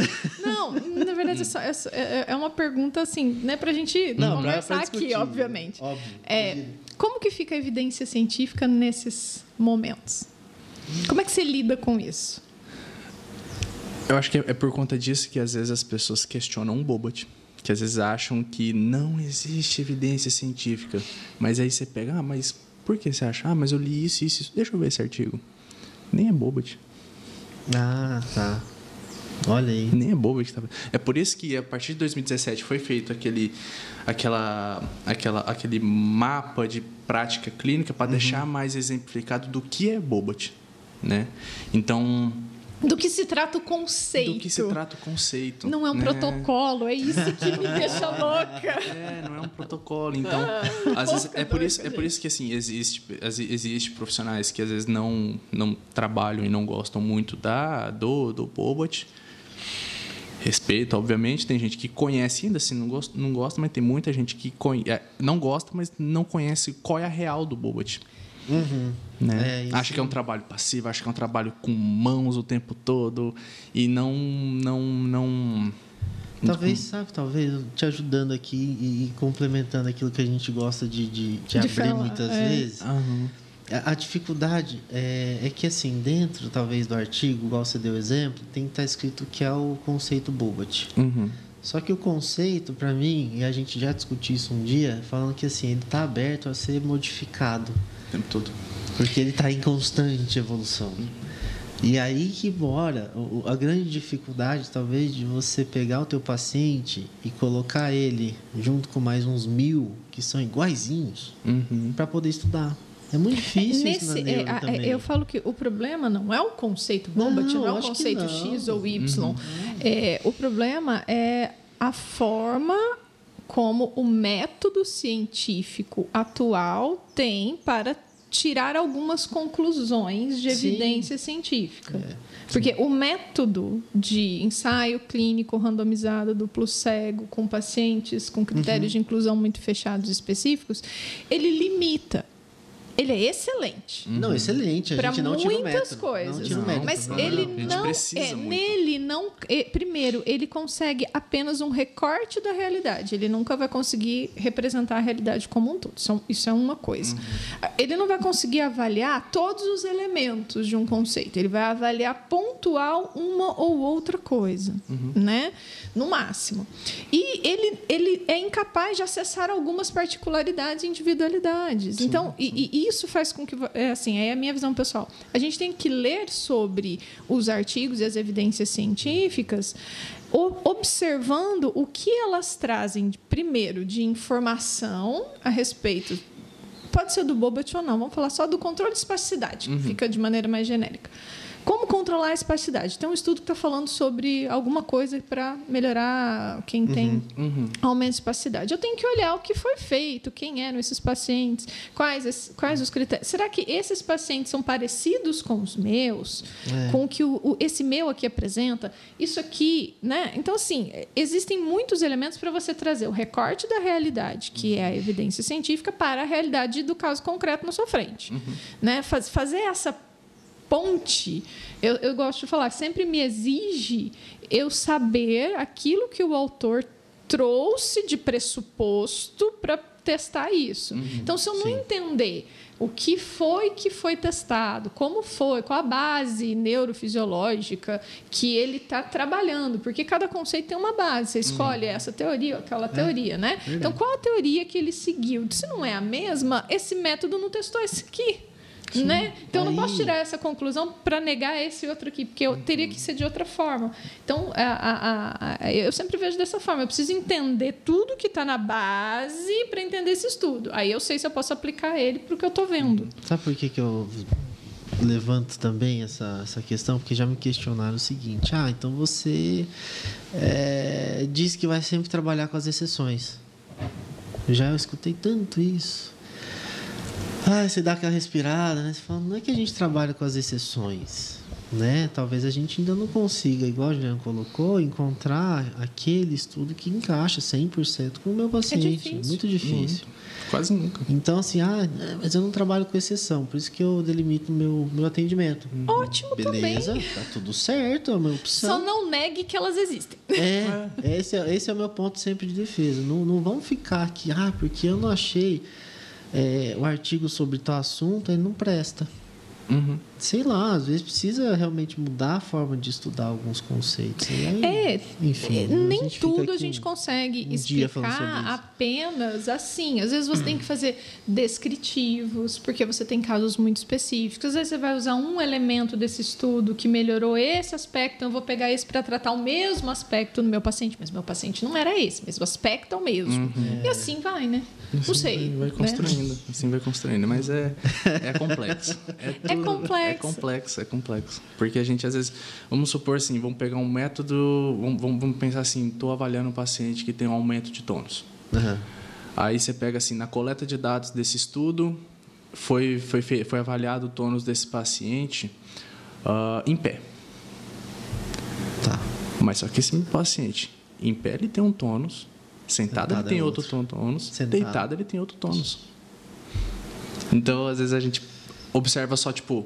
S2: Não, na verdade, é, é, é uma pergunta assim, né, pra gente Não, conversar pra, pra aqui, obviamente.
S1: Óbvio.
S2: É, como que fica a evidência científica nesses momentos? Como é que você lida com isso?
S3: Eu acho que é por conta disso que às vezes as pessoas questionam o Bobat. Que às vezes acham que não existe evidência científica. Mas aí você pega, ah, mas por que você acha? Ah, mas eu li isso, isso, isso. Deixa eu ver esse artigo. Nem é Bobat.
S1: Ah, tá. Olha aí.
S3: Nem é bobo que tava. É por isso que a partir de 2017 foi feito aquele, aquela, aquela, aquele mapa de prática clínica para uhum. deixar mais exemplificado do que é Bobat, né? Então
S2: do que se trata o conceito.
S3: Do que se trata o conceito.
S2: Não é um né? protocolo, é isso que me deixa louca.
S3: É, não é um protocolo. Então, ah, às vezes, é por isso, é por isso que assim existe, existe profissionais que às vezes não não trabalham e não gostam muito da do do Bobot respeito, obviamente. Tem gente que conhece ainda assim, não gosta, não gosta mas tem muita gente que conhece, é, não gosta, mas não conhece qual é a real do Bobat.
S1: Uhum.
S3: Né? É, acha que é um trabalho passivo, acha que é um trabalho com mãos o tempo todo e não. não, não
S1: Talvez, sabe, talvez te ajudando aqui e, complementando aquilo que a gente gosta de, de, de, de abrir falar, muitas é. vezes.
S3: Uhum.
S1: A, dificuldade é, é, que, assim, dentro, talvez, do artigo, igual você deu exemplo, tem que estar escrito que é o conceito Bobat.
S3: Uhum.
S1: Só que o conceito, para mim, e a gente já discutiu isso um dia, falando que, assim, ele está aberto a ser modificado.
S3: O tempo todo.
S1: Porque ele está em constante evolução. E aí que mora a grande dificuldade, talvez, de você pegar o teu paciente e colocar ele junto com mais uns mil que são iguaizinhos
S3: uhum.
S1: para poder estudar. É muito difícil Nesse, isso na é, também.
S2: Eu falo que o problema não é o conceito bomba, não, não é o conceito X ou Y. Uhum. É, o problema é a forma como o método científico atual tem para tirar algumas conclusões de evidência Sim. científica. É. Porque o método de ensaio clínico randomizado duplo cego com pacientes com critérios uhum. de inclusão muito fechados e específicos, ele limita ele é excelente.
S1: Não, excelente. A gente não
S2: muitas
S1: método.
S2: coisas.
S1: Não método,
S2: mas não, ele não. É, nele não. É, primeiro, ele consegue apenas um recorte da realidade. Ele nunca vai conseguir representar a realidade como um todo. Isso, é isso é uma coisa. Uhum. Ele não vai conseguir avaliar todos os elementos de um conceito. Ele vai avaliar pontual uma ou outra coisa, uhum. né? No máximo. E ele, ele é incapaz de acessar algumas particularidades e individualidades. Sim, então, sim. E, e isso faz com que. É assim, é a minha visão pessoal. A gente tem que ler sobre os artigos e as evidências científicas observando o que elas trazem, primeiro, de informação a respeito. Pode ser do Bobot ou não, vamos falar só do controle de espasticidade, uhum. fica de maneira mais genérica. Como controlar a espasticidade? Tem um estudo que está falando sobre alguma coisa para melhorar quem uhum, tem uhum. aumento de espasticidade. Eu tenho que olhar o que foi feito, quem eram esses pacientes, quais, quais os critérios. Será que esses pacientes são parecidos com os meus? É. Com o que o, o, esse meu aqui apresenta? Isso aqui, né? Então, assim, existem muitos elementos para você trazer o recorte da realidade, que é a evidência científica, para a realidade do caso concreto na sua frente. Uhum. Né? Faz, fazer essa ponte, eu, eu gosto de falar, sempre me exige eu saber aquilo que o autor trouxe de pressuposto para testar isso. Uhum, então, se eu não sim. entender o que foi que foi testado, como foi, qual a base neurofisiológica que ele está trabalhando, porque cada conceito tem uma base. Você escolhe uhum. essa teoria ou aquela é, teoria, né? Verdade. Então, qual a teoria que ele seguiu? Se não é a mesma, esse método não testou esse aqui. Né? Então, Aí... eu não posso tirar essa conclusão para negar esse outro aqui, porque eu uhum. teria que ser de outra forma. Então, a, a, a, eu sempre vejo dessa forma. Eu preciso entender tudo que está na base para entender esse estudo. Aí eu sei se eu posso aplicar ele para o que eu estou vendo.
S1: Sabe por que, que eu levanto também essa, essa questão? Porque já me questionaram o seguinte: ah, então você é, diz que vai sempre trabalhar com as exceções. Já eu escutei tanto isso. Ah, você dá aquela respirada, né? Você fala, não é que a gente trabalha com as exceções, né? Talvez a gente ainda não consiga, igual o Jean colocou, encontrar aquele estudo que encaixa 100% com o meu paciente. É difícil. Muito difícil. Muito.
S3: Quase nunca.
S1: Então, assim, ah, mas eu não trabalho com exceção, por isso que eu delimito meu, meu atendimento.
S2: Ótimo
S1: Beleza,
S2: também.
S1: tá tudo certo, é uma opção.
S2: Só não negue que elas existem.
S1: É, esse é, esse é o meu ponto sempre de defesa. Não, não vamos ficar aqui, ah, porque eu não achei é, o artigo sobre tal assunto, ele não presta. Uhum. Sei lá, às vezes precisa realmente mudar a forma de estudar alguns conceitos. Aí,
S2: é, enfim. É, nem tudo a gente consegue um explicar apenas assim. Às vezes você tem que fazer descritivos, porque você tem casos muito específicos. Às vezes você vai usar um elemento desse estudo que melhorou esse aspecto, então eu vou pegar esse para tratar o mesmo aspecto no meu paciente, mas meu paciente não era esse, mas o aspecto é o mesmo. Uhum. E assim vai, né?
S3: Assim não sei. Vai, vai né? construindo, né? assim vai construindo, mas é, é complexo.
S2: É, tudo, é complexo.
S3: É complexo, é complexo. Porque a gente às vezes, vamos supor assim, vamos pegar um método, vamos, vamos pensar assim, estou avaliando um paciente que tem um aumento de tônus. Uhum. Aí você pega assim, na coleta de dados desse estudo, foi, foi, foi avaliado o tônus desse paciente uh, em pé. Tá. Mas só que esse paciente, em pé, ele tem um tônus Sentado, ele tem é outro, outro tônus. Sentado. Deitado ele tem outro tônus. Então, às vezes a gente observa só tipo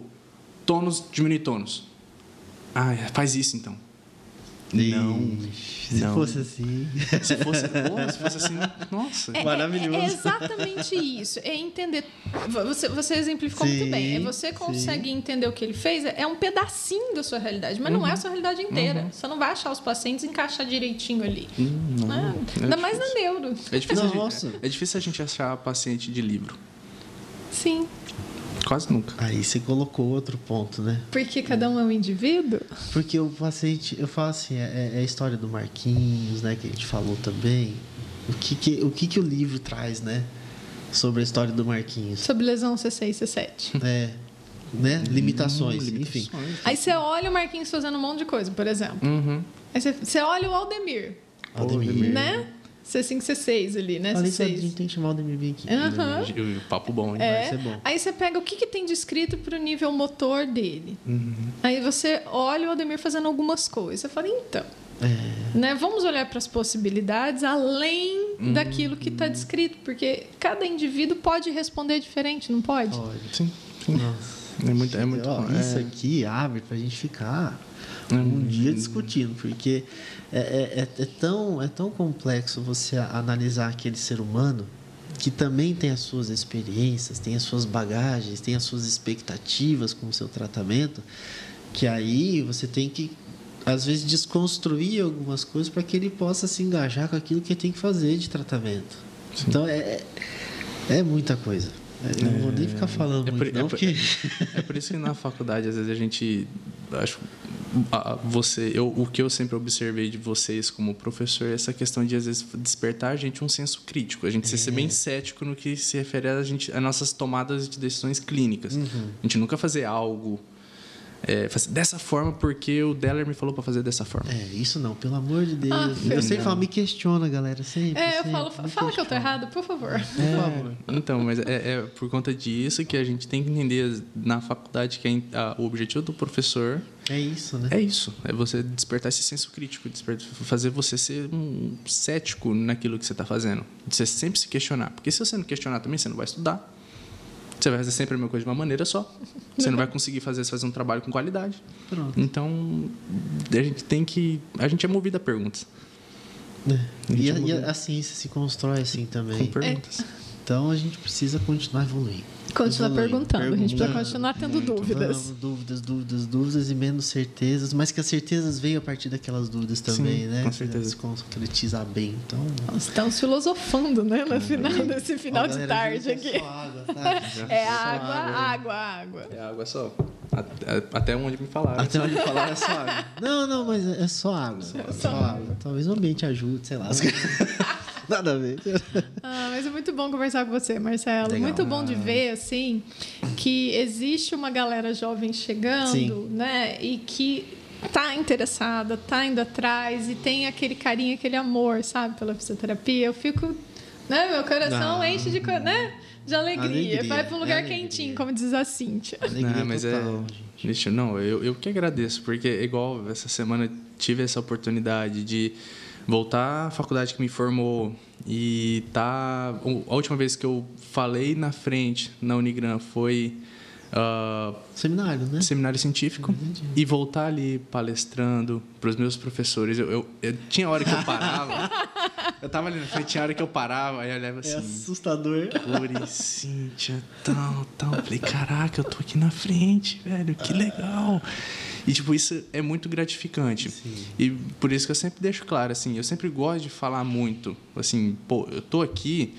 S3: tônus diminui tônus. Ah, faz isso então.
S1: Não. Se não. fosse assim.
S3: Se fosse, oh, se fosse assim, nossa.
S2: É,
S1: Maravilhoso.
S2: É, é, exatamente isso. É entender. Você, você exemplificou sim, muito bem. É você consegue sim. entender o que ele fez, é um pedacinho da sua realidade, mas uhum. não é a uhum. sua realidade inteira. Uhum. Você não vai achar os pacientes e encaixar direitinho ali. Hum, não. Né? É Ainda mais na neuro.
S3: É difícil, gente, é difícil a gente achar paciente de livro.
S2: Sim.
S3: Quase nunca.
S1: Aí você colocou outro ponto, né?
S2: Porque cada um é um indivíduo?
S1: Porque o paciente, eu falo assim, é, é a história do Marquinhos, né? Que a gente falou também. O que, que, o, que, que o livro traz, né? Sobre a história do Marquinhos.
S2: Sobre lesão C6 e C7.
S1: É. Né? Limitações, hum, enfim.
S2: Aí você olha o Marquinhos fazendo um monte de coisa, por exemplo. Uhum. Aí você, você olha o Aldemir.
S1: Aldemir.
S2: Né? C5, C6 ali, né?
S1: Falei
S2: C6.
S1: a gente tem que chamar o DMV aqui.
S2: Uhum.
S3: Papo bom, hein?
S2: É. Vai ser bom. Aí você pega o que, que tem descrito para o nível motor dele. Uhum. Aí você olha o Ademir fazendo algumas coisas. Você fala, então. É. Né? Vamos olhar para as possibilidades além uhum. daquilo que está descrito, porque cada indivíduo pode responder diferente, não pode?
S1: Pode.
S3: Sim. sim. Nossa. É muito, é muito
S1: Ó, Isso é... aqui abre para a gente ficar um dia discutindo, porque é, é, é, é, tão, é tão complexo você analisar aquele ser humano que também tem as suas experiências, tem as suas bagagens, tem as suas expectativas com o seu tratamento, que aí você tem que às vezes desconstruir algumas coisas para que ele possa se engajar com aquilo que ele tem que fazer de tratamento. Sim. Então é, é muita coisa. Eu não vou nem ficar falando é muito, por, não, é, porque...
S3: é por isso que na faculdade, às vezes, a gente... Acho, você, eu, o que eu sempre observei de vocês como professor é essa questão de, às vezes, despertar a gente um senso crítico. A gente é. ser bem cético no que se refere a, gente, a nossas tomadas de decisões clínicas. Uhum. A gente nunca fazer algo é, dessa forma porque o Deller me falou para fazer dessa forma.
S1: É, isso não, pelo amor de Deus. Ah, eu sempre falo, me questiona, galera, sempre.
S2: É,
S1: eu sempre,
S2: falo, fala questiona. que eu tô errado, por favor. É,
S3: por favor. Então, mas é, é, por conta disso que a gente tem que entender na faculdade que a, o objetivo do professor
S1: é isso, né?
S3: É isso. É você despertar esse senso crítico, despertar, fazer você ser um cético naquilo que você está fazendo. Você sempre se questionar. Porque se você não questionar também, você não vai estudar. Você vai fazer sempre a mesma coisa de uma maneira só. Você não vai conseguir fazer, fazer um trabalho com qualidade. Pronto. Então, a gente tem que. A gente é movido a perguntas.
S1: É. A e, é a, e, a, ciência se constrói assim também.
S3: Com perguntas. É.
S1: Então a gente precisa continuar evoluindo.
S2: Continuar perguntando. A gente precisa continuar tendo muito. dúvidas.
S1: Vamos, dúvidas, dúvidas, dúvidas e menos certezas, mas que as certezas venham a partir daquelas dúvidas também,
S3: Sim,
S1: né?
S3: Com certeza.
S1: Se concretizar bem. Então...
S2: Nós estamos filosofando, né? No final desse final de tarde aqui. É,
S1: água, tá?
S2: é água, água, água.
S3: É água só. Até onde me falaram.
S1: Até onde me falaram é só água. Não, não, mas é só água. É só, água. Talvez o ambiente ajude, sei lá. Nada a ver.
S2: Ah, mas é muito bom conversar com você, Marcelo. Legal. Muito bom de ver, assim, que existe uma galera jovem chegando, Sim. né? E que tá interessada, tá indo atrás e tem aquele carinho, aquele amor, sabe, pela fisioterapia. Eu fico, né, meu coração ah. enche de, né, de alegria. alegria. Vai para um lugar é quentinho, como diz a Cíntia.
S3: Alegria não, mas é total, é, gente. não, eu, eu que agradeço, porque igual essa semana tive essa oportunidade de voltar à faculdade que me formou e tá a última vez que eu falei na frente na Unigran foi uh,
S1: seminário, né?
S3: Seminário científico e voltar ali palestrando para os meus professores. Eu, eu, eu, tinha hora que eu parava. eu tava ali na frente, tinha hora que eu parava e eu olhava é assim. É
S1: assustador.
S3: Puri, Cíntia, tal, tal. Falei, caraca, eu tô aqui na frente, velho, que legal. E, tipo, isso é muito gratificante. Sim. E por isso que eu sempre deixo claro, assim, eu sempre gosto de falar muito. Assim, pô, eu tô aqui,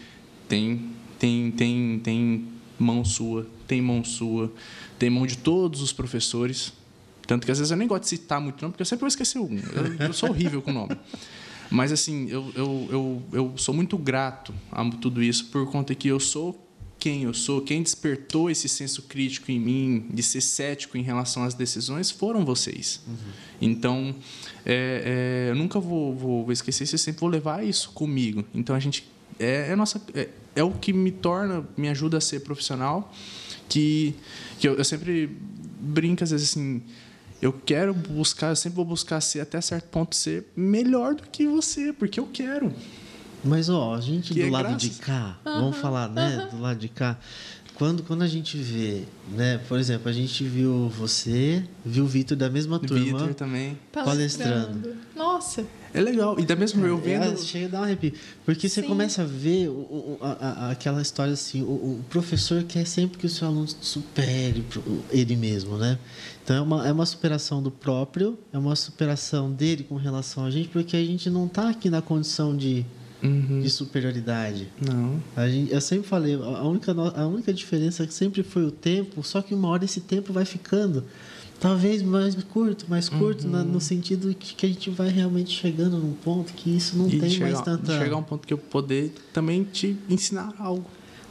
S3: tem, tem, tem, tem mão sua, tem mão sua, tem mão de todos os professores. Tanto que às vezes eu nem gosto de citar muito nome, porque eu sempre vou esquecer um. Eu, eu sou horrível com nome. Mas, assim, eu, eu, eu, eu sou muito grato a tudo isso por conta que eu sou quem eu sou, quem despertou esse senso crítico em mim, de ser cético em relação às decisões, foram vocês. Uhum. Então, é, é, eu nunca vou, vou, vou, esquecer isso, eu sempre vou levar isso comigo. Então, a gente. É, é, nossa, é, é, o que me torna, me ajuda a ser profissional, que, que eu, eu sempre brinco, às vezes, assim eu quero buscar, eu sempre vou buscar ser até certo ponto ser melhor do que você, porque eu quero.
S1: Mas, ó, a gente que do é lado graças. de cá, uhum, vamos falar, né? Uhum. Do lado de cá. Quando, quando a gente vê, né? Por exemplo, a gente viu você, viu o Vitor da mesma turma.
S3: Vitor também.
S1: Palestrando.
S2: Nossa.
S3: É legal. E da mesma eu vendo. É,
S1: chega a dar um arrepio. Porque você Sim. começa a ver o, o, a, a, aquela história assim: o, o, professor quer sempre que o seu aluno supere ele mesmo, né? Então é uma, é uma superação do próprio, é uma superação dele com relação a gente, porque a gente não está aqui na condição de uhum. de superioridade.
S3: Não.
S1: A gente, eu sempre falei, a única, a única diferença sempre foi o tempo, só que uma hora esse tempo vai ficando talvez mais curto, mais curto, uhum. na, no sentido que, que a gente vai realmente chegando num ponto que isso não e tem chegar, mais tanta.
S3: Chegar a um ponto que eu poder também te ensinar algo.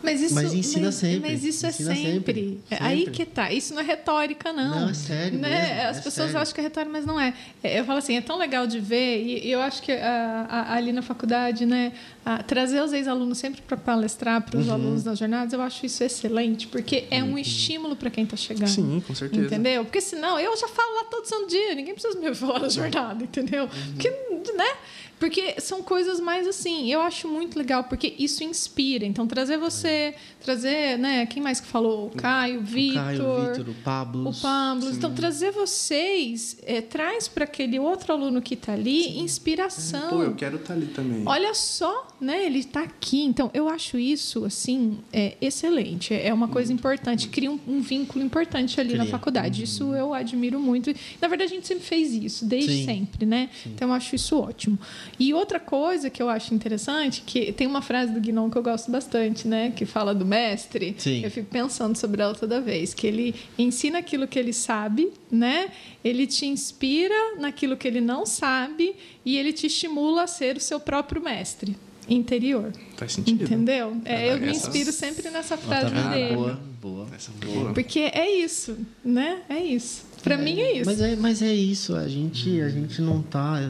S2: Mas isso
S1: mas ensina
S2: mas,
S1: sempre.
S2: Mas isso é sempre. Sempre. é Aí que tá. Isso não é retórica, não.
S1: Não, é sério. Né? Mesmo,
S2: As
S1: é
S2: pessoas
S1: sério.
S2: acham que é retórica, mas não é. é. Eu falo assim, é tão legal de ver, e eu acho que a, a, ali na faculdade, né, a, trazer os ex-alunos sempre para palestrar para os uhum. alunos nas jornadas, eu acho isso excelente, porque é um uhum. estímulo para quem está chegando.
S3: Sim, com certeza.
S2: Entendeu? Porque senão eu já falo lá todo santo dia, ninguém precisa me falar na jornada, entendeu? Uhum. Porque, né? Porque são coisas mais assim, eu acho muito legal, porque isso inspira. Então, trazer você, trazer, né? Quem mais que falou? O Caio, o Vitor. O Caio, o Vitor,
S1: o Pablo.
S2: O Pablo. Então, trazer vocês é, traz para aquele outro aluno que está ali Sim. inspiração.
S3: Pô, eu quero estar tá ali também.
S2: Olha só, né? Ele está aqui. Então, eu acho isso, assim, é, excelente. É uma coisa importante. Cria um, um vínculo importante ali Cria. na faculdade. Uhum. Isso eu admiro muito. Na verdade, a gente sempre fez isso, desde Sim. sempre, né? Sim. Então, eu acho isso ótimo. E outra coisa que eu acho interessante, que tem uma frase do Guinon que eu gosto bastante, né? Que fala do mestre.
S1: Sim.
S2: Eu fico pensando sobre ela toda vez. Que ele ensina aquilo que ele sabe, né? Ele te inspira naquilo que ele não sabe e ele te estimula a ser o seu próprio mestre interior.
S3: Faz sentido.
S2: Entendeu? É, eu me inspiro sempre nessa frase
S1: tá
S2: dele.
S1: Boa, boa.
S3: Essa boa.
S2: Porque é isso, né? É isso. Para mim é isso.
S1: Mas é, mas é isso. A gente, a gente não tá.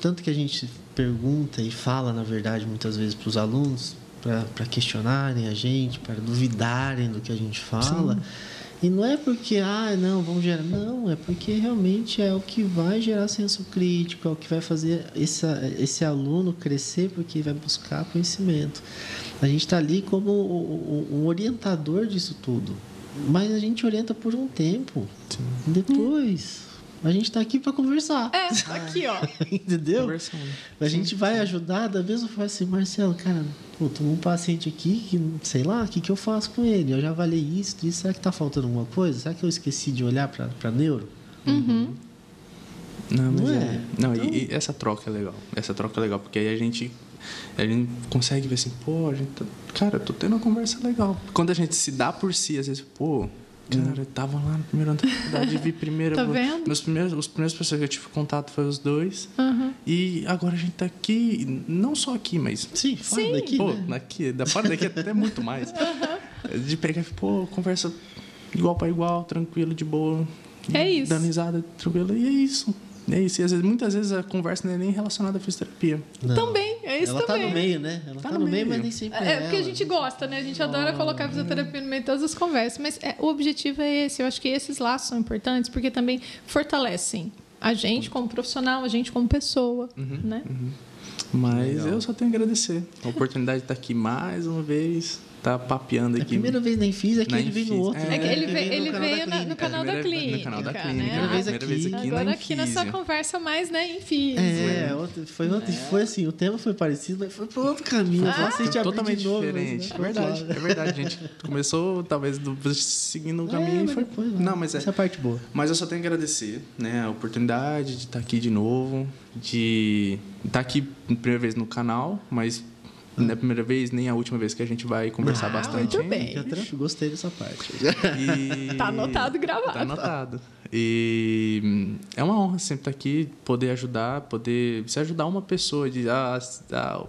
S1: Tanto que a gente pergunta e fala, na verdade, muitas vezes para os alunos, para questionarem a gente, para duvidarem do que a gente fala. Sim. E não é porque, ah, não, vamos gerar. Não, é porque realmente é o que vai gerar senso crítico, é o que vai fazer esse, esse aluno crescer, porque vai buscar conhecimento. A gente está ali como o, orientador disso tudo. Mas a gente orienta por um tempo. Sim. Depois. A gente está aqui para conversar.
S2: É, aqui, ó.
S1: Entendeu? Conversando. A gente vai ajudar da mesma forma assim, Marcelo, cara, pô, tô um paciente aqui que, sei lá, o que, que eu faço com ele? Eu já avaliei isso, isso. Será que está faltando alguma coisa? Será que eu esqueci de olhar para neuro?
S2: Uhum.
S3: Não, mas não é. é. Não, então... e, e, essa troca é legal. Essa troca é legal, porque aí a gente, a gente consegue ver assim, pô, a gente tá, cara, tô tendo uma conversa legal. Quando a gente se dá por si, às vezes, pô, Cara, eu tava lá no primeiro ano da faculdade, vi primeiro.
S2: tá vendo?
S3: Meus primeiros, os primeiros pessoas que eu tive contato foram os dois.
S2: Uhum.
S3: E agora a gente tá aqui, não só aqui, mas.
S1: Sim, fora Sim. daqui.
S3: Pô,
S1: né?
S3: daqui, da fora daqui até muito mais. Uhum. De pegar, pô, conversa igual para igual, tranquilo, de boa.
S2: É isso.
S3: Dando risada, tranquilo. E é isso. É isso. E às vezes, muitas vezes a conversa não é nem relacionada à fisioterapia.
S2: Não. Também, é isso
S1: ela
S2: também.
S1: Ela tá no meio, né? Ela tá, tá no, meio, meio, mas nem sempre é.
S2: É, porque a gente gosta, né? A gente adora colocar a fisioterapia no meio de todas as conversas. Mas é, o objetivo é esse. Eu acho que esses laços são importantes porque também fortalecem a gente como profissional, a gente como pessoa,
S3: uhum,
S2: né?
S3: Uhum. Mas Legal. eu só tenho a agradecer. A oportunidade de estar aqui mais uma vez tá papeando aqui.
S1: É a primeira vez nem fiz, é que ele veio no outro.
S2: É,
S1: né?
S2: é ele, veio, ele veio no, no canal da clínica.
S3: No canal da clínica.
S2: Né?
S3: Primeira, vez aqui. Vez aqui
S2: Agora
S3: na
S2: aqui nessa conversa mais, né, em FIS.
S1: É, outro, foi, outro, é. foi assim, o tema foi parecido, mas foi para outro caminho.
S3: Ah, foi totalmente novo, diferente. Mas, né? É verdade, é verdade. A gente começou, talvez, do, seguindo o caminho
S1: é,
S3: e foi...
S1: Depois, não, mas é... Essa é a parte boa.
S3: Mas eu só tenho que agradecer, né, a oportunidade de estar aqui de novo, de estar aqui primeira vez no canal, mas não é a primeira vez, nem a última vez que a gente vai conversar
S2: ah,
S3: bastante.
S2: Muito bem.
S1: Gostei dessa parte.
S3: E...
S2: tá anotado e gravado.
S3: Tá anotado. E hum, é uma honra sempre estar aqui, poder ajudar, poder se ajudar uma pessoa de a, a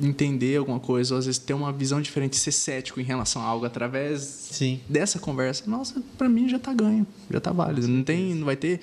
S3: entender alguma coisa, ou às vezes ter uma visão diferente, ser cético em relação a algo através
S1: Sim.
S3: dessa conversa. Nossa, para mim já tá ganho, já tá válido. Não tem, não vai ter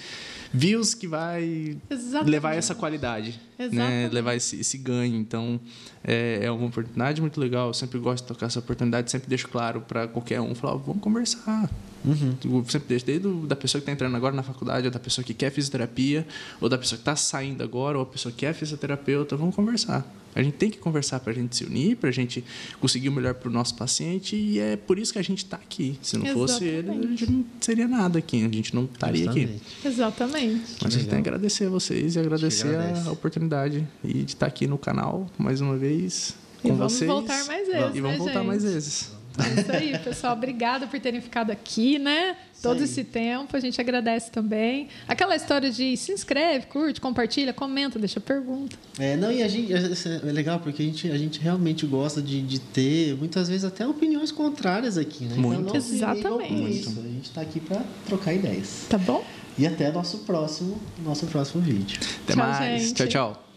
S3: views que vai Exatamente. levar essa qualidade, né? levar esse, esse ganho. Então, é, é, uma oportunidade muito legal. Eu sempre gosto de tocar essa oportunidade, sempre deixo claro para qualquer um, falar, vamos conversar.
S1: Uhum.
S3: Eu sempre deixo, desde da pessoa que está entrando agora na faculdade, ou da pessoa que quer fisioterapia, ou da pessoa que está saindo agora, ou a pessoa que é fisioterapeuta, vamos conversar. A gente tem que conversar para a gente se unir, para a gente conseguir o melhor para o nosso paciente e é por isso que a gente está aqui. Se não Exatamente. fosse ele, a gente não seria nada aqui, a gente não estaria aqui.
S2: Exatamente.
S3: Mas a gente tem que agradecer a vocês e agradecer a oportunidade e de estar aqui no canal mais uma vez com
S2: e vamos
S3: vocês.
S2: voltar mais vezes.
S3: E vamos
S2: né,
S3: voltar
S2: gente?
S3: mais vezes.
S2: É isso aí, pessoal. Obrigada por terem ficado aqui, né? Todo esse tempo. A gente agradece também. Aquela história de se inscreve, curte, compartilha, comenta, deixa pergunta.
S1: É, não, e a gente. É legal porque a gente, a gente realmente gosta de, de ter, muitas vezes, até opiniões contrárias aqui, né?
S3: Muito.
S1: Então,
S2: Exatamente.
S1: Isso. A gente está aqui para trocar ideias.
S2: Tá bom?
S1: E até nosso próximo, nosso próximo vídeo.
S3: Até
S2: tchau,
S3: mais.
S2: Gente.
S3: Tchau, tchau.